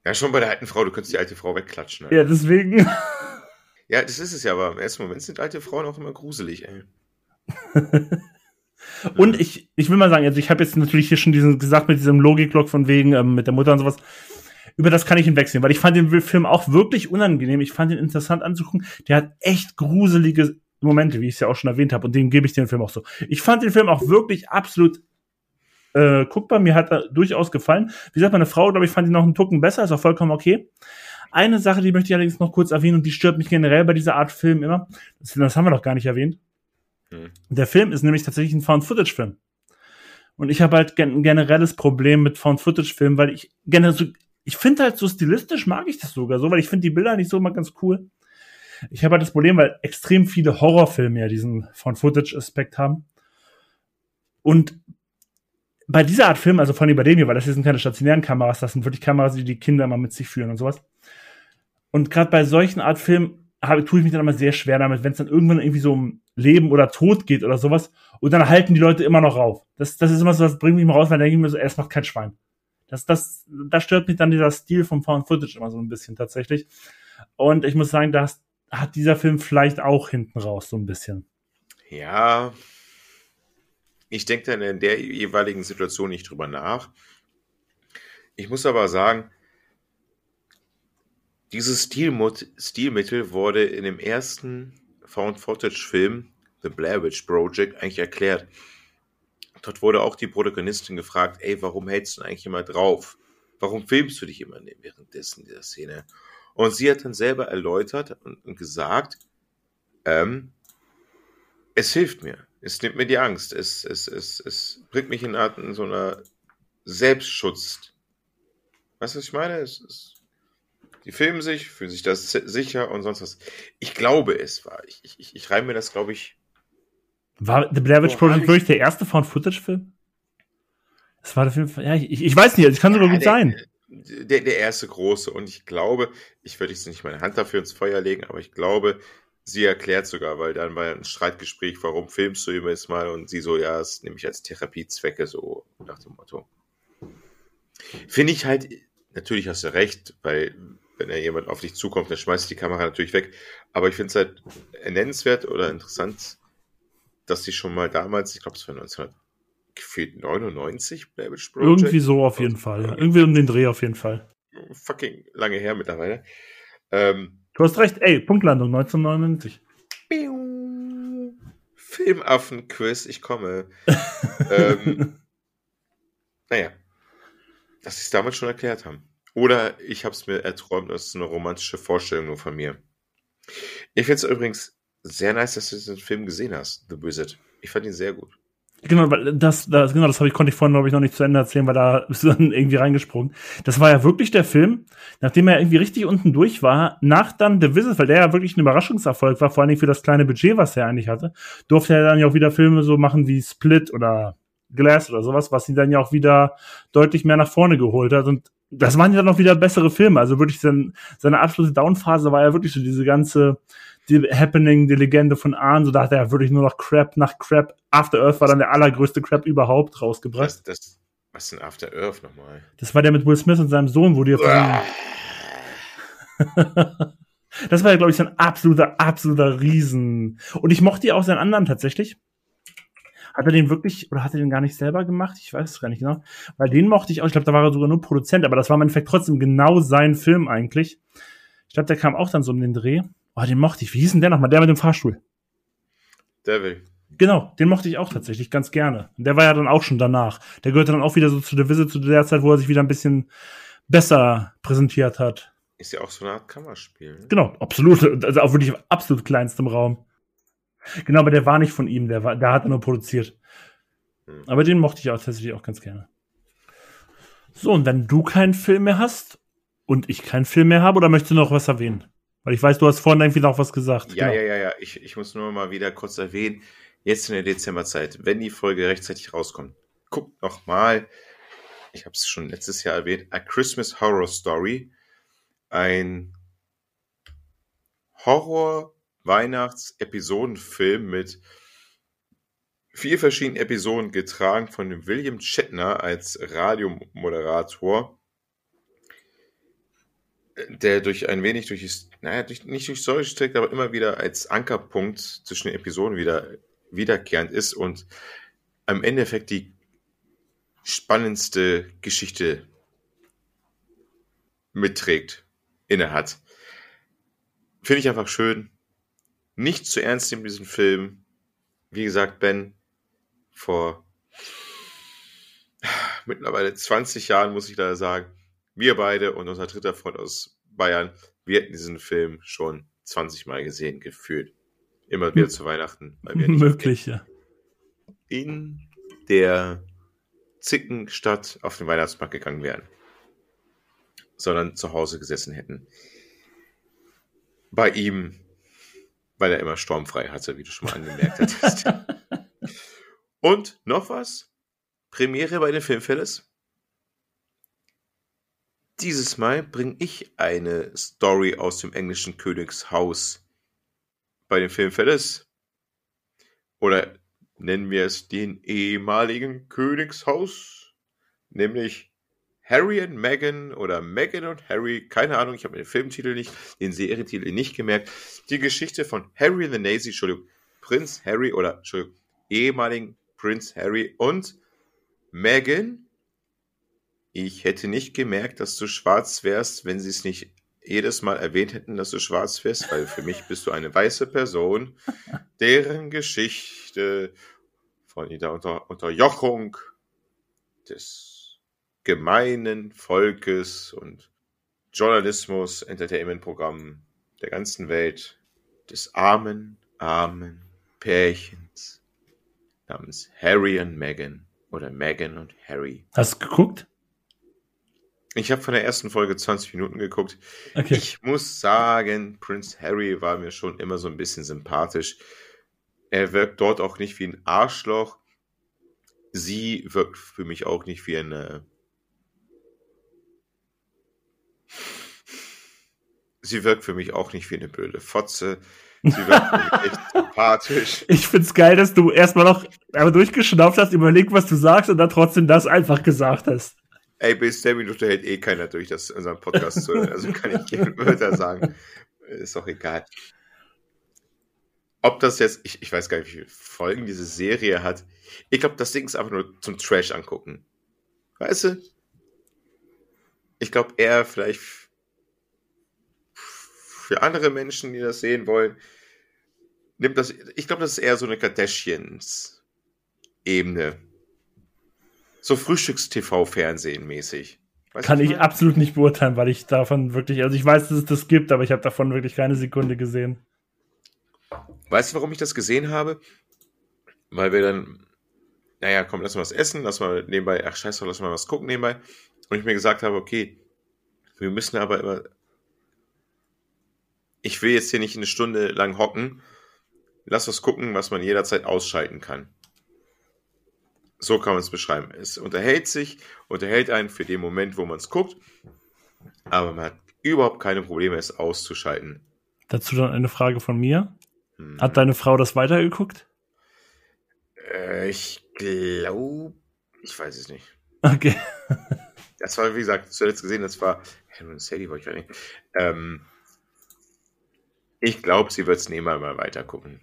Ja, schon bei der alten Frau, du könntest die alte Frau wegklatschen. Alter. Ja, deswegen. *laughs* Ja, das ist es ja, aber im ersten Moment sind alte Frauen auch immer gruselig, ey. *laughs* und ich, ich will mal sagen, also ich habe jetzt natürlich hier schon diesen gesagt mit diesem Logikblock von wegen ähm, mit der Mutter und sowas. über das kann ich hinwegsehen, weil ich fand den Film auch wirklich unangenehm. Ich fand ihn interessant anzugucken. Der hat echt gruselige Momente, wie ich es ja auch schon erwähnt habe, und dem gebe ich den Film auch so. Ich fand den Film auch wirklich absolut äh, guckbar. Mir hat er durchaus gefallen. Wie gesagt, meine Frau, glaube ich, fand ihn noch einen Tucken besser, ist auch vollkommen okay. Eine Sache, die möchte ich allerdings noch kurz erwähnen und die stört mich generell bei dieser Art Film immer. Das, das haben wir noch gar nicht erwähnt. Hm. Der Film ist nämlich tatsächlich ein Found-Footage-Film. Und ich habe halt ein generelles Problem mit Found-Footage-Filmen, weil ich generell so, ich finde halt so stilistisch mag ich das sogar so, weil ich finde die Bilder nicht so immer ganz cool. Ich habe halt das Problem, weil extrem viele Horrorfilme ja diesen Found-Footage-Aspekt haben. Und bei dieser Art Film, also vor allem bei dem hier, weil das hier sind keine stationären Kameras, das sind wirklich Kameras, die die Kinder immer mit sich führen und sowas. Und gerade bei solchen Art Filmen habe, tue ich mich dann immer sehr schwer damit, wenn es dann irgendwann irgendwie so um Leben oder Tod geht oder sowas und dann halten die Leute immer noch rauf. Das, das ist immer so, das bringt mich mal raus, weil dann denke ich mir so, es macht kein Schwein. Das, das, da stört mich dann dieser Stil vom Found Footage immer so ein bisschen tatsächlich. Und ich muss sagen, das hat dieser Film vielleicht auch hinten raus so ein bisschen. Ja, ich denke dann in der jeweiligen Situation nicht drüber nach. Ich muss aber sagen, dieses Stilmittel wurde in dem ersten Found-Footage-Film, The Blair Witch Project, eigentlich erklärt. Dort wurde auch die Protagonistin gefragt, ey, warum hältst du eigentlich immer drauf? Warum filmst du dich immer währenddessen dieser Szene? Und sie hat dann selber erläutert und, und gesagt, ähm, es hilft mir. Es nimmt mir die Angst. Es, es, es, es bringt mich in, Art, in so einer Selbstschutz. Weißt du, was ich meine? Es, es, die filmen sich, fühlen sich das sicher und sonst was. Ich glaube, es war. Ich, ich, ich reime mir das, glaube ich. War The Blair Witch Project wirklich der erste Found-Footage-Film? Das war der Film. Ja, ich, ich weiß nicht, es kann sogar ja, gut der, sein. Der, der erste große. Und ich glaube, ich würde jetzt nicht meine Hand dafür ins Feuer legen, aber ich glaube, sie erklärt sogar, weil dann war ein Streitgespräch, warum filmst du immer jetzt mal? Und sie so, ja, das nehme ich als Therapiezwecke, so nach dem Motto. Finde ich halt, natürlich hast du recht, weil wenn ja jemand auf dich zukommt, dann schmeißt die Kamera natürlich weg. Aber ich finde es halt nennenswert oder interessant, dass sie schon mal damals, ich glaube, es war 1999, Blair Irgendwie so auf jeden Fall. Ja. Irgendwie um den Dreh auf jeden Fall. Fucking lange her mittlerweile. Ähm, Du hast recht, ey, Punktlandung 1999. Filmaffen-Quiz, ich komme. *laughs* ähm, naja, dass sie es damals schon erklärt haben. Oder ich habe es mir erträumt, das ist eine romantische Vorstellung nur von mir. Ich finde es übrigens sehr nice, dass du diesen Film gesehen hast, The Wizard. Ich fand ihn sehr gut. Genau, das, das, genau, das habe ich, konnte ich vorhin, glaube ich, noch nicht zu Ende erzählen, weil da *laughs* bist du dann irgendwie reingesprungen. Das war ja wirklich der Film, nachdem er irgendwie richtig unten durch war, nach dann The Visit, weil der ja wirklich ein Überraschungserfolg war, vor allem für das kleine Budget, was er eigentlich hatte, durfte er dann ja auch wieder Filme so machen wie Split oder Glass oder sowas, was ihn dann ja auch wieder deutlich mehr nach vorne geholt hat. Und das waren ja dann auch wieder bessere Filme. Also wirklich sein, seine absolute Downphase war ja wirklich so diese ganze die Happening, die Legende von Ahn, so da hat er wirklich nur noch Crap nach Crap. After Earth war dann der allergrößte Crap überhaupt rausgebracht. Das, das, was ist denn After Earth nochmal? Das war der mit Will Smith und seinem Sohn, wo die *laughs* Das war ja, glaube ich, sein absoluter, absoluter Riesen. Und ich mochte ja auch seinen anderen tatsächlich. Hat er den wirklich, oder hat er den gar nicht selber gemacht? Ich weiß es gar nicht genau. Weil den mochte ich auch. Ich glaube, da war er sogar nur Produzent, aber das war im Endeffekt trotzdem genau sein Film eigentlich. Ich glaube, der kam auch dann so um den Dreh. Oh, den mochte ich. Wie hieß denn der nochmal? Der mit dem Fahrstuhl. Devil. Genau, den mochte ich auch tatsächlich ganz gerne. Und der war ja dann auch schon danach. Der gehörte dann auch wieder so zu der Visit zu der Zeit, wo er sich wieder ein bisschen besser präsentiert hat. Ist ja auch so eine Art Kammerspiel. Ne? Genau, absolut. Also auch wirklich absolut kleinstem Raum. Genau, aber der war nicht von ihm, der, war, der hat er nur produziert. Hm. Aber den mochte ich auch tatsächlich auch ganz gerne. So, und wenn du keinen Film mehr hast und ich keinen Film mehr habe, oder möchtest du noch was erwähnen? Weil ich weiß, du hast vorhin irgendwie noch was gesagt. Ja, genau. ja, ja, ja. Ich, ich muss nur mal wieder kurz erwähnen, jetzt in der Dezemberzeit, wenn die Folge rechtzeitig rauskommt, guckt noch mal, ich habe es schon letztes Jahr erwähnt, A Christmas Horror Story. Ein Horror-Weihnachts-Episodenfilm mit vier verschiedenen Episoden getragen von dem William Shatner als Radiomoderator der durch ein wenig durch, naja, durch, nicht durch Story steckt, aber immer wieder als Ankerpunkt zwischen den Episoden wieder wiederkehrend ist und am Endeffekt die spannendste Geschichte mitträgt, inne hat. Finde ich einfach schön. Nicht zu ernst nehmen, diesen Film. Wie gesagt, Ben, vor mittlerweile 20 Jahren, muss ich da sagen, wir beide und unser dritter Freund aus Bayern, wir hätten diesen Film schon 20 Mal gesehen, gefühlt. Immer wieder zu Weihnachten. Weil wir nicht Möglich, ja. In der Zickenstadt auf den Weihnachtsmarkt gegangen wären, sondern zu Hause gesessen hätten. Bei ihm, weil er immer sturmfrei hatte, wie du schon mal angemerkt hattest. *laughs* Und noch was? Premiere bei den Filmfälles. Dieses Mal bringe ich eine Story aus dem englischen Königshaus bei den Filmfälles. Oder nennen wir es den ehemaligen Königshaus, nämlich Harry und Meghan oder Meghan und Harry, keine Ahnung, ich habe den Filmtitel nicht, den Serientitel nicht gemerkt. Die Geschichte von Harry the Nazi, Entschuldigung, Prinz Harry oder Entschuldigung, ehemaligen Prinz Harry und Meghan. Ich hätte nicht gemerkt, dass du schwarz wärst, wenn sie es nicht jedes Mal erwähnt hätten, dass du schwarz wärst, weil für mich bist du eine weiße Person, *laughs* deren Geschichte von der Unter Unterjochung des gemeinen Volkes und Journalismus, Entertainment-Programm der ganzen Welt des armen, armen Pärchens namens Harry und Meghan oder Meghan und Harry. Hast du geguckt? Ich habe von der ersten Folge 20 Minuten geguckt. Okay. Ich muss sagen, Prince Harry war mir schon immer so ein bisschen sympathisch. Er wirkt dort auch nicht wie ein Arschloch. Sie wirkt für mich auch nicht wie eine. Sie wirkt für mich auch nicht wie eine blöde Fotze. Sie wirkt für mich echt *laughs* sympathisch. Ich find's geil, dass du erstmal noch einmal durchgeschnauft hast, überlegt, was du sagst und dann trotzdem das einfach gesagt hast. Ey, bis der Minute hält eh keiner durch das unseren Podcast zu. Also kann ich *laughs* Wörter sagen. Ist doch egal ob das jetzt, ich, ich weiß gar nicht, wie viele Folgen diese Serie hat. Ich glaube, das Ding ist einfach nur zum Trash angucken. Weißt du? Ich glaube eher vielleicht für andere Menschen, die das sehen wollen, nimmt das, ich glaube, das ist eher so eine Kardashians-Ebene. So Frühstücks-TV-Fernsehen mäßig. Weißt Kann ich mal? absolut nicht beurteilen, weil ich davon wirklich, also ich weiß, dass es das gibt, aber ich habe davon wirklich keine Sekunde gesehen. Weißt du, warum ich das gesehen habe? Weil wir dann, naja, komm, lass mal was essen, lass mal nebenbei, ach scheiße, lass mal was gucken nebenbei. Und ich mir gesagt habe, okay, wir müssen aber immer, ich will jetzt hier nicht eine Stunde lang hocken. Lass was gucken, was man jederzeit ausschalten kann. So kann man es beschreiben. Es unterhält sich, unterhält einen für den Moment, wo man es guckt, aber man hat überhaupt keine Probleme, es auszuschalten. Dazu dann eine Frage von mir. Hm. Hat deine Frau das weitergeguckt? Äh, ich glaube, ich weiß es nicht. Okay. *laughs* das war, wie gesagt, zuletzt gesehen, das war Henry Sadie, wollte ich gar nicht. Ähm, ich glaube, sie wird es nebenbei mal weiter gucken.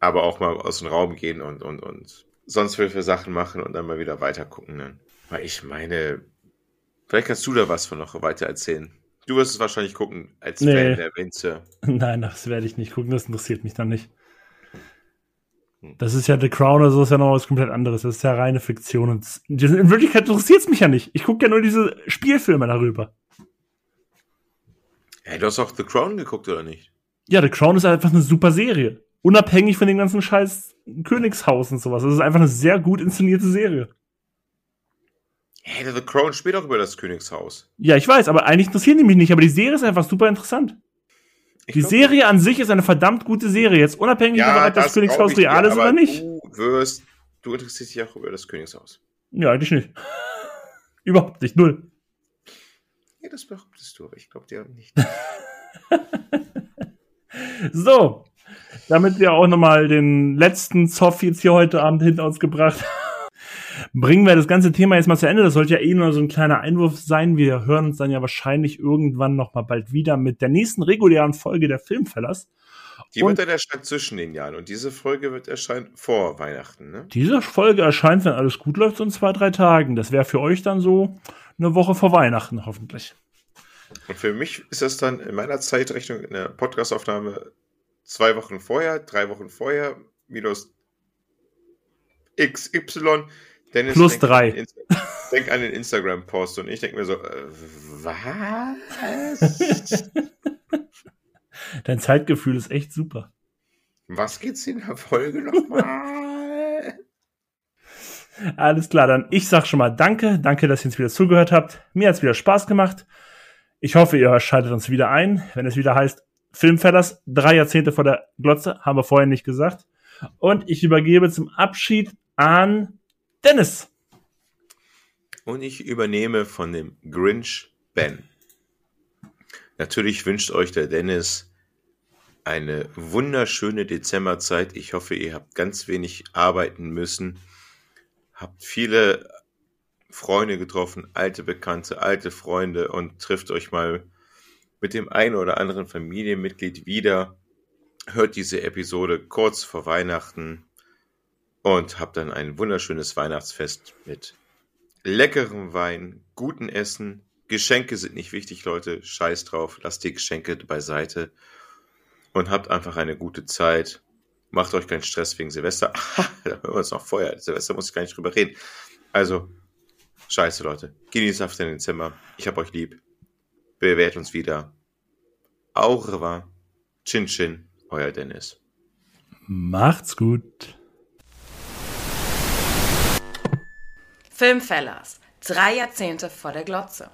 Aber auch mal aus dem Raum gehen und, und, und sonst will für Sachen machen und dann mal wieder weiter gucken. Ne? Weil ich meine, vielleicht kannst du da was von noch weiter erzählen. Du wirst es wahrscheinlich gucken als nee. Fan der Winzer. *laughs* Nein, das werde ich nicht gucken, das interessiert mich dann nicht. Hm. Das ist ja The Crown oder so, ist ja noch was komplett anderes. Das ist ja reine Fiktion. Und in Wirklichkeit interessiert es mich ja nicht. Ich gucke ja nur diese Spielfilme darüber. Hey, du hast auch The Crown geguckt, oder nicht? Ja, The Crown ist einfach eine super Serie. Unabhängig von dem ganzen Scheiß Königshaus und sowas. Das ist einfach eine sehr gut inszenierte Serie. Hey, The Crown spielt auch über das Königshaus. Ja, ich weiß, aber eigentlich interessieren die mich nicht, aber die Serie ist einfach super interessant. Ich die glaub, Serie an sich ist eine verdammt gute Serie, jetzt unabhängig ja, davon, ob das, das Königshaus real ist oder nicht. Du wirst, du interessierst dich auch über das Königshaus. Ja, eigentlich nicht. *laughs* Überhaupt nicht, null. Ja, das behauptest du, aber ich glaube dir nicht. *laughs* so, damit wir auch nochmal den letzten Zoff jetzt hier heute Abend hinter uns gebracht haben bringen wir das ganze Thema jetzt mal zu Ende. Das sollte ja eh nur so ein kleiner Einwurf sein. Wir hören uns dann ja wahrscheinlich irgendwann noch mal bald wieder mit der nächsten regulären Folge der Filmfellers. Die und wird dann erscheinen zwischen den Jahren und diese Folge wird erscheinen vor Weihnachten. Ne? Diese Folge erscheint, wenn alles gut läuft, so in zwei, drei Tagen. Das wäre für euch dann so eine Woche vor Weihnachten hoffentlich. Und für mich ist das dann in meiner Zeitrechnung in der Podcastaufnahme zwei Wochen vorher, drei Wochen vorher, minus XY. Dennis Plus drei. denk an den Instagram-Post und ich denke mir so, äh, was? *laughs* Dein Zeitgefühl ist echt super. Was geht's in der Folge nochmal? *laughs* Alles klar, dann ich sag schon mal Danke. Danke, dass ihr uns wieder zugehört habt. Mir hat's wieder Spaß gemacht. Ich hoffe, ihr schaltet uns wieder ein, wenn es wieder heißt Filmfellers, drei Jahrzehnte vor der Glotze, haben wir vorhin nicht gesagt. Und ich übergebe zum Abschied an Dennis. Und ich übernehme von dem Grinch Ben. Natürlich wünscht euch der Dennis eine wunderschöne Dezemberzeit. Ich hoffe, ihr habt ganz wenig arbeiten müssen, habt viele Freunde getroffen, alte Bekannte, alte Freunde und trifft euch mal mit dem einen oder anderen Familienmitglied wieder. Hört diese Episode kurz vor Weihnachten und habt dann ein wunderschönes Weihnachtsfest mit leckerem Wein, guten Essen. Geschenke sind nicht wichtig, Leute. Scheiß drauf. Lasst die Geschenke beiseite und habt einfach eine gute Zeit. Macht euch keinen Stress wegen Silvester. *laughs* Da hören wir uns noch vorher. Silvester muss ich gar nicht drüber reden. Also, scheiße, Leute. Genießt auf den Dezember. Ich hab euch lieb. Bewährt uns wieder. Au revoir. Chin Chin, euer Dennis. Macht's gut. Filmfellers. Drei Jahrzehnte vor der Glotze.